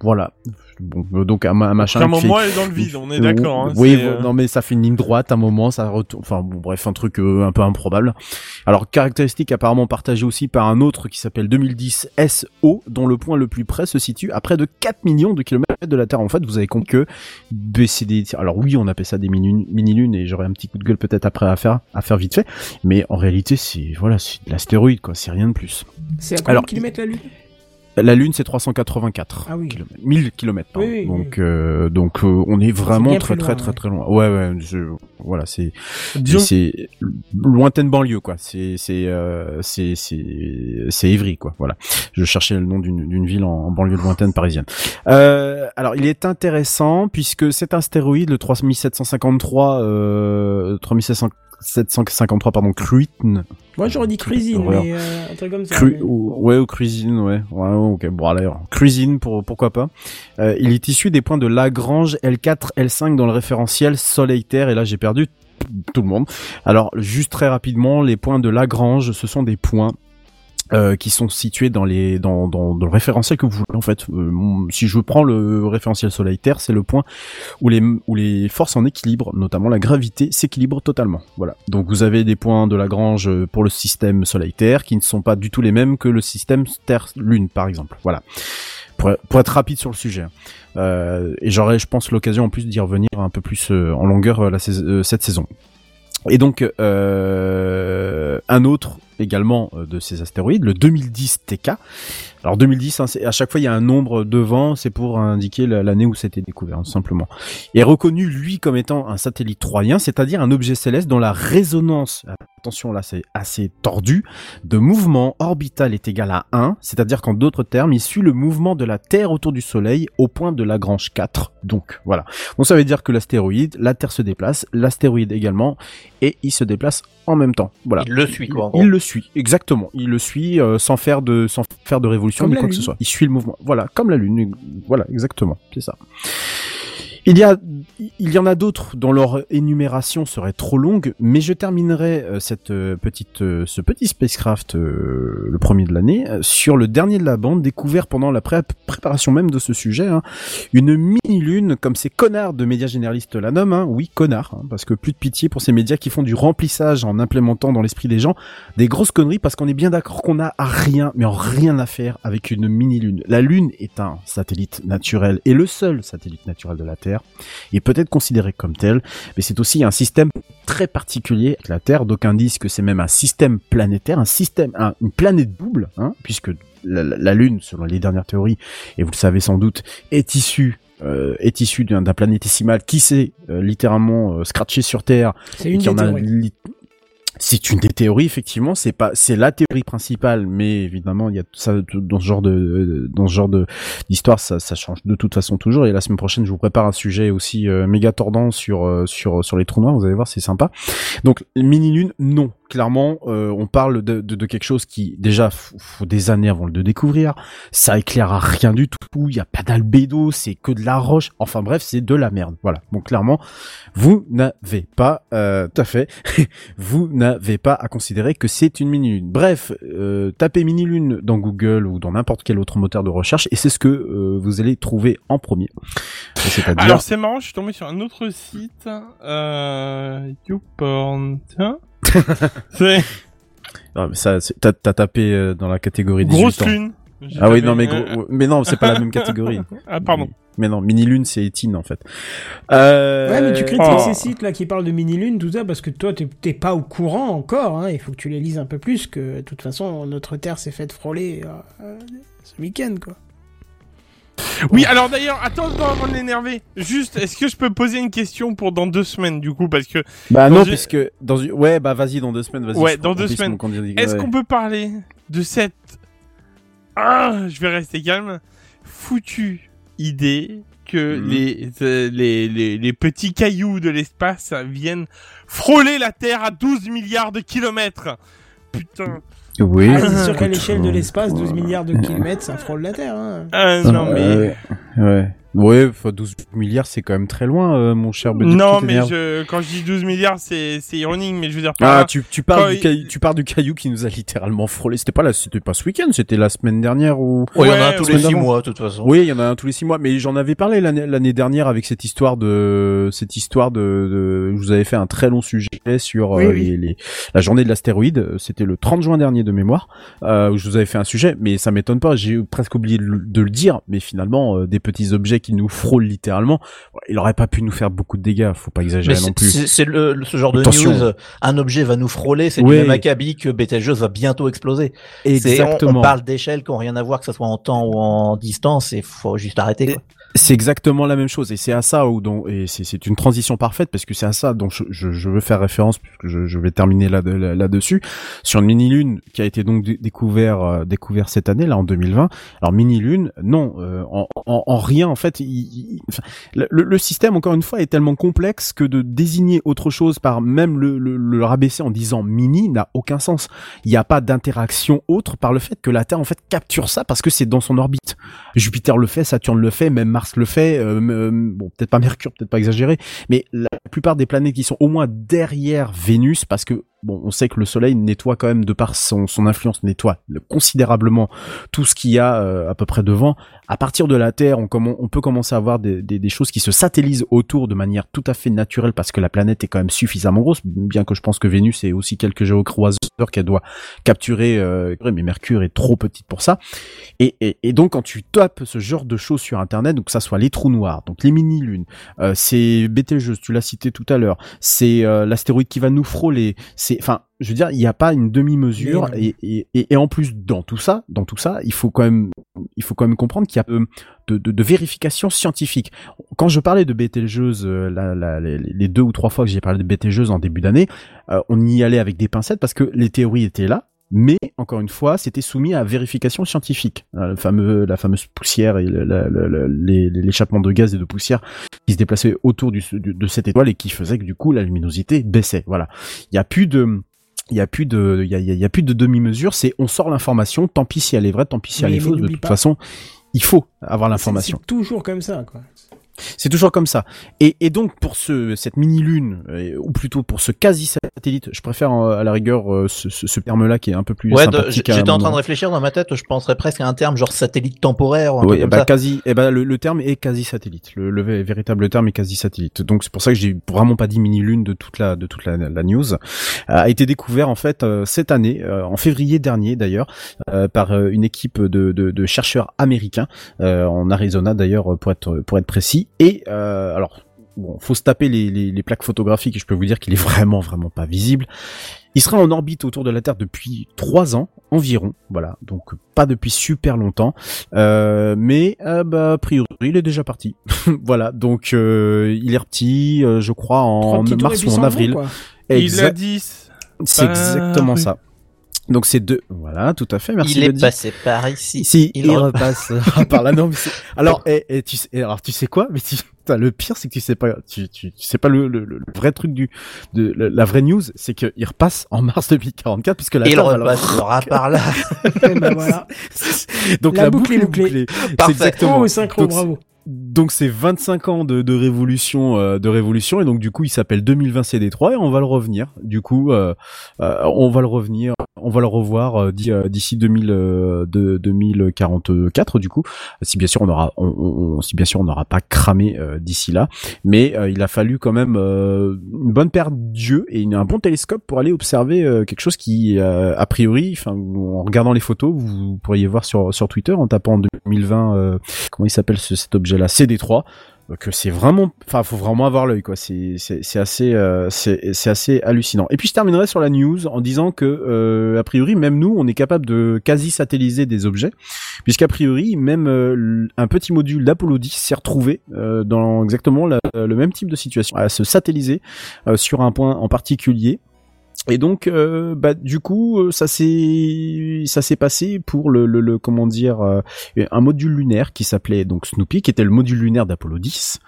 S6: Voilà. Bon, euh, donc un, ma- un machin
S4: À un moment, elle est dans le vide, on est d'accord. hein,
S6: oui,
S4: euh,
S6: non mais ça fait une ligne droite, un moment, ça retourne. Enfin bon, bref, un truc euh, un peu improbable. Alors caractéristique apparemment partagée aussi par un autre qui s'appelle 2010 SO, dont le point le plus près se situe à près de 4 millions de kilomètres de la Terre. En fait, vous avez compris que BCD. Alors oui, on appelle ça des mini- mini-lunes et j'aurai un petit coup de gueule peut-être après à faire, à faire vite fait. Mais en réalité, c'est voilà, c'est de l'astéroïde quoi, c'est rien de plus.
S2: C'est à combien
S6: Alors,
S2: de kilomètres la Lune?
S6: La Lune, c'est 384
S2: Ah oui.
S6: kilomètres, 1000 kilomètres. pardon.
S2: Oui, oui,
S6: donc, euh, donc, euh, on est vraiment très, très, très, très loin. Ouais, ouais. je- voilà, c'est, c'est lointaine banlieue, quoi. C'est, c'est, euh, c'est, c'est, c'est Évry, quoi. Voilà. Je cherchais le nom d'une, d'une ville en, en banlieue lointaine parisienne. Euh, alors, il est intéressant puisque cet astéroïde, le 3753, euh, 3700 753 pardon Cruitn
S2: Moi j'aurais dit cuisine, mais euh, un truc comme ça.
S6: Cru
S2: mais-
S6: ou- ouais, ou cuisine, ouais. Ouais, ok, bon, alors, cuisine, pour, pourquoi pas. Euh, il est issu des points de Lagrange L4, L5 dans le référentiel Soleil-Terre, et là, j'ai perdu tout le monde. Alors, juste très rapidement, les points de Lagrange, ce sont des points euh, qui sont situés dans les dans, dans, dans le référentiel que vous voulez en fait. Euh, si je prends le référentiel Soleil-Terre, c'est le point où les où les forces en équilibre, notamment la gravité, s'équilibrent totalement. Voilà. Donc vous avez des points de Lagrange euh, pour le système Soleil-Terre qui ne sont pas du tout les mêmes que le système Terre-Lune par exemple. Voilà. Pour, pour être rapide sur le sujet. Euh, et j'aurai, je pense, l'occasion en plus d'y revenir un peu plus euh, en longueur cette saison. Et donc euh, un autre également euh, de ces astéroïdes, le 2010 TK. Alors 2010, hein, à chaque fois il y a un nombre devant, c'est pour indiquer la- l'année où c'était découvert, simplement. Est reconnu lui comme étant un satellite troyen, c'est-à-dire un objet céleste dont la résonance, attention là c'est assez tordu, de mouvement orbital est égal à 1, c'est-à-dire qu'en d'autres termes, il suit le mouvement de la Terre autour du Soleil au point de Lagrange 4. Donc voilà. Donc ça veut dire que l'astéroïde, la Terre se déplace, l'astéroïde également, et il se déplace en même temps. Voilà.
S5: Il le suit, quoi, en gros.
S6: Il le suit, exactement. Il le suit euh, sans faire de sans faire de révolution
S2: Comme
S6: ni quoi que ce soit. Il suit le mouvement. Voilà, comme la Lune. Voilà, exactement. C'est ça. Il y a, il y en a d'autres dont leur énumération serait trop longue, mais je terminerai euh, cette euh, petite, euh, ce petit spacecraft, le premier de l'année, sur le dernier de la bande, découvert pendant la pré- préparation même de ce sujet, hein. une mini-lune, comme ces connards de médias généralistes la nomment, hein. oui, connards, hein, parce que plus de pitié pour ces médias qui font du remplissage en implémentant dans l'esprit des gens des grosses conneries, parce qu'on est bien d'accord qu'on a à rien, mais en rien à faire avec une mini-lune. La Lune est un satellite naturel, et le seul satellite naturel de la Terre, est peut-être considéré comme tel, mais c'est aussi un système très particulier avec la Terre. D'aucuns disent que c'est même un système planétaire, un système, un- une planète double, hein, puisque la, Lune, selon les dernières théories, et vous le savez sans doute, est issue euh, est issue d'un planétésimal qui s'est euh, littéralement euh, scratché sur Terre
S2: C'est une
S6: qui en a li- c'est une des théories effectivement c'est pas c'est la théorie principale mais évidemment il y a ça dans ce genre de dans ce genre de d'histoire ça, ça change de toute façon toujours. Et la semaine prochaine je vous prépare un sujet aussi euh, méga tordant sur euh, sur sur les trous noirs vous allez voir c'est sympa. Donc mini lune non clairement euh, on parle de, de, de quelque chose qui déjà faut, faut des années avant de le découvrir. Ça éclaire à rien du tout. Il y a pas d'albédo c'est que de la roche. Enfin bref c'est de la merde. Voilà. Donc clairement vous n'avez pas euh, tout à fait. Vous n'avez pas à considérer que c'est une mini-lune. Bref, euh, tapez mini-lune dans Google ou dans n'importe quel autre moteur de recherche et c'est ce que euh, vous allez trouver en premier. C'est-à-dire...
S4: Alors c'est marrant, je suis tombé sur un autre site, euh, YouPorn, tiens.
S6: Ah, mais ça, t'as, t'as tapé euh, dans la catégorie 18
S4: grosse
S6: ans.
S4: lune.
S6: Ah oui, non, mais, gros- mais non, c'est pas la même catégorie.
S4: Ah pardon.
S6: Mais non, mini-lune, c'est teen en fait. Euh...
S2: Ouais, mais tu critiques
S4: oh.
S2: ces sites là qui parlent de mini-lune, tout ça, parce que toi, t'es t'es pas au courant encore. Hein, il faut que tu les lises un peu plus, que de toute façon, notre Terre s'est faite frôler euh, ce week-end, quoi.
S4: Oui, alors d'ailleurs, attends, attends, avant de l'énerver. Juste, est-ce que je peux poser une question pour dans deux semaines, du coup, parce que
S6: Bah non,
S4: une-
S6: puisque dans une... ouais, bah vas-y dans deux semaines, vas-y.
S4: Ouais, dans deux semaines. est-ce
S6: Ouais.
S4: qu'on peut parler de cette ah, je vais rester calme, foutue idée que
S6: Mhm.
S4: les, euh, les, les, les petits cailloux de l'espace viennent frôler la Terre à 12 milliards de kilomètres? Putain.
S6: Oui.
S2: Ah, c'est sûr qu'à l'échelle de l'espace, 12
S6: ouais.
S2: milliards de kilomètres, ça frôle la Terre. Hein.
S4: Ah, non, mais...
S6: Euh, ouais. Ouais, enfin, 12 milliards, c'est quand même très loin, euh, mon cher Buddy,
S4: Non, mais je, quand je dis 12 milliards, c'est, c'est ironique, mais je veux dire
S6: Ah,
S4: là-
S6: tu, tu parles du
S4: il-
S6: caillou, tu parles du caillou qui nous a littéralement frôlé. C'était pas là, c'était pas ce week-end, c'était la semaine dernière ou.
S5: Oh, il y en a un
S4: Ouais,
S5: tous
S6: ouais,
S5: les six
S6: d'avant.
S5: mois, de toute façon.
S6: Oui, il y en a un tous les six mois, mais j'en avais parlé l'année l'année dernière avec cette histoire de cette histoire de, de je vous avais fait un très long sujet sur
S2: Oui,
S6: euh,
S2: oui.
S6: Les, les- la journée de l'astéroïde. C'était le 30 juin dernier de mémoire euh, où je vous avais fait un sujet, mais ça m'étonne pas. J'ai presque oublié de, le- de le dire, mais finalement euh, des petits objets qui nous frôlent littéralement, ouais, il aurait pas pu nous faire beaucoup de dégâts. Faut pas
S5: Mais
S6: exagérer non
S5: c'est
S6: plus.
S5: c'est- le, le- ce genre de
S6: Attention.
S5: news. Un objet va nous frôler, c'est
S6: Oui.
S5: du même acabit que Betelgeuse va bientôt exploser. On-
S6: Exactement.
S5: On, parle d'échelles qui ont rien à voir, que ce soit en temps ou en distance, et faut juste arrêter. Quoi.
S6: C'est exactement la même chose et c'est à ça où dont et c'est une transition parfaite parce que c'est à ça dont je, je, je veux faire référence puisque je, je vais terminer là là, là dessus sur une mini lune qui a été donc dé- découvert euh, cette année là en 2020. Alors mini lune non euh, en, en, en rien en fait il- enfin, le- le système encore une fois est tellement complexe que de désigner autre chose par même le, le, le rabaisser en disant mini n'a aucun sens. Il n'y a pas d'interaction autre par le fait que la Terre en fait capture ça parce que c'est dans son orbite. Jupiter le fait, Saturne le fait, même Mars le fait. euh, euh, bon, peut-être pas Mercure, peut-être pas exagéré, mais la plupart des planètes qui sont au moins derrière Vénus, parce que bon, on sait que le Soleil nettoie quand même de par son, influence nettoie considérablement tout ce qu'il y a euh, à peu près devant. À partir de la Terre, on, peut commencer à avoir des, choses qui se satellisent autour de manière tout à fait naturelle parce que la planète est quand même suffisamment grosse, bien que je pense que Vénus ait aussi quelques géocroiseurs qu'elle doit capturer, euh, mais Mercure est trop petite pour ça. Et, donc quand tu tapes ce genre de choses sur Internet, donc que ça soit les trous noirs, donc les mini-lunes, euh, c'est Betelgeuse, tu l'as cité tout à l'heure, c'est l'astéroïde qui va nous frôler, c'est, enfin, je veux dire, il n'y a pas une demi-mesure, et, et, et, et en plus dans tout ça, dans tout ça, il faut quand même, il faut quand même comprendre qu'il y a de, de, de vérification scientifique. Quand je parlais de Betelgeuse, euh, la, la, les, les deux ou trois fois que j'ai parlé de Betelgeuse en début d'année, euh, on y allait avec des pincettes parce que les théories étaient là, mais encore une fois, c'était soumis à vérification scientifique. Euh, Le fameux, la fameuse poussière et l'échappement de gaz et de poussière qui se déplaçait autour du, de cette étoile et qui faisait que du coup la luminosité baissait. Voilà. Il y a plus de il y a plus de il y a, y plus de demi-mesure, c'est on sort l'information, tant pis si elle est vraie, tant pis si elle est fausse, de toute
S2: pas.
S6: façon, il faut avoir l'information.
S2: c'est toujours comme ça, quoi.
S6: C'est toujours comme ça. Et, et donc pour ce cette mini lune, ou plutôt pour ce quasi satellite, je préfère euh, à la rigueur euh, ce, ce, ce terme-là qui est un peu plus
S5: Ouais, j'étais en train de réfléchir dans ma tête, je penserais presque à un terme genre satellite temporaire ou un
S6: Oui,
S5: truc comme
S6: bah,
S5: ça.
S6: quasi. Eh ben le, le terme est quasi satellite. Le, le vé- véritable terme est quasi satellite. Donc c'est pour ça que j'ai vraiment pas dit mini lune de toute la de toute la, la news. Euh, a été découvert en fait euh, cette année, euh, en février dernier d'ailleurs, euh, par euh, une équipe de, de, de chercheurs américains euh, en Arizona d'ailleurs pour être pour être précis. Et euh, alors bon, faut se taper les, les, les plaques photographiques et je peux vous dire qu'il est vraiment vraiment pas visible. Il sera en orbite autour de la Terre depuis trois ans environ, voilà, donc pas depuis super longtemps, euh, mais euh, bah, a priori il est déjà parti, voilà, donc euh, il est reparti, euh, je crois en mars ou en avril,
S2: quoi.
S4: Il a 10.
S6: c'est exactement ça. Donc c'est deux, voilà, tout à fait, merci.
S5: Il est passé par ici.
S6: Si,
S5: Il
S6: il,
S5: re-
S6: repasse par là. Non, mais alors, et, et tu sais, et alors, tu sais quoi? Mais tu, putain, le pire, c'est que tu sais pas, tu, tu, tu sais pas le, le, le vrai truc du, de le- la vraie news, c'est qu'il repasse en mars 2044 puisque la
S5: Il
S6: Terre va le-
S5: repassera par là.
S2: Et ben voilà.
S6: Donc
S2: La
S6: la,
S2: boucle
S6: boucle,
S2: est bouclée.
S6: bouclée. C'est
S5: Parfait.
S6: exactement.
S2: Oh, synchro,
S6: Donc,
S2: bravo.
S6: Donc c'est 25 ans de, de révolution, euh, de révolution, et donc du coup il s'appelle 2020 CD3 et on va le revenir. Du coup, euh, euh, on va le revenir, on va le revoir euh, euh, d'ici 2000, euh, 2044 du coup. Si bien sûr on aura, si bien sûr on n'aura pas cramé d'ici là, mais il a fallu quand même une bonne paire d'yeux et un bon télescope pour aller observer quelque chose qui, a priori, en regardant les photos, vous pourriez voir sur sur Twitter en tapant 2020. euh, comment il s'appelle ce, cet objet-là? CD3 euh, que c'est vraiment enfin faut vraiment avoir l'œil quoi. C'est c'est c'est assez euh, c'est c'est assez hallucinant. Et puis je terminerai sur la news en disant que euh, a priori même nous on est capable de quasi satelliser des objets puisqu'a priori même euh, un petit module d'Apollo 10 s'est retrouvé euh, dans exactement le même type de situation. À se satelliser euh, sur un point en particulier et donc, euh, bah, du coup, euh, ça s'est, ça s'est passé pour le, le, comment dire, euh, un module lunaire qui s'appelait donc Snoopy, qui était le module lunaire d'Apollo 10,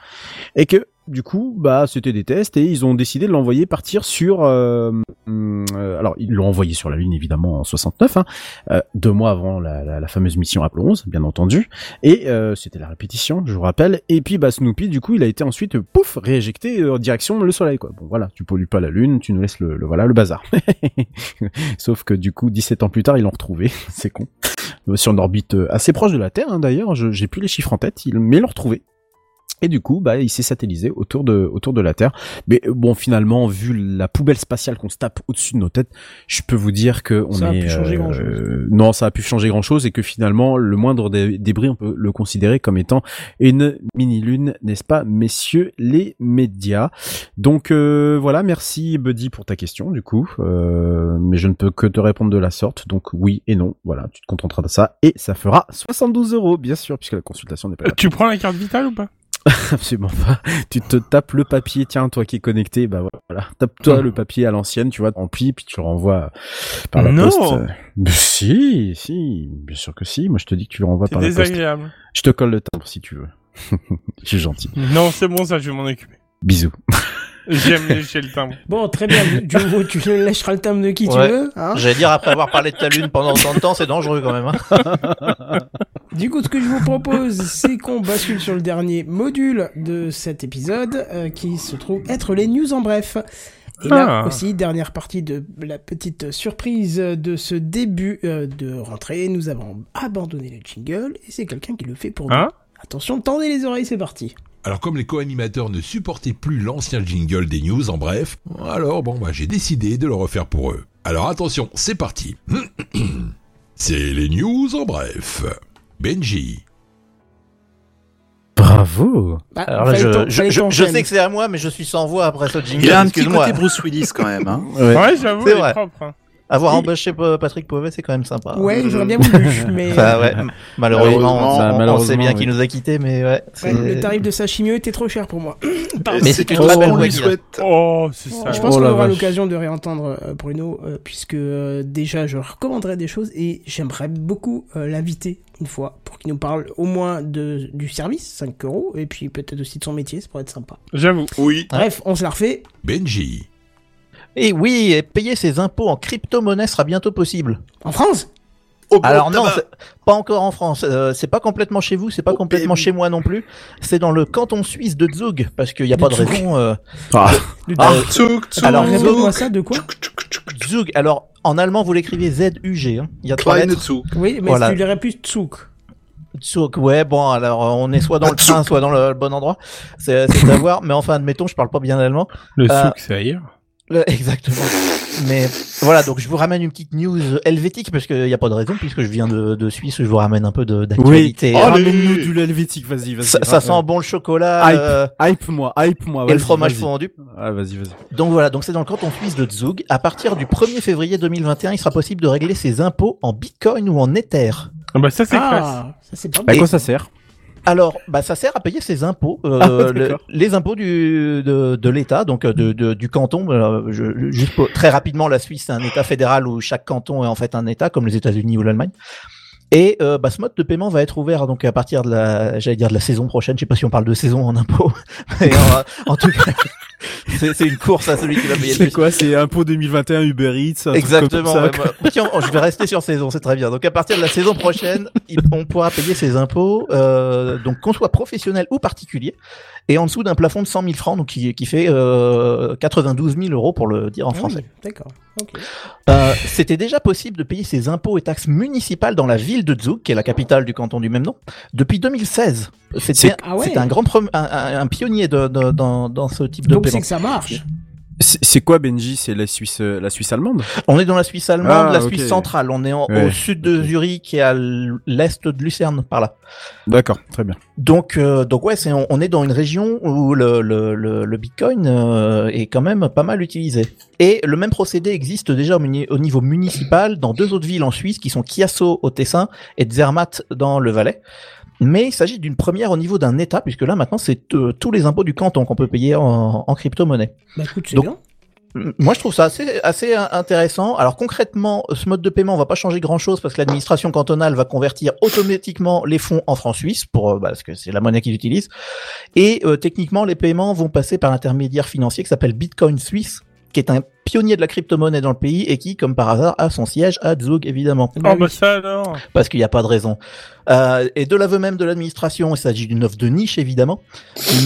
S6: et que du coup, bah, c'était des tests et ils ont décidé de l'envoyer partir sur, euh, hum, euh, alors ils l'ont envoyé sur la Lune évidemment en 69, hein, euh, deux mois avant la, la, la fameuse mission Apollo 11, bien entendu, et euh, c'était la répétition, je vous rappelle, et puis bah Snoopy, du coup, il a été ensuite euh, pouf rééjecté euh, en direction le Soleil, quoi. Bon voilà, tu pollues pas la Lune, tu nous laisses le, le voilà le bazar. Sauf que du coup, 17 ans plus tard, ils l'ont retrouvé, c'est con. Sur une orbite assez proche de la Terre, hein, d'ailleurs, j'ai plus les chiffres en tête, mais ils l'ont retrouvé. Et du coup, bah, il s'est satellisé autour de, autour de la Terre. Mais euh, bon, finalement, vu la poubelle spatiale qu'on se tape au-dessus de nos têtes, je peux vous dire que on
S2: Ça a
S6: est.
S2: pu changer
S6: euh,
S2: grand-chose.
S6: non, ça a pu changer grand-chose et que finalement, le moindre dé- débris, on peut le considérer comme étant une mini-lune, n'est-ce pas, messieurs les médias? Donc euh, voilà, merci Buddy pour ta question, du coup. Euh, mais je ne peux que te répondre de la sorte, donc oui et non. Voilà, tu te contenteras de ça et ça fera 72 euros, bien sûr, puisque la consultation n'est pas.
S4: Tu prends la carte vitale ou pas?
S6: Absolument pas. Tu te tapes le papier, tiens, toi qui es connecté, bah voilà. Tape-toi
S4: Hmm.
S6: le papier à l'ancienne, tu vois, rempli, puis tu le renvoies par la
S4: Non.
S6: poste. Mais si, si, bien sûr que si. Moi, je te dis que tu le renvoies par la poste.
S4: désagréable.
S6: Je te colle le timbre si tu veux. je suis gentil.
S4: Non, c'est bon, ça, je vais m'en occuper.
S6: Bisous.
S4: J'aime lécher le timbre.
S2: Bon, très bien. Du coup, tu lècheras le terme de qui tu veux. Hein
S5: J'allais dire, après avoir parlé de ta lune pendant autant de temps, c'est dangereux quand même. Hein.
S2: du coup, ce que je vous propose, c'est qu'on bascule sur le dernier module de cet épisode, euh, qui se trouve être les news en bref. Et là
S4: Ah.
S2: aussi, dernière partie de la petite surprise de ce début euh, de rentrée, nous avons abandonné le jingle et c'est quelqu'un qui le fait pour nous.
S4: Hein?
S2: Attention, tendez les oreilles, c'est parti.
S1: Alors comme les co-animateurs ne supportaient plus l'ancien jingle des news en bref, alors bon bah j'ai décidé de le refaire pour eux. Alors attention, c'est parti. c'est les news en bref. Benji.
S6: Bravo.
S2: Bah,
S5: Alors là,
S2: fallait
S5: je, sais que c'est à moi, mais je suis sans voix après ce jingle.
S3: Il a un petit côté Bruce Willis quand même. Hein.
S6: Ouais.
S4: Ouais, j'avoue,
S5: C'est vrai.
S4: propre. hein.
S5: Avoir embauché Pa- Patrick Pauvet, c'est quand même sympa.
S2: Ouais, j'aurais bien voulu, mais
S5: Enfin, ouais, m- malheureusement,
S3: Malheureusement,
S5: on-
S6: bah,
S5: sait bien
S6: oui.
S5: qu'il nous a quittés, mais ouais.
S2: le tarif de sa chimio était trop cher pour moi.
S5: Mais c'est une
S3: tout
S5: très belle voix.
S4: Oh, c'est ça.
S2: Je pense
S6: Oh
S2: qu'on
S6: la
S2: aura l'occasion de réentendre euh, Bruno, euh, puisque euh, déjà je recommanderais des choses et j'aimerais beaucoup euh, l'inviter une fois pour qu'il nous parle au moins de, du service, 5 euros, et puis peut-être aussi de son métier, ça pourrait être sympa.
S4: J'avoue.
S3: Oui.
S2: Bref, on se la refait.
S1: Benji.
S5: Et oui, et payer ses impôts en crypto-monnaie sera bientôt possible.
S2: En France?
S3: Au
S5: Alors non, pas encore en France. Euh, c'est pas complètement chez vous, c'est pas
S3: Oh,
S5: complètement chez moi non plus. C'est dans le canton suisse de Zug, parce qu'il n'y a pas de
S2: Zug.
S5: raison. euh,
S6: Ah,
S2: Du-
S5: Ah,
S3: Tsouk, tsouk,
S5: Alors,
S2: ça, de quoi?
S3: Tchouk,
S5: Zug. Alors en allemand, vous l'écrivez Z-U-G. Hein. Il y a trois
S3: Kleine
S5: lettres.
S2: Oui, mais
S5: Voilà.
S2: tu dirais plus.
S5: Zug. Ouais, bon, alors on est soit dans le train, soit dans le bon endroit. C'est c'est à voir. Mais enfin, admettons, je parle pas bien allemand.
S4: Le
S5: Euh,
S4: souk, c'est ailleurs.
S5: Exactement. Mais voilà, donc je vous ramène une petite news helvétique parce qu'il n'y a pas de raison puisque je viens de, de Suisse, je vous ramène un peu de-
S6: oui.
S5: d'actualité.
S3: Oh,
S6: Ramène-nous du helvétique, vas-y, vas-y.
S5: ça, ça sent bon le chocolat
S6: Hype.
S5: euh,
S6: Hype-moi, hype-moi.
S5: et le fromage fondu.
S6: Ah, vas-y, vas-y.
S5: Donc voilà, donc c'est dans le canton suisse de Zug. À partir du 1er février 2021, il sera possible de régler ses impôts en bitcoin ou en ether.
S4: Ah bah ça c'est classe.
S2: Ah, ça c'est pas
S6: Bah,
S2: mal.
S6: quoi ça sert?
S5: Alors, bah, ça sert à payer ses impôts, euh,
S6: Ah,
S5: le- les impôts du, de, de l'État, donc euh, de, de- du canton. euh, je- juste pour- très rapidement, la Suisse c'est un État fédéral où chaque canton est en fait un État, comme les États-Unis ou l'Allemagne. Et euh, bah, ce mode de paiement va être ouvert donc à partir de la, j'allais dire de la saison prochaine. Je sais pas si on parle de saison en impôts, mais en, en tout cas, c'est une course à celui qui va payer le
S6: C'est quoi C'est impôt 2021 Uber Eats un truc
S5: Exactement.
S6: comme ça,
S5: ouais, bah, tiens, je vais rester sur saison, c'est très bien. Donc à partir de la saison prochaine, il- on pourra payer ses impôts, euh, donc qu'on soit professionnel ou particulier, et en dessous d'un plafond de 100 000 francs, donc qui, qui fait euh, 92 000 euros pour le dire en
S2: Ah
S5: français.
S2: oui, D'accord.
S5: Euh, C'était déjà possible de payer ses impôts et taxes municipales dans la ville de Zug, qui est la capitale du canton du même nom, depuis 2016.
S6: C'est-
S2: Ah ouais.
S5: c'était un grand un, un- pionnier de, de- dans, dans ce type de
S2: Donc c'est que ça marche.
S6: C'est c'est quoi Benji? C'est la Suisse, euh, la Suisse allemande?
S5: On est dans la Suisse allemande,
S6: Ah,
S5: la. Suisse centrale. On est en-
S6: Ouais,
S5: au sud de. Zurich et à l'est de Lucerne, par là.
S6: D'accord, très bien.
S5: Donc, euh, donc ouais, c'est, on, on est dans une région où le, le, le, le Bitcoin euh, est quand même pas mal utilisé. Et le même procédé existe déjà au, muni- au niveau municipal dans deux autres villes en Suisse qui sont Chiasso au Tessin et Zermatt dans le Valais. Mais il s'agit d'une première au niveau d'un État, puisque là maintenant c'est euh, tous les impôts du canton qu'on peut payer en, en crypto-monnaie.
S2: Bah écoute, c'est bien.
S5: Moi, je trouve ça assez, assez in- intéressant. Alors concrètement, ce mode de paiement va pas changer grand-chose parce que l'administration cantonale va convertir automatiquement les fonds en francs suisses pour euh, bah, parce que c'est la monnaie qu'ils utilisent. Et euh, techniquement, les paiements vont passer par l'intermédiaire financier qui s'appelle Bitcoin Suisse, qui est un pionnier de la crypto-monnaie dans le pays et qui, comme par hasard, a son siège à Zug évidemment,
S2: Bah
S4: Oh bah
S2: oui.
S4: ça alors.
S5: parce qu'il n'y a pas de raison. Euh, et de l'aveu même de l'administration, il s'agit d'une offre de niche évidemment,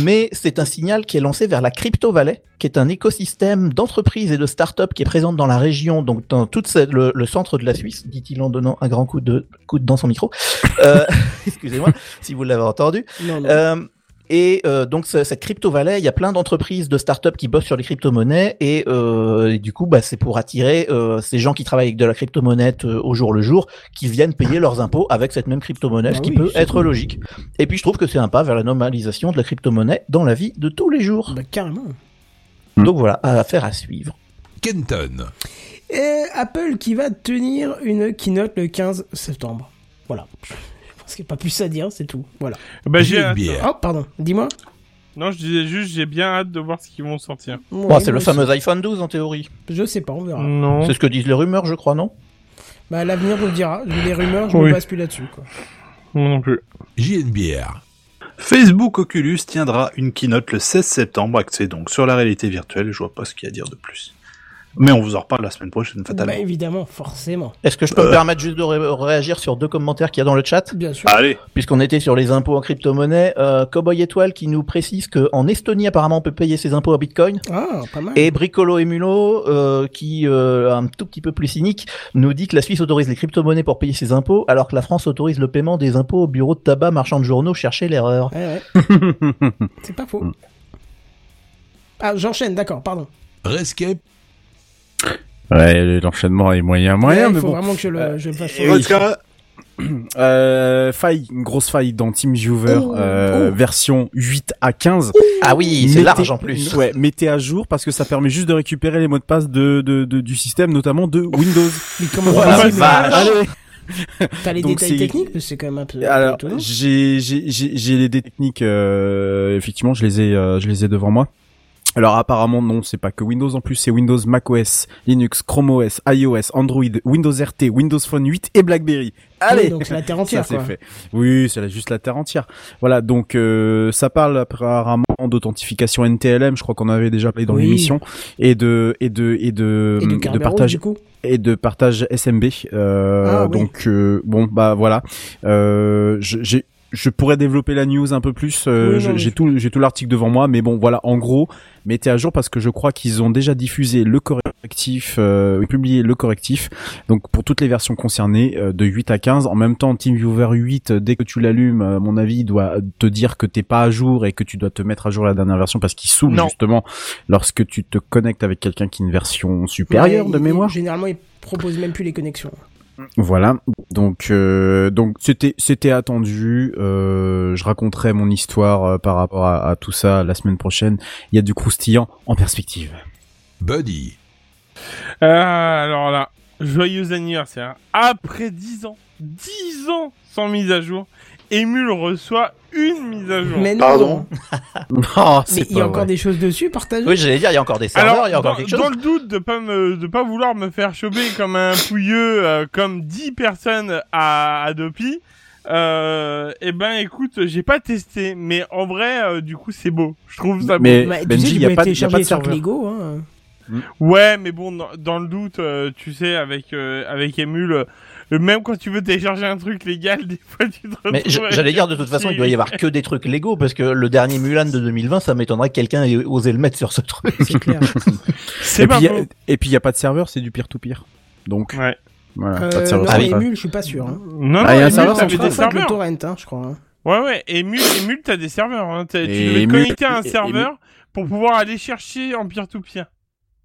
S5: mais c'est un signal qui est lancé vers la Crypto Valley, qui est un écosystème d'entreprises et de start-up qui est présente dans la région, donc dans tout le, le centre de la Suisse, dit-il en donnant un grand coup de coude dans son micro. Euh, excusez-moi si vous l'avez entendu.
S2: Non, non.
S5: Euh, et euh, donc ce- cette crypto vallée, il y a plein d'entreprises, de startups qui bossent sur les crypto-monnaies et, euh, et du coup, bah, c'est pour attirer euh, ces gens qui travaillent avec de la crypto-monnaie euh, au jour le jour, qui viennent payer leurs impôts avec cette même crypto-monnaie, ce qui
S2: oui,
S5: peut être
S2: cool.
S5: logique. Et puis je trouve que c'est un pas vers la normalisation de la crypto-monnaie dans la vie de tous les jours.
S2: Bah carrément.
S6: Hmm.
S5: Donc voilà, affaire à suivre.
S1: Kenton.
S2: Et Apple qui va tenir une keynote le 15 septembre. Voilà. Pense qu'il n'y a pas plus à dire, c'est tout. Voilà.
S4: Bah j'ai
S1: J'ai une
S4: hâte.
S1: bière.
S2: Oh, pardon. Dis-moi.
S4: Non, je disais juste j'ai bien hâte de voir ce qu'ils vont sortir.
S2: Ouais,
S5: c'est le fameux iPhone 12 en théorie.
S2: Je sais pas, on verra.
S4: Non.
S5: C'est ce que disent les rumeurs, je crois, non
S2: Bah l'avenir nous le dira. Les rumeurs, je
S4: Oui.
S2: me base plus là-dessus. Quoi.
S4: Moi non plus.
S1: JNBR.
S3: Facebook Oculus tiendra une keynote le 16 septembre, axée donc sur la réalité virtuelle. Je vois pas ce qu'il y a à dire de plus. Mais on vous en reparle la semaine prochaine, fatalement.
S2: Bah évidemment, forcément.
S5: Est-ce que je peux me permettre juste de ré- réagir sur deux commentaires qu'il y a dans le chat?
S2: Bien sûr.
S3: Allez,
S5: puisqu'on était sur les impôts en crypto-monnaie, euh, Cowboy Étoile qui nous précise qu'en Estonie apparemment on peut payer ses impôts en Bitcoin,
S2: Ah, pas mal.
S5: et Bricolo et Mulot euh, qui, euh, un tout petit peu plus cynique, nous dit que la Suisse autorise les crypto-monnaies pour payer ses impôts, alors que la France autorise le paiement des impôts au bureau de tabac, marchand de journaux, cherchez l'erreur.
S2: Ouais, ouais. c'est pas faux. Ah, j'enchaîne, d'accord, pardon.
S1: Rescape.
S6: Ouais, l'enchaînement est moyen, moyen,
S2: Ouais, il
S6: mais
S2: faut
S6: bon.
S2: vraiment que je le, je le fasse.
S6: et oui. Euh, faille, une grosse faille dans TeamViewer,
S2: Oh,
S6: euh,
S2: oh.
S6: version 8 à 15.
S5: Ah oui, c'est large en plus.
S6: Ouais, mettez à jour parce que ça permet juste de récupérer les mots de passe de, de, de- du système, notamment de Windows.
S2: Mais comment possible
S5: vache.
S2: T'as les
S6: Donc
S2: détails techniques parce que c'est quand même un peu,
S6: Alors,
S2: étonnant.
S6: j'ai j'ai j'ai j'ai les techniques. euh, effectivement, je les ai euh, je les ai devant moi. Alors apparemment non, c'est pas que Windows en plus, c'est Windows, macOS, Linux, Chrome OS, iOS, Android, Windows RT, Windows Phone 8 et BlackBerry. Allez,
S2: Oui, donc c'est la terre entière,
S6: ça c'est fait. Oui, c'est juste la terre entière. Voilà, donc euh, ça parle apparemment d'authentification NTLM, je crois qu'on avait déjà parlé dans
S2: Oui.
S6: l'émission, et de et de et de
S2: Et de
S6: de
S2: Kerberos,
S6: partage
S2: du coup.
S6: et de partage SMB. Euh,
S2: Ah, oui.
S6: Donc euh, bon bah voilà, euh, j'ai je pourrais développer la news un peu plus. euh,
S2: Oui,
S6: j'ai
S2: je-
S6: tout j'ai tout l'article devant moi, mais bon voilà, en gros, mettez à jour parce que je crois qu'ils ont déjà diffusé le correctif, euh, publié le correctif. Donc pour toutes les versions concernées euh, de 8 à 15, en même temps TeamViewer 8 euh, dès que tu l'allumes, à mon avis, il doit te dire que t'es pas à jour et que tu dois te mettre à jour la dernière version parce qu'il
S4: Non.
S6: justement lorsque tu te connectes avec quelqu'un qui a une version supérieure
S2: Ouais,
S6: de
S2: il-
S6: mémoire.
S2: Généralement, ils proposent même plus les connexions.
S6: Voilà, donc euh, donc c'était c'était attendu. Euh, je raconterai mon histoire euh, par rapport à, à tout ça la semaine prochaine. Il y a du croustillant en perspective.
S1: Buddy.
S4: Euh, alors là, joyeux anniversaire. Après 10 ans, 10 ans sans mise à jour, Emule reçoit une mise à jour.
S2: Mais non.
S3: Pardon
S6: Oh,
S2: Mais il y a encore des choses dessus partagées.
S5: Oui, j'allais dire, il y a encore des serveurs,
S4: Alors,
S5: il y a encore
S4: dans,
S5: quelque chose.
S4: dans le doute de pas me, de pas vouloir me faire choper comme un pouilleux, euh, comme 10 personnes à Adopi, euh, eh ben, écoute, j'ai pas testé, mais en vrai, euh, du coup, c'est beau. Je trouve ça
S6: Mais-
S4: beau.
S2: Bah, tu
S6: Benji,
S2: sais, tu
S6: il y y a pas de serveur.
S2: Lego. Hein.
S4: Ouais, mais bon, dans, dans le doute, euh, tu sais, avec, euh, avec Emule, euh, même quand tu veux télécharger un truc légal, des fois, tu te retrouves
S5: Mais j'allais dire, de toute façon, il doit y avoir que des trucs Lego, parce que le dernier Mulan de 2020, ça m'étonnerait que quelqu'un ait osé le mettre sur ce truc.
S2: C'est clair.
S4: C'est
S6: Et
S4: pas
S6: puis, a- et puis il y a pas de serveur, c'est du peer to peer. Donc
S4: Ouais.
S6: voilà, pas de
S2: Euh,
S6: serveur
S2: non,
S6: central.
S2: Emule, je suis pas sûr. Hein.
S4: Non, non,
S6: Ah, il y a un serveur
S2: crois
S4: des
S2: que le
S4: serveurs.
S2: torrent, hein, je crois. hein.
S4: Ouais, ouais, Emule, Emule, t'as des serveurs, hein. Tu devais connecter à un serveur pour pouvoir aller chercher en peer-to-peer.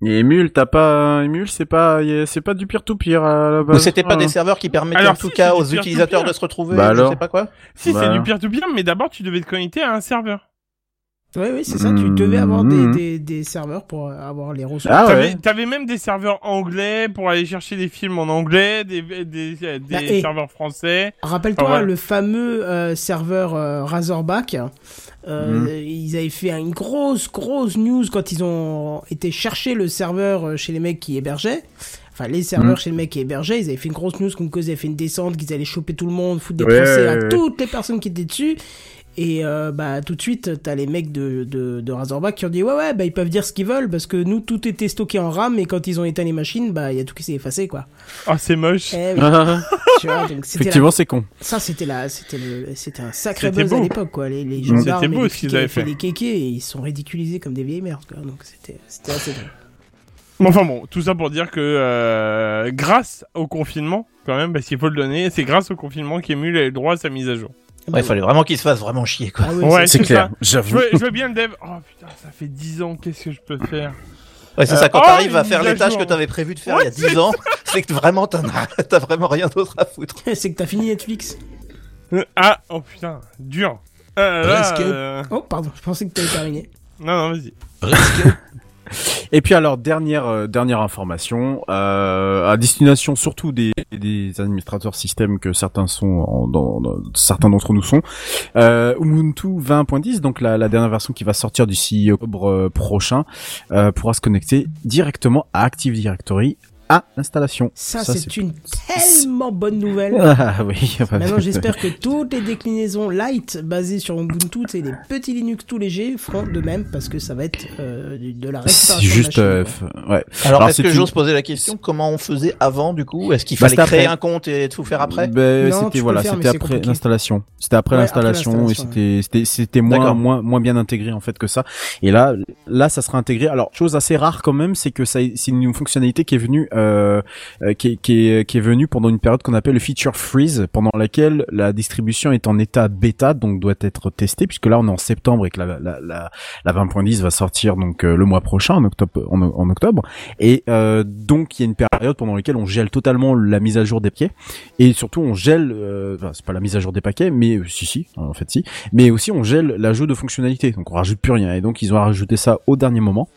S6: Et Emule, t'as pas Emule, c'est pas c'est pas du peer to peer à la
S5: Ou
S6: base.
S5: c'était pas des serveurs qui permettaient
S4: Alors,
S5: en tout cas aux utilisateurs de se retrouver,
S6: Bah
S5: je
S6: alors.
S5: sais pas quoi.
S4: Si,
S6: Bah.
S4: c'est du peer-to-peer, mais d'abord, tu devais te connecter à un serveur.
S2: Oui, oui, c'est ça. Tu devais avoir des,
S6: Mhm.
S2: des, des serveurs pour avoir les ressources.
S6: Ah
S4: T'avais
S6: ouais.
S4: t'avais même des serveurs anglais pour aller chercher des films en anglais, des, des,
S2: Bah,
S4: serveurs français.
S2: Rappelle-toi
S4: ouais.
S2: le fameux euh, serveur euh, Razorback. Euh,
S6: Mhm.
S2: Ils avaient fait une grosse, grosse news quand ils ont été chercher le serveur euh, chez les mecs qui hébergeaient. Enfin, les serveurs
S6: Mhm.
S2: chez les mecs qui hébergeaient, ils avaient fait une grosse news comme quoi ils avaient fait une descente, qu'ils allaient choper tout le monde, foutre des
S6: Ouais,
S2: procès
S6: ouais,
S2: à
S6: ouais.
S2: toutes les personnes qui étaient dessus. Et euh, bah tout de suite, t'as les mecs de, de, de Razorback qui ont dit ouais ouais bah ils peuvent dire ce qu'ils veulent parce que nous tout était stocké en RAM et quand ils ont éteint les machines bah il y a tout qui s'est effacé quoi.
S4: Oh, c'est moche.
S2: Eh oui,
S6: Ah,
S2: tu vois, donc c'était la
S6: Effectivement, c'est con.
S2: ça, c'était la, c'était le, c'était un sacré buzz à l'époque, quoi. Les, les gendarmes
S4: C'était
S2: et
S4: beau
S2: les
S4: ce qu'ils avaient
S2: fait les kékés et ils sont ridiculisés comme des vieilles merdes, quoi. Donc c'était, c'était assez drôle.
S4: Mais Enfin bon, tout ça pour dire que euh, grâce au confinement, quand même, parce qu'il faut le donner, c'est grâce au confinement qu'Emule a eu le droit à sa mise à jour.
S5: Ouais, il fallait vraiment qu'il se fasse vraiment chier, quoi.
S2: Ah oui,
S4: Ouais,
S2: c'est-
S6: clair.
S4: Je
S6: j'avoue.
S4: veux, je veux bien le dev. Oh putain, ça fait 10 ans, qu'est-ce que je peux faire?
S5: Ouais, c'est
S4: Euh,
S5: ça, quand
S4: oh,
S5: t'arrives à
S4: une
S5: faire
S4: à
S5: les tâches
S4: jour.
S5: que t'avais prévu de faire
S4: Ouais,
S5: il y a 10 ans, c'est que vraiment t'en as, t'as vraiment rien d'autre à foutre.
S2: c'est que t'as fini Netflix.
S4: Euh, Ah, oh putain, dur. Euh, là, euh,
S2: Oh, pardon, je pensais que t'avais terminé.
S4: Non, non, vas-y.
S6: Et puis alors dernière euh, dernière information euh, à destination surtout des, des administrateurs système que certains sont en- dans, dans- certains d'entre nous sont euh, Ubuntu 20.10 donc la, la dernière version qui va sortir d'ici octobre euh, prochain euh, pourra se connecter directement à Active Directory à l'installation.
S2: Ça,
S6: Ça,
S2: c'est une tellement bonne nouvelle.
S6: Ah oui.
S2: Maintenant, j'espère que toutes les déclinaisons light basées sur Ubuntu, c'est les petits Linux tout légers, feront de même parce que ça va être euh, de la de
S6: juste euh, ouais.
S5: Alors,
S6: Alors,
S5: est-ce
S6: c'est
S5: que
S6: une-
S5: j'ose poser la question comment on faisait avant du coup? Est-ce qu'il
S6: Bah,
S5: fallait créer
S6: après.
S5: un compte et tout faire après?
S6: Ben,
S2: tu
S6: c'était voilà, c'était après l'installation. C'était après
S2: Ouais,
S6: l'installation et c'était c'était c'était moins moins moins bien intégré en fait que ça. Et là là ça sera intégré. Alors chose assez rare quand même, c'est que ça c'est une fonctionnalité qui est venue euh, euh, qui est qui est qui est venue pendant une période qu'on appelle le feature freeze pendant laquelle la distribution est en état bêta donc doit être testée puisque là on est en septembre et que la la la, la 20.10 va sortir donc euh, le mois prochain en octobre en, octobre. Et euh, donc il y a une période pendant laquelle on gèle totalement la mise à jour des paquets. Et surtout on gèle euh, enfin, c'est pas la mise à jour des paquets mais euh, si si en fait si. Mais aussi on gèle l'ajout de fonctionnalités. Donc on rajoute plus rien. Et donc ils ont rajouté ça au dernier moment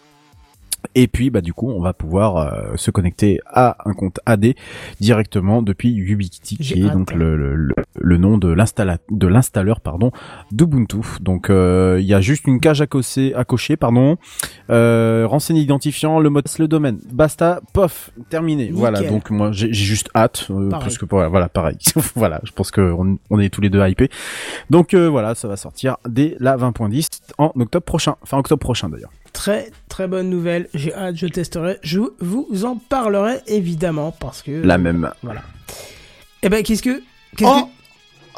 S6: Et puis bah du coup on va pouvoir euh, se connecter à un compte AD directement depuis Ubiquiti qui est
S2: hâte.
S6: donc le, le, le, nom de l'installeur pardon d'Ubuntu. Donc euh, il y a juste une cage à cocher, à cocher pardon. Euh, renseigner identifiant le mot le domaine. Basta, pof, terminé.
S2: Nickel.
S6: Voilà donc moi j'ai juste hâte euh, parce que voilà, pareil. voilà, je pense que on, on est tous les deux hypés. Donc euh, voilà, ça va sortir dès la 20.10 en octobre prochain. Enfin octobre prochain d'ailleurs.
S2: Très très bonne nouvelle. J'ai hâte, je testerai. Je vous en parlerai évidemment parce que.
S6: La même.
S2: Voilà. Eh ben, qu'est-ce que. Qu'est-ce
S5: Oh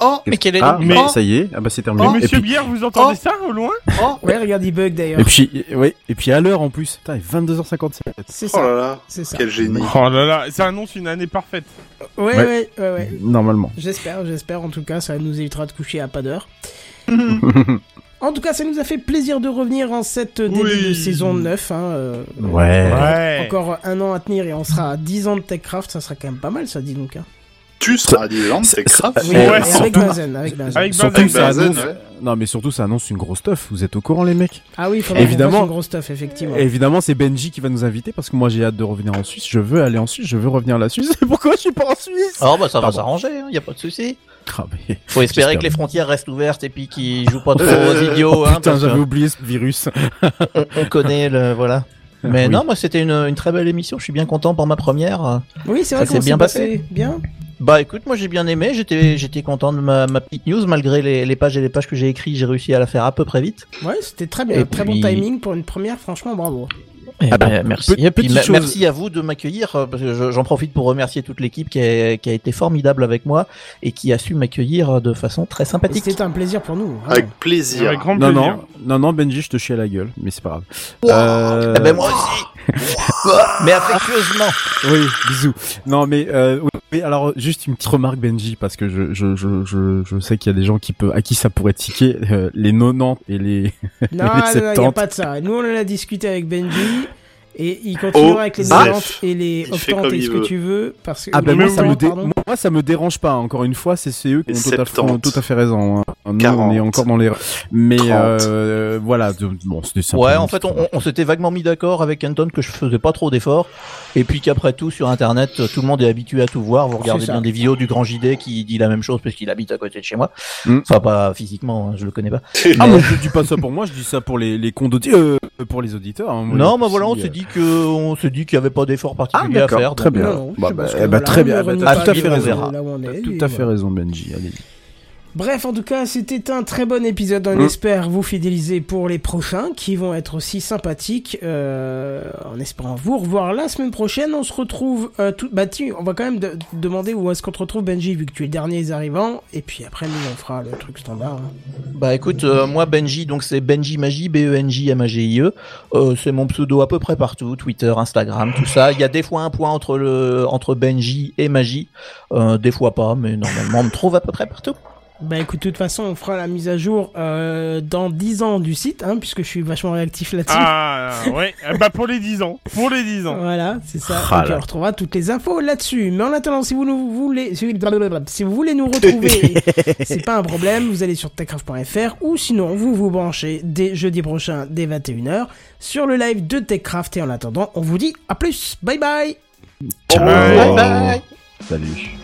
S5: Oh, mais quel est
S6: Ah, mais
S5: Oh
S6: ça y est, ah bah c'est terminé.
S4: Mais
S6: et
S4: monsieur
S6: puis,
S4: Bière, vous entendez
S5: Oh.
S4: ça au loin
S5: Oh,
S2: que. Ouais, regarde, il bug d'ailleurs.
S6: et puis, ouais, et puis à l'heure en plus. Putain, il est 22h57.
S2: C'est
S3: Oh
S2: ça.
S3: là là,
S2: C'est ça.
S3: quel génie.
S4: Oh là là, ça annonce une année parfaite.
S2: Ouais, ouais,
S6: Ouais.
S2: ouais, ouais.
S6: Normalement.
S2: J'espère, j'espère. En tout cas, ça nous évitera de coucher à pas d'heure. En tout cas, ça nous a fait plaisir de revenir en cette début
S3: Oui.
S2: de saison 9. Hein, euh,
S6: Ouais.
S4: Ouais.
S2: Encore un an à tenir et on sera à 10 ans de TechCraft. Ça sera quand même pas mal, ça dit donc. Hein.
S3: C'est
S6: c'est-
S3: grave.
S2: Oui,
S6: ouais,
S2: avec
S6: surtout-
S2: Benzen. Avec
S6: annonce.
S3: ouais.
S6: Non, mais surtout ça annonce une grosse stuff. Vous êtes au courant, les mecs
S2: Ah oui, il faudra
S6: Évidemment.
S2: une grosse stuff, effectivement.
S6: Évidemment, c'est Benji qui va nous inviter parce que moi j'ai hâte de revenir en Suisse. Je veux aller en Suisse. Je veux revenir à la Suisse. Pourquoi je suis pas en Suisse
S5: Oh, bah ça va s'arranger, hein, y a pas de souci.
S6: Ah, mais-
S5: Faut espérer
S6: J'espère
S5: que les frontières restent ouvertes et puis qu'ils jouent pas trop aux idiots,
S6: Oh,
S5: hein,
S6: putain,
S5: que
S6: j'avais oublié ce virus.
S5: on, on connaît le, voilà. Mais
S6: Oui.
S5: non, moi c'était une, une très belle émission, je suis bien content pour ma première.
S2: Oui, c'est vrai
S5: Ça
S2: qu'on
S5: s'est bien
S2: passé. Bien.
S5: Bah écoute, moi j'ai bien aimé, j'étais j'étais content de ma, ma petite news, malgré les, les pages et les pages que j'ai écrites, j'ai réussi à la faire à peu près vite.
S2: Ouais, c'était très bien.
S5: Et
S2: très
S5: puis-
S2: bon timing pour une première, franchement, bravo.
S5: Eh
S6: Ah bah,
S5: ben, merci.
S6: pe-
S5: puis merci à vous de m'accueillir, euh, parce que je- j'en profite pour remercier toute l'équipe qui a, qui a été formidable avec moi et qui a su m'accueillir de façon très sympathique.
S2: C'était un plaisir pour nous. vraiment.
S3: Avec plaisir.
S4: Avec grand
S6: Non,
S4: plaisir.
S6: non, non, non, Benji, je te chie à la gueule, mais c'est pas grave. Euh,
S5: Eh ben moi aussi Mais affectueusement
S6: Oui, bisous. Non, mais euh, oui, oui, alors juste une petite remarque, Benji, parce que je je je je, je sais qu'il y a des gens qui peut à qui ça pourrait tiquer euh, les 90 et les
S2: Non, il n'y a
S6: 70.
S2: pas de ça. Nous, on en a discuté avec Benji. Et il continuera
S3: Oh,
S2: avec les
S3: Zef.
S2: 90 et les
S3: comme
S2: et ce que
S3: veut.
S2: tu veux. Parce que
S6: Ah ben moi ça me dé- moi ça me dérange pas encore une fois c'est eux qui
S3: Les
S6: ont tout à, fait,
S3: 70.
S6: tout à fait raison hein. nous on
S3: 40.
S6: est encore dans les mais
S3: 30.
S6: euh, voilà bon c'était
S5: Ouais, en fait, on, on s'était vaguement mis d'accord avec Anton que je faisais pas trop d'efforts, et puis qu'après tout, sur Internet, tout le monde est habitué à tout voir. Vous regardez bien des vidéos du Grand JD qui dit la même chose parce qu'il habite à côté de chez moi.
S6: Mm.
S5: Enfin, pas physiquement, hein, je le connais pas.
S6: ah
S5: Mais-
S6: moi je dis pas ça pour moi je dis ça pour les les condos euh, pour les auditeurs hein. Moi,
S5: non,
S6: a
S5: bah voilà, on s'est
S6: euh,
S5: dit que, on s'est dit qu'il y avait pas d'effort
S6: ah
S5: particulier à faire.
S6: très
S5: donc,
S6: bien Bah, bah, eh bah,
S2: voilà,
S6: très bien t'as
S2: pas
S6: tout à fait raison tout à fait raison Benji allez
S2: Bref, en tout cas, c'était un très bon épisode. On
S6: Mm.
S2: espère vous fidéliser pour les prochains qui vont être aussi sympathiques. Euh, en espérant vous revoir la semaine prochaine. On se retrouve euh, tout. Bah, tu, on va quand même de- demander où est-ce qu'on te retrouve, Benji, vu que tu es le dernier arrivant. Et puis après, nous, on fera le truc standard. hein.
S5: Bah écoute, euh, moi Benji, donc c'est Benji Magie, B-E-N-J-M-A-G-I-E. Euh, c'est mon pseudo à peu près partout, Twitter, Instagram, tout ça. Il y a des fois un point entre le entre Benji et Magie, des fois pas, mais normalement on me trouve à peu près partout.
S2: Bah écoute, de toute façon, on fera la mise à jour euh, dans 10 ans du site, hein, puisque je suis vachement réactif là-dessus.
S4: Ah, ouais. Eh Bah, pour les 10 ans. Pour les 10 ans.
S2: Voilà, c'est ça.
S6: Ah
S2: on retrouvera toutes les infos là-dessus. Mais en attendant, si vous nous voulez, si, si vous voulez nous retrouver, c'est pas un problème. Vous allez sur techcraft.fr ou sinon vous vous branchez dès jeudi prochain dès 21h sur le live de Techcraft. Et en attendant, on vous dit à plus. Bye bye.
S6: Ciao.
S5: Bye bye.
S6: salut